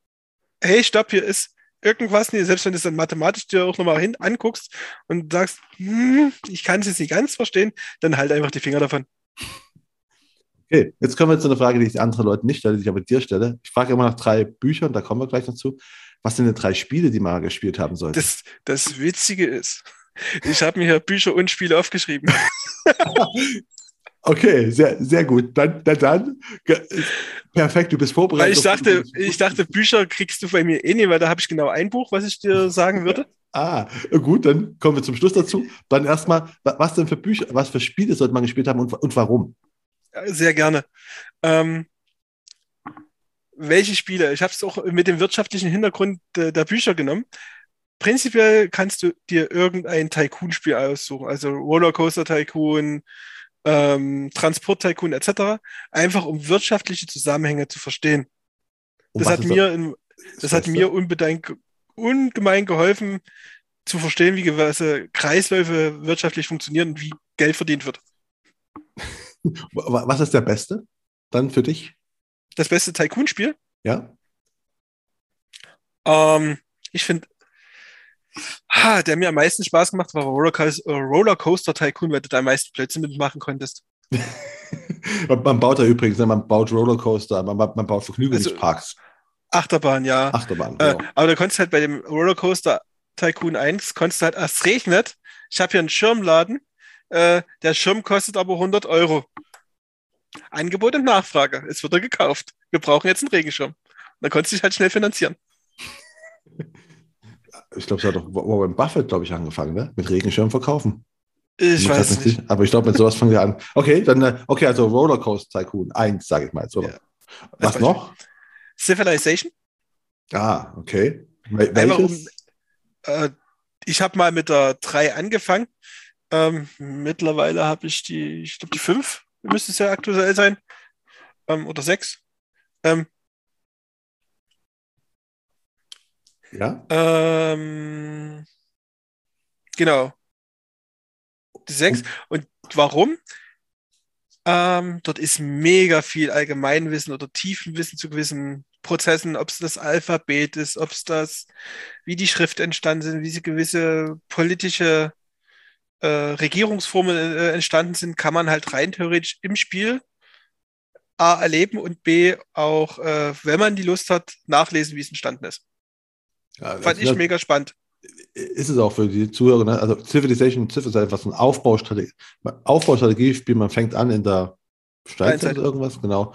hey, stopp, hier ist irgendwas, nee, selbst wenn du es dann mathematisch dir auch nochmal hin anguckst und sagst, hm, ich kann es jetzt nicht ganz verstehen, dann halt einfach die Finger davon. Okay, jetzt kommen wir zu einer Frage, die ich anderen Leuten nicht stelle, die ich aber dir stelle. Ich frage immer nach drei Büchern, da kommen wir gleich dazu. Was sind denn drei Spiele, die man gespielt haben sollte? Das, das Witzige ist, ich habe mir hier Bücher und Spiele aufgeschrieben. Okay, sehr, sehr gut. Dann, dann, dann, perfekt, du bist vorbereitet. Weil ich dachte, ich dachte, Bücher kriegst du bei mir eh nicht, weil da habe ich genau ein Buch, was ich dir sagen würde. Ah, gut, dann kommen wir zum Schluss dazu. Dann erstmal, was denn für Bücher, was für Spiele sollte man gespielt haben und, und warum? Sehr gerne. Ähm, welche Spiele? Ich habe es auch mit dem wirtschaftlichen Hintergrund der, der Bücher genommen. Prinzipiell kannst du dir irgendein Tycoon-Spiel aussuchen, also Rollercoaster Tycoon, ähm, Transport Tycoon etc., einfach um wirtschaftliche Zusammenhänge zu verstehen. das hat mir, in, das hat mir unbedingt, ungemein geholfen, zu verstehen, wie gewisse Kreisläufe wirtschaftlich funktionieren und wie Geld verdient wird. Was ist der beste dann für dich? Das beste Tycoon-Spiel? Ja. Ähm, ich finde, der mir am meisten Spaß gemacht war Rollercoaster, Rollercoaster Tycoon, weil du da am meisten Plätze mitmachen konntest. man baut da übrigens, ne, man baut Rollercoaster, man, man baut Vergnügungsparks. Also, Achterbahn, ja. Achterbahn, äh, genau. Äh, aber du konntest halt bei dem Rollercoaster Tycoon 1, konntest halt, es regnet, ich habe hier einen Schirmladen, äh, der Schirm kostet aber 100 Euro. Angebot und Nachfrage, es wird er gekauft. Wir brauchen jetzt einen Regenschirm. Dann konntest du dich halt schnell finanzieren. Ich glaube, es hat doch Warren Buffett, glaube ich, angefangen, ne? Mit Regenschirm verkaufen. Ich, ich weiß nicht. Aber ich glaube, mit sowas fangen wir an. Okay, dann, äh, okay, also Rollercoaster Tycoon 1, sage ich mal jetzt, oder? Ja. Was noch? Civilization. Ah, okay. Wel um, äh, ich habe mal mit der 3 angefangen. Ähm, mittlerweile habe ich die, ich glaube, die 5 müsste es ja aktuell sein. Ähm, oder 6. Ähm, ja. Ähm, genau. Die 6. Und warum? Ähm, dort ist mega viel Allgemeinwissen oder Tiefenwissen zu gewissen Prozessen, ob es das Alphabet ist, ob es das, wie die Schrift entstanden sind, wie sie gewisse politische äh, Regierungsformen äh, entstanden sind, kann man halt rein theoretisch im Spiel A erleben und B auch, äh, wenn man die Lust hat, nachlesen, wie es entstanden ist. Ja, Fand ich mega spannend ist es auch für die Zuhörer, ne? also Civilization Civ ist einfach so ein Aufbaustrategie, Aufbaustrategiespiel, man fängt an in der Steinzeit irgendwas, genau,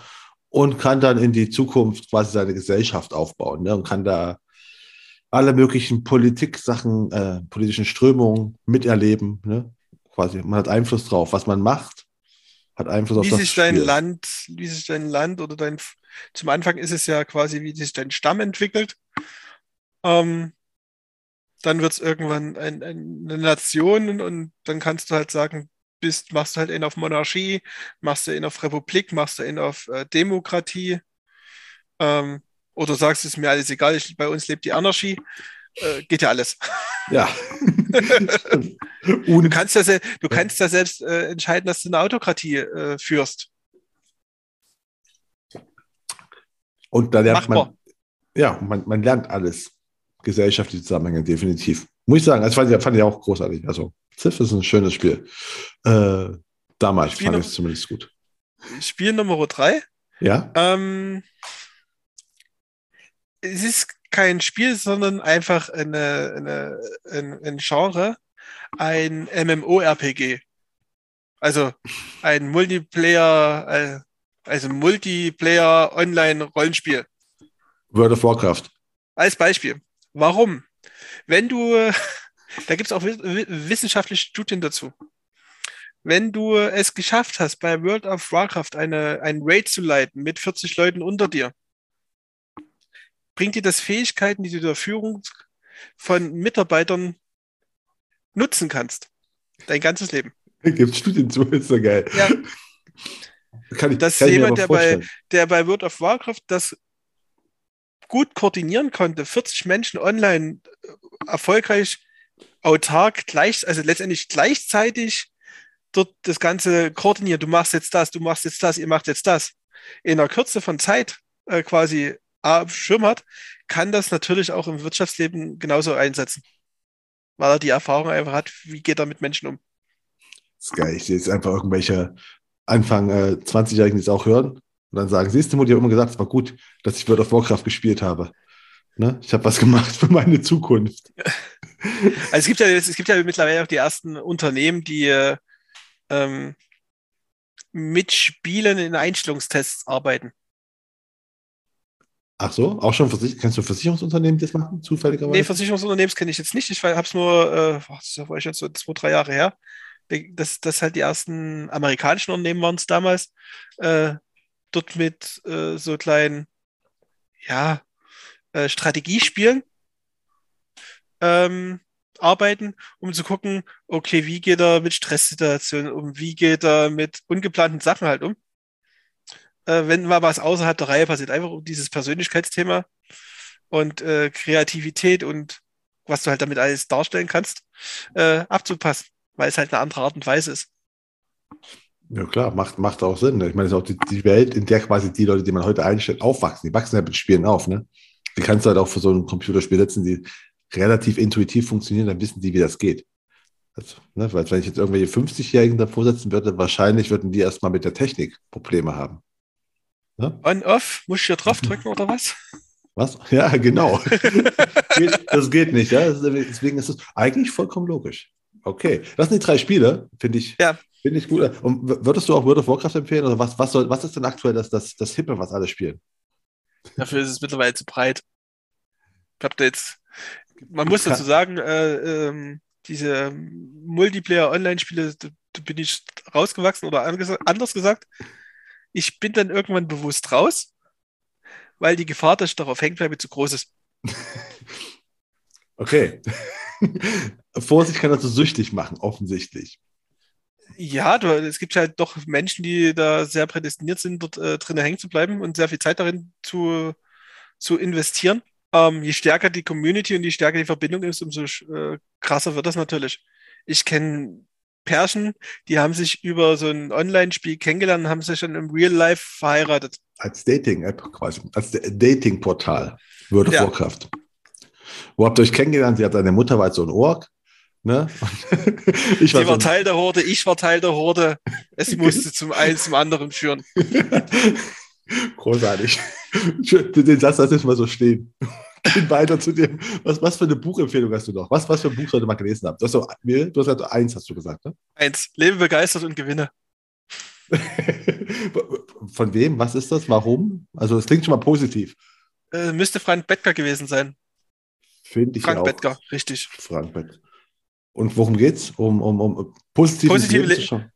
und kann dann in die Zukunft quasi seine Gesellschaft aufbauen ne? und kann da alle möglichen Politik-Sachen, äh, politischen Strömungen miterleben, ne? quasi, man hat Einfluss drauf, was man macht, hat Einfluss auf wie das sich dein Spiel. Land, wie sich dein Land oder dein, zum Anfang ist es ja quasi, wie sich dein Stamm entwickelt. Ähm, dann wird es irgendwann ein, ein, eine Nation und dann kannst du halt sagen, bist, machst du halt ihn auf Monarchie, machst du ihn auf Republik, machst du ihn auf äh, Demokratie ähm, oder sagst, es ist mir alles egal, ich, bei uns lebt die Anarchie. Äh, geht ja alles. Ja. du kannst ja, du kannst ja selbst äh, entscheiden, dass du eine Autokratie äh, führst. Und da lernt Machbar. man, ja, man, man lernt alles gesellschaftliche Zusammenhänge, definitiv. Muss ich sagen, das fand ich, fand ich auch großartig. Also, Ziff ist ein schönes Spiel. Äh, damals fand ich es zumindest gut. Spiel Nummer drei. Ja. Ähm, es ist kein Spiel, sondern einfach eine, eine, ein, ein Genre, ein MMORPG. Also ein Multiplayer, äh, also Multiplayer Online-Rollenspiel. World of Warcraft. Als Beispiel. Warum? Wenn du, da gibt es auch wissenschaftliche Studien dazu. Wenn du es geschafft hast, bei World of Warcraft eine, einen Raid zu leiten mit 40 Leuten unter dir, bringt dir das Fähigkeiten, die du der Führung von Mitarbeitern nutzen kannst. Dein ganzes Leben. Gibt Studien zu, ist so geil. Ja. Kann ich, das kann ist jemand, der bei, der bei World of Warcraft das gut koordinieren konnte, 40 Menschen online äh, erfolgreich, autark, gleich, also letztendlich gleichzeitig dort das Ganze koordinieren. Du machst jetzt das, du machst jetzt das, ihr macht jetzt das. In einer Kürze von Zeit äh, quasi A, Schirm hat, kann das natürlich auch im Wirtschaftsleben genauso einsetzen. Weil er die Erfahrung einfach hat, wie geht er mit Menschen um. Das ist geil. Ich sehe jetzt einfach irgendwelche Anfang äh, 20-Jährigen, die es auch hören und dann sagen, siehst du, Mutti, ich habe immer gesagt, es war gut, dass ich World of Warcraft gespielt habe. Ne? Ich habe was gemacht für meine Zukunft. Also es gibt ja, es gibt ja mittlerweile auch die ersten Unternehmen, die ähm, mit Spielen in Einstellungstests arbeiten. Ach so, auch schon Versich kannst du Versicherungsunternehmen das machen, zufälligerweise? Nee, Versicherungsunternehmens kenne ich jetzt nicht. Ich habe es nur, äh, das war ich jetzt so zwei, drei Jahre her. Das, das halt die ersten amerikanischen Unternehmen waren es damals, äh, dort mit äh, so kleinen, ja, äh, Strategiespielen ähm, arbeiten, um zu gucken, okay, wie geht er mit Stresssituationen um, wie geht er mit ungeplanten Sachen halt um. Äh, wenn mal was außerhalb der Reihe passiert, einfach um dieses Persönlichkeitsthema und äh, Kreativität und was du halt damit alles darstellen kannst, äh, abzupassen, weil es halt eine andere Art und Weise ist. Ja klar, macht, macht auch Sinn. Ne? Ich meine, es ist auch die, die Welt, in der quasi die Leute, die man heute einstellt, aufwachsen. Die wachsen ja mit Spielen auf. Ne? Die kannst du halt auch für so ein Computerspiel setzen, die relativ intuitiv funktionieren, dann wissen die, wie das geht. Also, ne, weil wenn ich jetzt irgendwelche 50-Jährigen davor setzen würde, wahrscheinlich würden die erstmal mit der Technik Probleme haben. Ne? On-off, muss ich hier drauf drücken oder was? Was? Ja, genau. das geht nicht, ja. Deswegen ist es eigentlich vollkommen logisch. Okay. Das sind die drei Spiele, finde ich. Ja. Finde ich gut. Und würdest du auch World of Warcraft empfehlen? Oder was, was, soll, was ist denn aktuell das, das, das Hippe, was alle spielen? Dafür ist es mittlerweile zu breit. Ich habe da jetzt man muss dazu sagen, äh, ähm, diese Multiplayer-Online-Spiele, da, da, bin ich rausgewachsen oder anders gesagt, ich bin dann irgendwann bewusst raus, weil die Gefahr, dass ich darauf hängen bleibe, zu groß ist. Okay. Vorsicht kann dazu süchtig machen, offensichtlich. Ja, du, es gibt halt doch Menschen, die da sehr prädestiniert sind, dort äh, drinnen hängen zu bleiben und sehr viel Zeit darin zu, zu investieren ähm, je stärker die Community und je stärker die Verbindung ist, umso äh, krasser wird das natürlich. Ich kenne Pärchen, die haben sich über so ein Online-Spiel kennengelernt und haben sich dann im Real Life verheiratet. Als Dating-App quasi, als Dating-Portal, of ja. Warcraft. Wo habt ihr euch kennengelernt? Sie hat eine Mutter, war so ein Ork. Ne? ich war, Sie war so Teil der Horde, ich war Teil der Horde. Es musste zum einen zum anderen führen. Großartig. Den Satz lass ich mal so stehen. Gehen weiter zu dem. Was, was für eine Buchempfehlung hast du noch? Was, was für ein Buch sollte man gelesen haben? Du hast, doch, du hast gesagt, eins, hast du gesagt, ne? Eins. Lebe begeistert und gewinne. Von wem? Was ist das? Warum? Also, es klingt schon mal positiv. Äh, müsste Frank Bettger gewesen sein. Finde ich Frank auch. Bettger, richtig. Frank Bettger. Und worum geht's? Um, um, um positive, positive, Le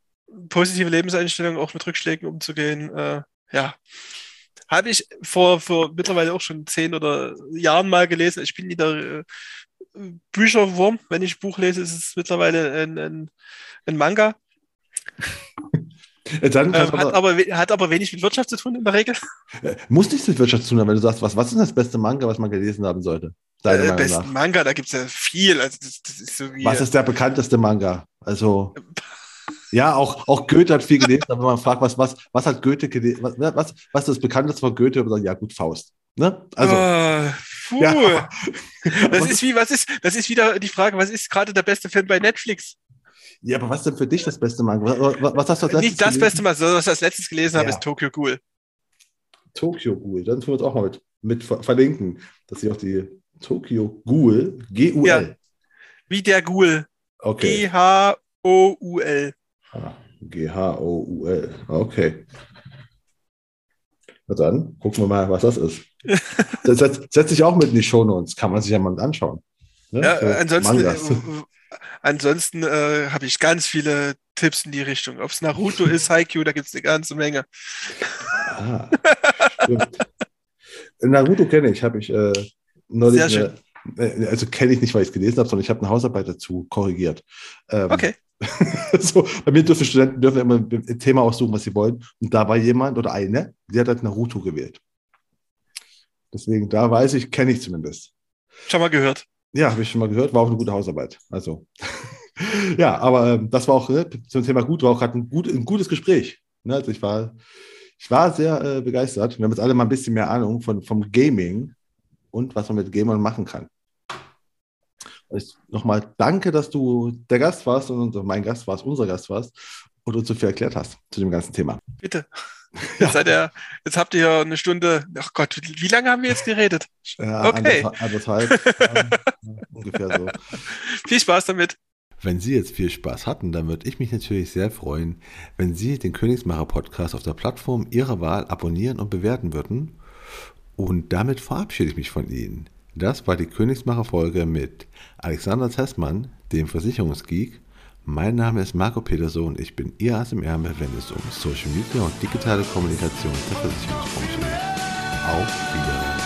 positive Lebenseinstellung, auch mit Rückschlägen umzugehen. Äh, ja, habe ich vor, vor mittlerweile auch schon zehn oder Jahren mal gelesen. Ich bin wieder äh, Bücherwurm. Wenn ich Buch lese, ist es mittlerweile ein, ein, ein Manga. Dann ähm, hat, aber, hat aber wenig mit Wirtschaft zu tun in der Regel. Äh, muss nichts mit Wirtschaft zu tun haben, wenn du sagst, was, was ist das beste Manga, was man gelesen haben sollte? Deine äh, besten Manga, da gibt es ja viel. Also das, das ist so was ist der bekannteste Manga? Also. Ja, auch, auch Goethe hat viel gelesen, aber wenn man fragt, was, was, was hat Goethe gelesen, was, was, was ist das Bekannteste von Goethe? Sagt, ja, gut, Faust. Ne? Also, uh, ja. Das ist wie, was ist, das ist wieder die Frage, was ist gerade der beste Film bei Netflix? Ja, aber was ist denn für dich das beste Manga? Was, was hast du als Nicht das gelesen? beste Mal, sondern was ich als letztes gelesen ja. habe, ist Tokyo Ghoul. Tokyo Ghoul, dann tun wir uns auch mal mit, mit verlinken, dass sie auch die Tokyo Ghoul, G-U-L. Ja. Wie der Ghoul. Okay. G-H-O-U-L. G-H-O-U-L. Okay. Na dann, gucken wir mal, was das ist. Das setzt sich auch mit in die Shownotes, kann man sich ja mal anschauen. Ne? Ja, Für ansonsten, äh, ansonsten äh, habe ich ganz viele Tipps in die Richtung. Ob es Naruto ist, Haikyuu, da gibt es eine ganze Menge. Ah, Naruto kenne ich, habe ich äh, neulich Sehr schön. Eine, äh, also kenne ich nicht, weil ich es gelesen habe, sondern ich habe eine Hausarbeit dazu korrigiert. Ähm, okay. so, bei mir dürfen Studenten dürfen immer ein Thema aussuchen, was sie wollen. Und da war jemand oder eine, die hat halt Naruto gewählt. Deswegen, da weiß ich, kenne ich zumindest. Schon mal gehört. Ja, habe ich schon mal gehört, war auch eine gute Hausarbeit. Also, ja, aber ähm, das war auch ne, zum Thema gut, war auch gerade ein, gut, ein gutes Gespräch. Ne? Also ich war, ich war sehr äh, begeistert. Wir haben jetzt alle mal ein bisschen mehr Ahnung von, vom Gaming und was man mit Gamern machen kann. Nochmal danke, dass du der Gast warst und mein Gast warst, unser Gast warst und uns so viel erklärt hast zu dem ganzen Thema. Bitte. Ja. Jetzt, ihr, jetzt, habt ihr ja eine Stunde, ach Gott, wie lange haben wir jetzt geredet? Ja, okay. Anderthalb, ungefähr so. Viel Spaß damit. Wenn Sie jetzt viel Spaß hatten, dann würde ich mich natürlich sehr freuen, wenn Sie den Königsmacher Podcast auf der Plattform Ihrer Wahl abonnieren und bewerten würden Und damit verabschiede ich mich von Ihnen. Das war die Königsmacher-Folge mit Alexander Zessmann, dem Versicherungsgeek. Mein Name ist Marco Peterson ich bin Ihr Ass im Ärmel, wenn es um Social Media und digitale Kommunikation der Versicherungsbranche geht. Auf Wiedersehen.